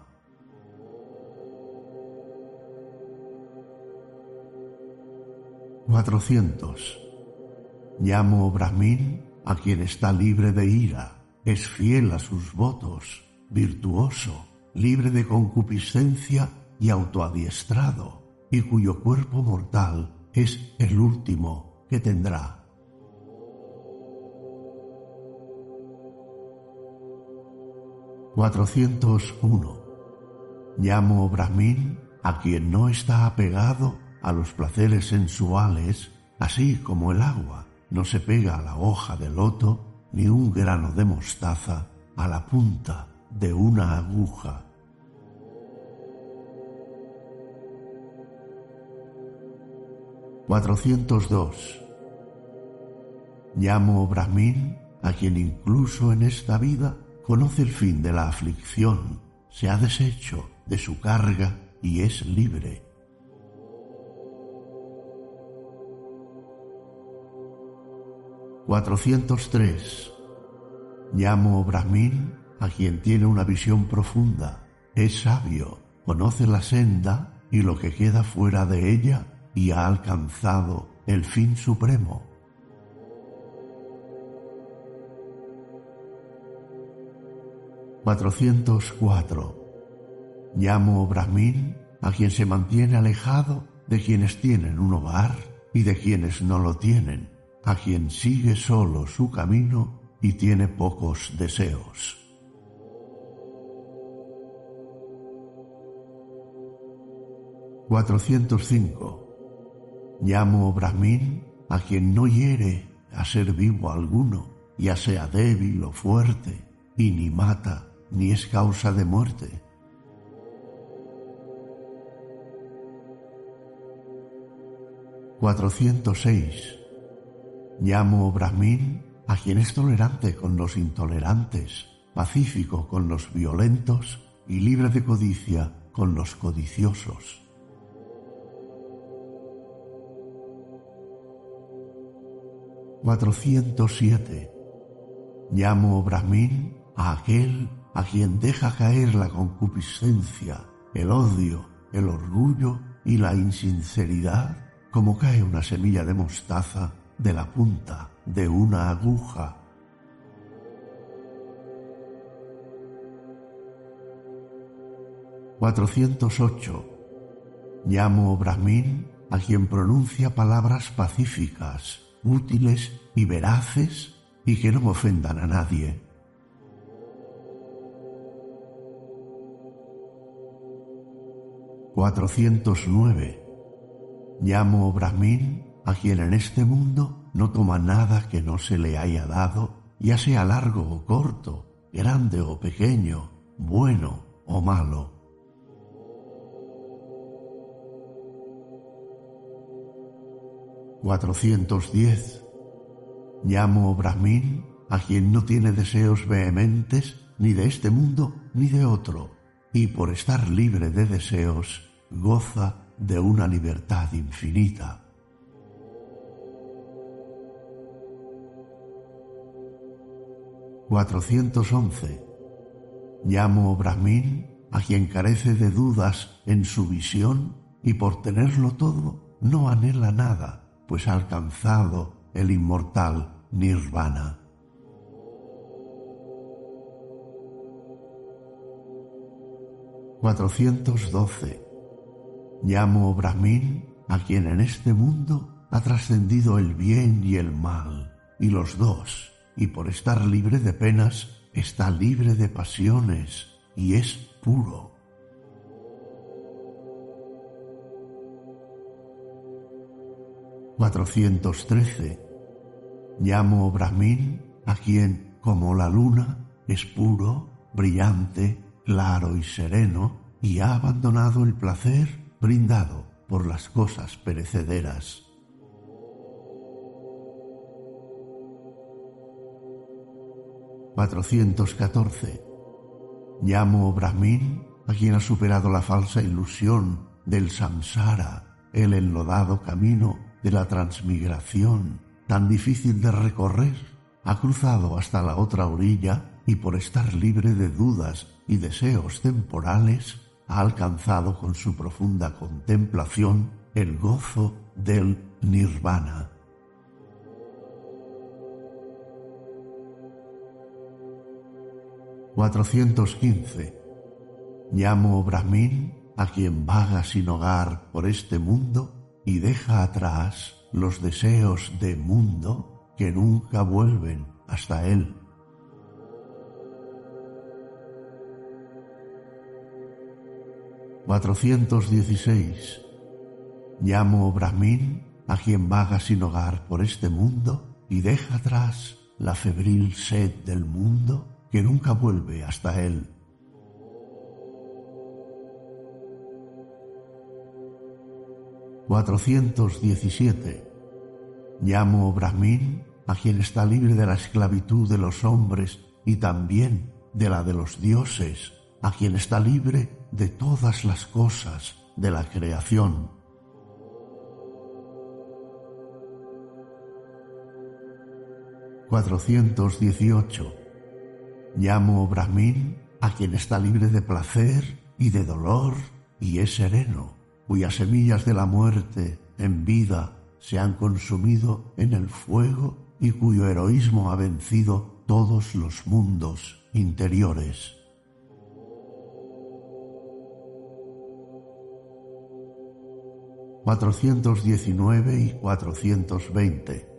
Cuatrocientos. Llamo Brahmin a quien está libre de ira, es fiel a sus votos, virtuoso, libre de concupiscencia y autoadiestrado, y cuyo cuerpo mortal es el último que tendrá. ...401... Llamo Brahmin a quien no está apegado a los placeres sensuales, así como el agua no se pega a la hoja de loto, ni un grano de mostaza a la punta de una aguja. 402. Llamo Brahmin a quien incluso en esta vida conoce el fin de la aflicción, se ha deshecho de su carga y es libre. ...403... Llamo Brahmin a quien tiene una visión profunda, es sabio, conoce la senda y lo que queda fuera de ella y ha alcanzado el fin supremo. ...404... Llamo Brahmin a quien se mantiene alejado de quienes tienen un hogar y de quienes no lo tienen, a quien sigue solo su camino y tiene pocos deseos. 405. Llamo Brahmin a quien no hiere a ser vivo alguno, ya sea débil o fuerte, y ni mata ni es causa de muerte. ...406... Llamo Brahmin a quien es tolerante con los intolerantes, pacífico con los violentos y libre de codicia con los codiciosos. 407. Llamo Brahmin a aquel a quien deja caer la concupiscencia, el odio, el orgullo y la insinceridad como cae una semilla de mostaza de la punta de una aguja. ...408... Llamo Brahmin a quien pronuncia palabras pacíficas, útiles y veraces y que no ofendan a nadie. ...409... Llamo Brahmin a quien en este mundo no toma nada que no se le haya dado, ya sea largo o corto, grande o pequeño, bueno o malo. 410. Llamo Brahmin a quien no tiene deseos vehementes ni de este mundo ni de otro, y por estar libre de deseos goza de una libertad infinita. ...411... Llamo Brahmin a quien carece de dudas en su visión y por tenerlo todo no anhela nada pues ha alcanzado el inmortal nirvana. ...412... Llamo Brahmin a quien en este mundo ha trascendido el bien y el mal, y los dos, y por estar libre de penas, está libre de pasiones, y es puro. 413. Llamo Brahmin a quien, como la luna, es puro, brillante, claro y sereno, y ha abandonado el placer brindado por las cosas perecederas. ...414... Llamo Brahmin a quien ha superado la falsa ilusión del samsara, el enlodado camino de la transmigración tan difícil de recorrer, ha cruzado hasta la otra orilla y por estar libre de dudas y deseos temporales, ha alcanzado con su profunda contemplación el gozo del nirvana. ...415... Llamo Brahmin a quien vaga sin hogar por este mundo y deja atrás los deseos de mundo que nunca vuelven hasta él. ...416... Llamo Brahmin a quien vaga sin hogar por este mundo y deja atrás la febril sed del mundo que nunca vuelve hasta él. 417. Llamo Brahmin a quien está libre de la esclavitud de los hombres y también de la de los dioses, a quien está libre de todas las cosas de la creación. ...418... Llamo Brahmin a quien está libre de placer y de dolor y es sereno cuyas semillas de la muerte en vida se han consumido en el fuego y cuyo heroísmo ha vencido todos los mundos interiores. ...419 y 420...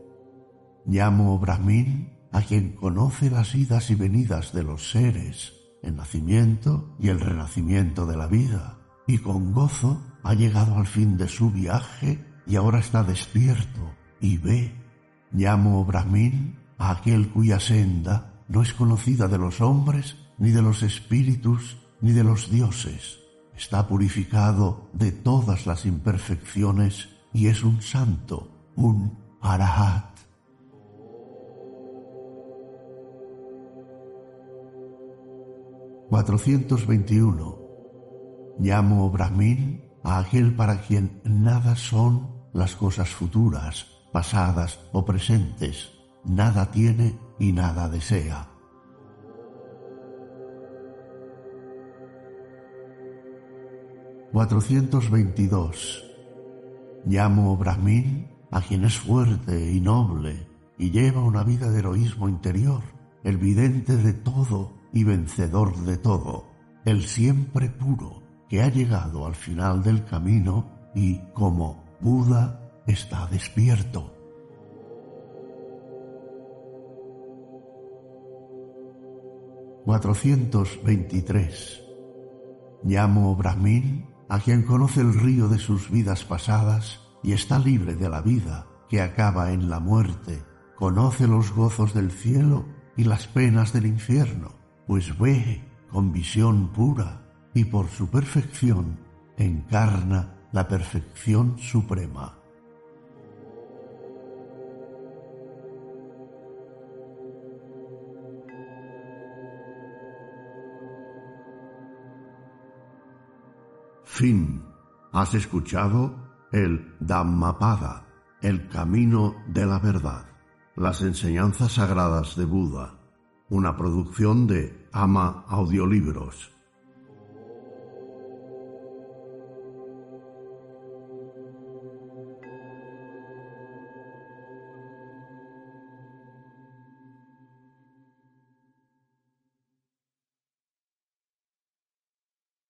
Llamo Brahmin a quien conoce las idas y venidas de los seres, el nacimiento y el renacimiento de la vida, y con gozo ha llegado al fin de su viaje y ahora está despierto y ve. Llamo Brahmin a aquel cuya senda no es conocida de los hombres, ni de los espíritus, ni de los dioses. Está purificado de todas las imperfecciones y es un santo, un arahat. 421. Llamo Brahmin a aquel para quien nada son las cosas futuras, pasadas o presentes, nada tiene y nada desea. ...422... Llamo Brahmin a quien es fuerte y noble y lleva una vida de heroísmo interior, el vidente de todo y vencedor de todo, el siempre puro, que ha llegado al final del camino y, como Buda, está despierto. ...423... Llamo Brahmin a quien conoce el río de sus vidas pasadas y está libre de la vida que acaba en la muerte, conoce los gozos del cielo y las penas del infierno, pues ve con visión pura y por su perfección encarna la perfección suprema. Fin. Has escuchado el Dhammapada, el camino de la verdad, las enseñanzas sagradas de Buda una producción de Ama Audiolibros.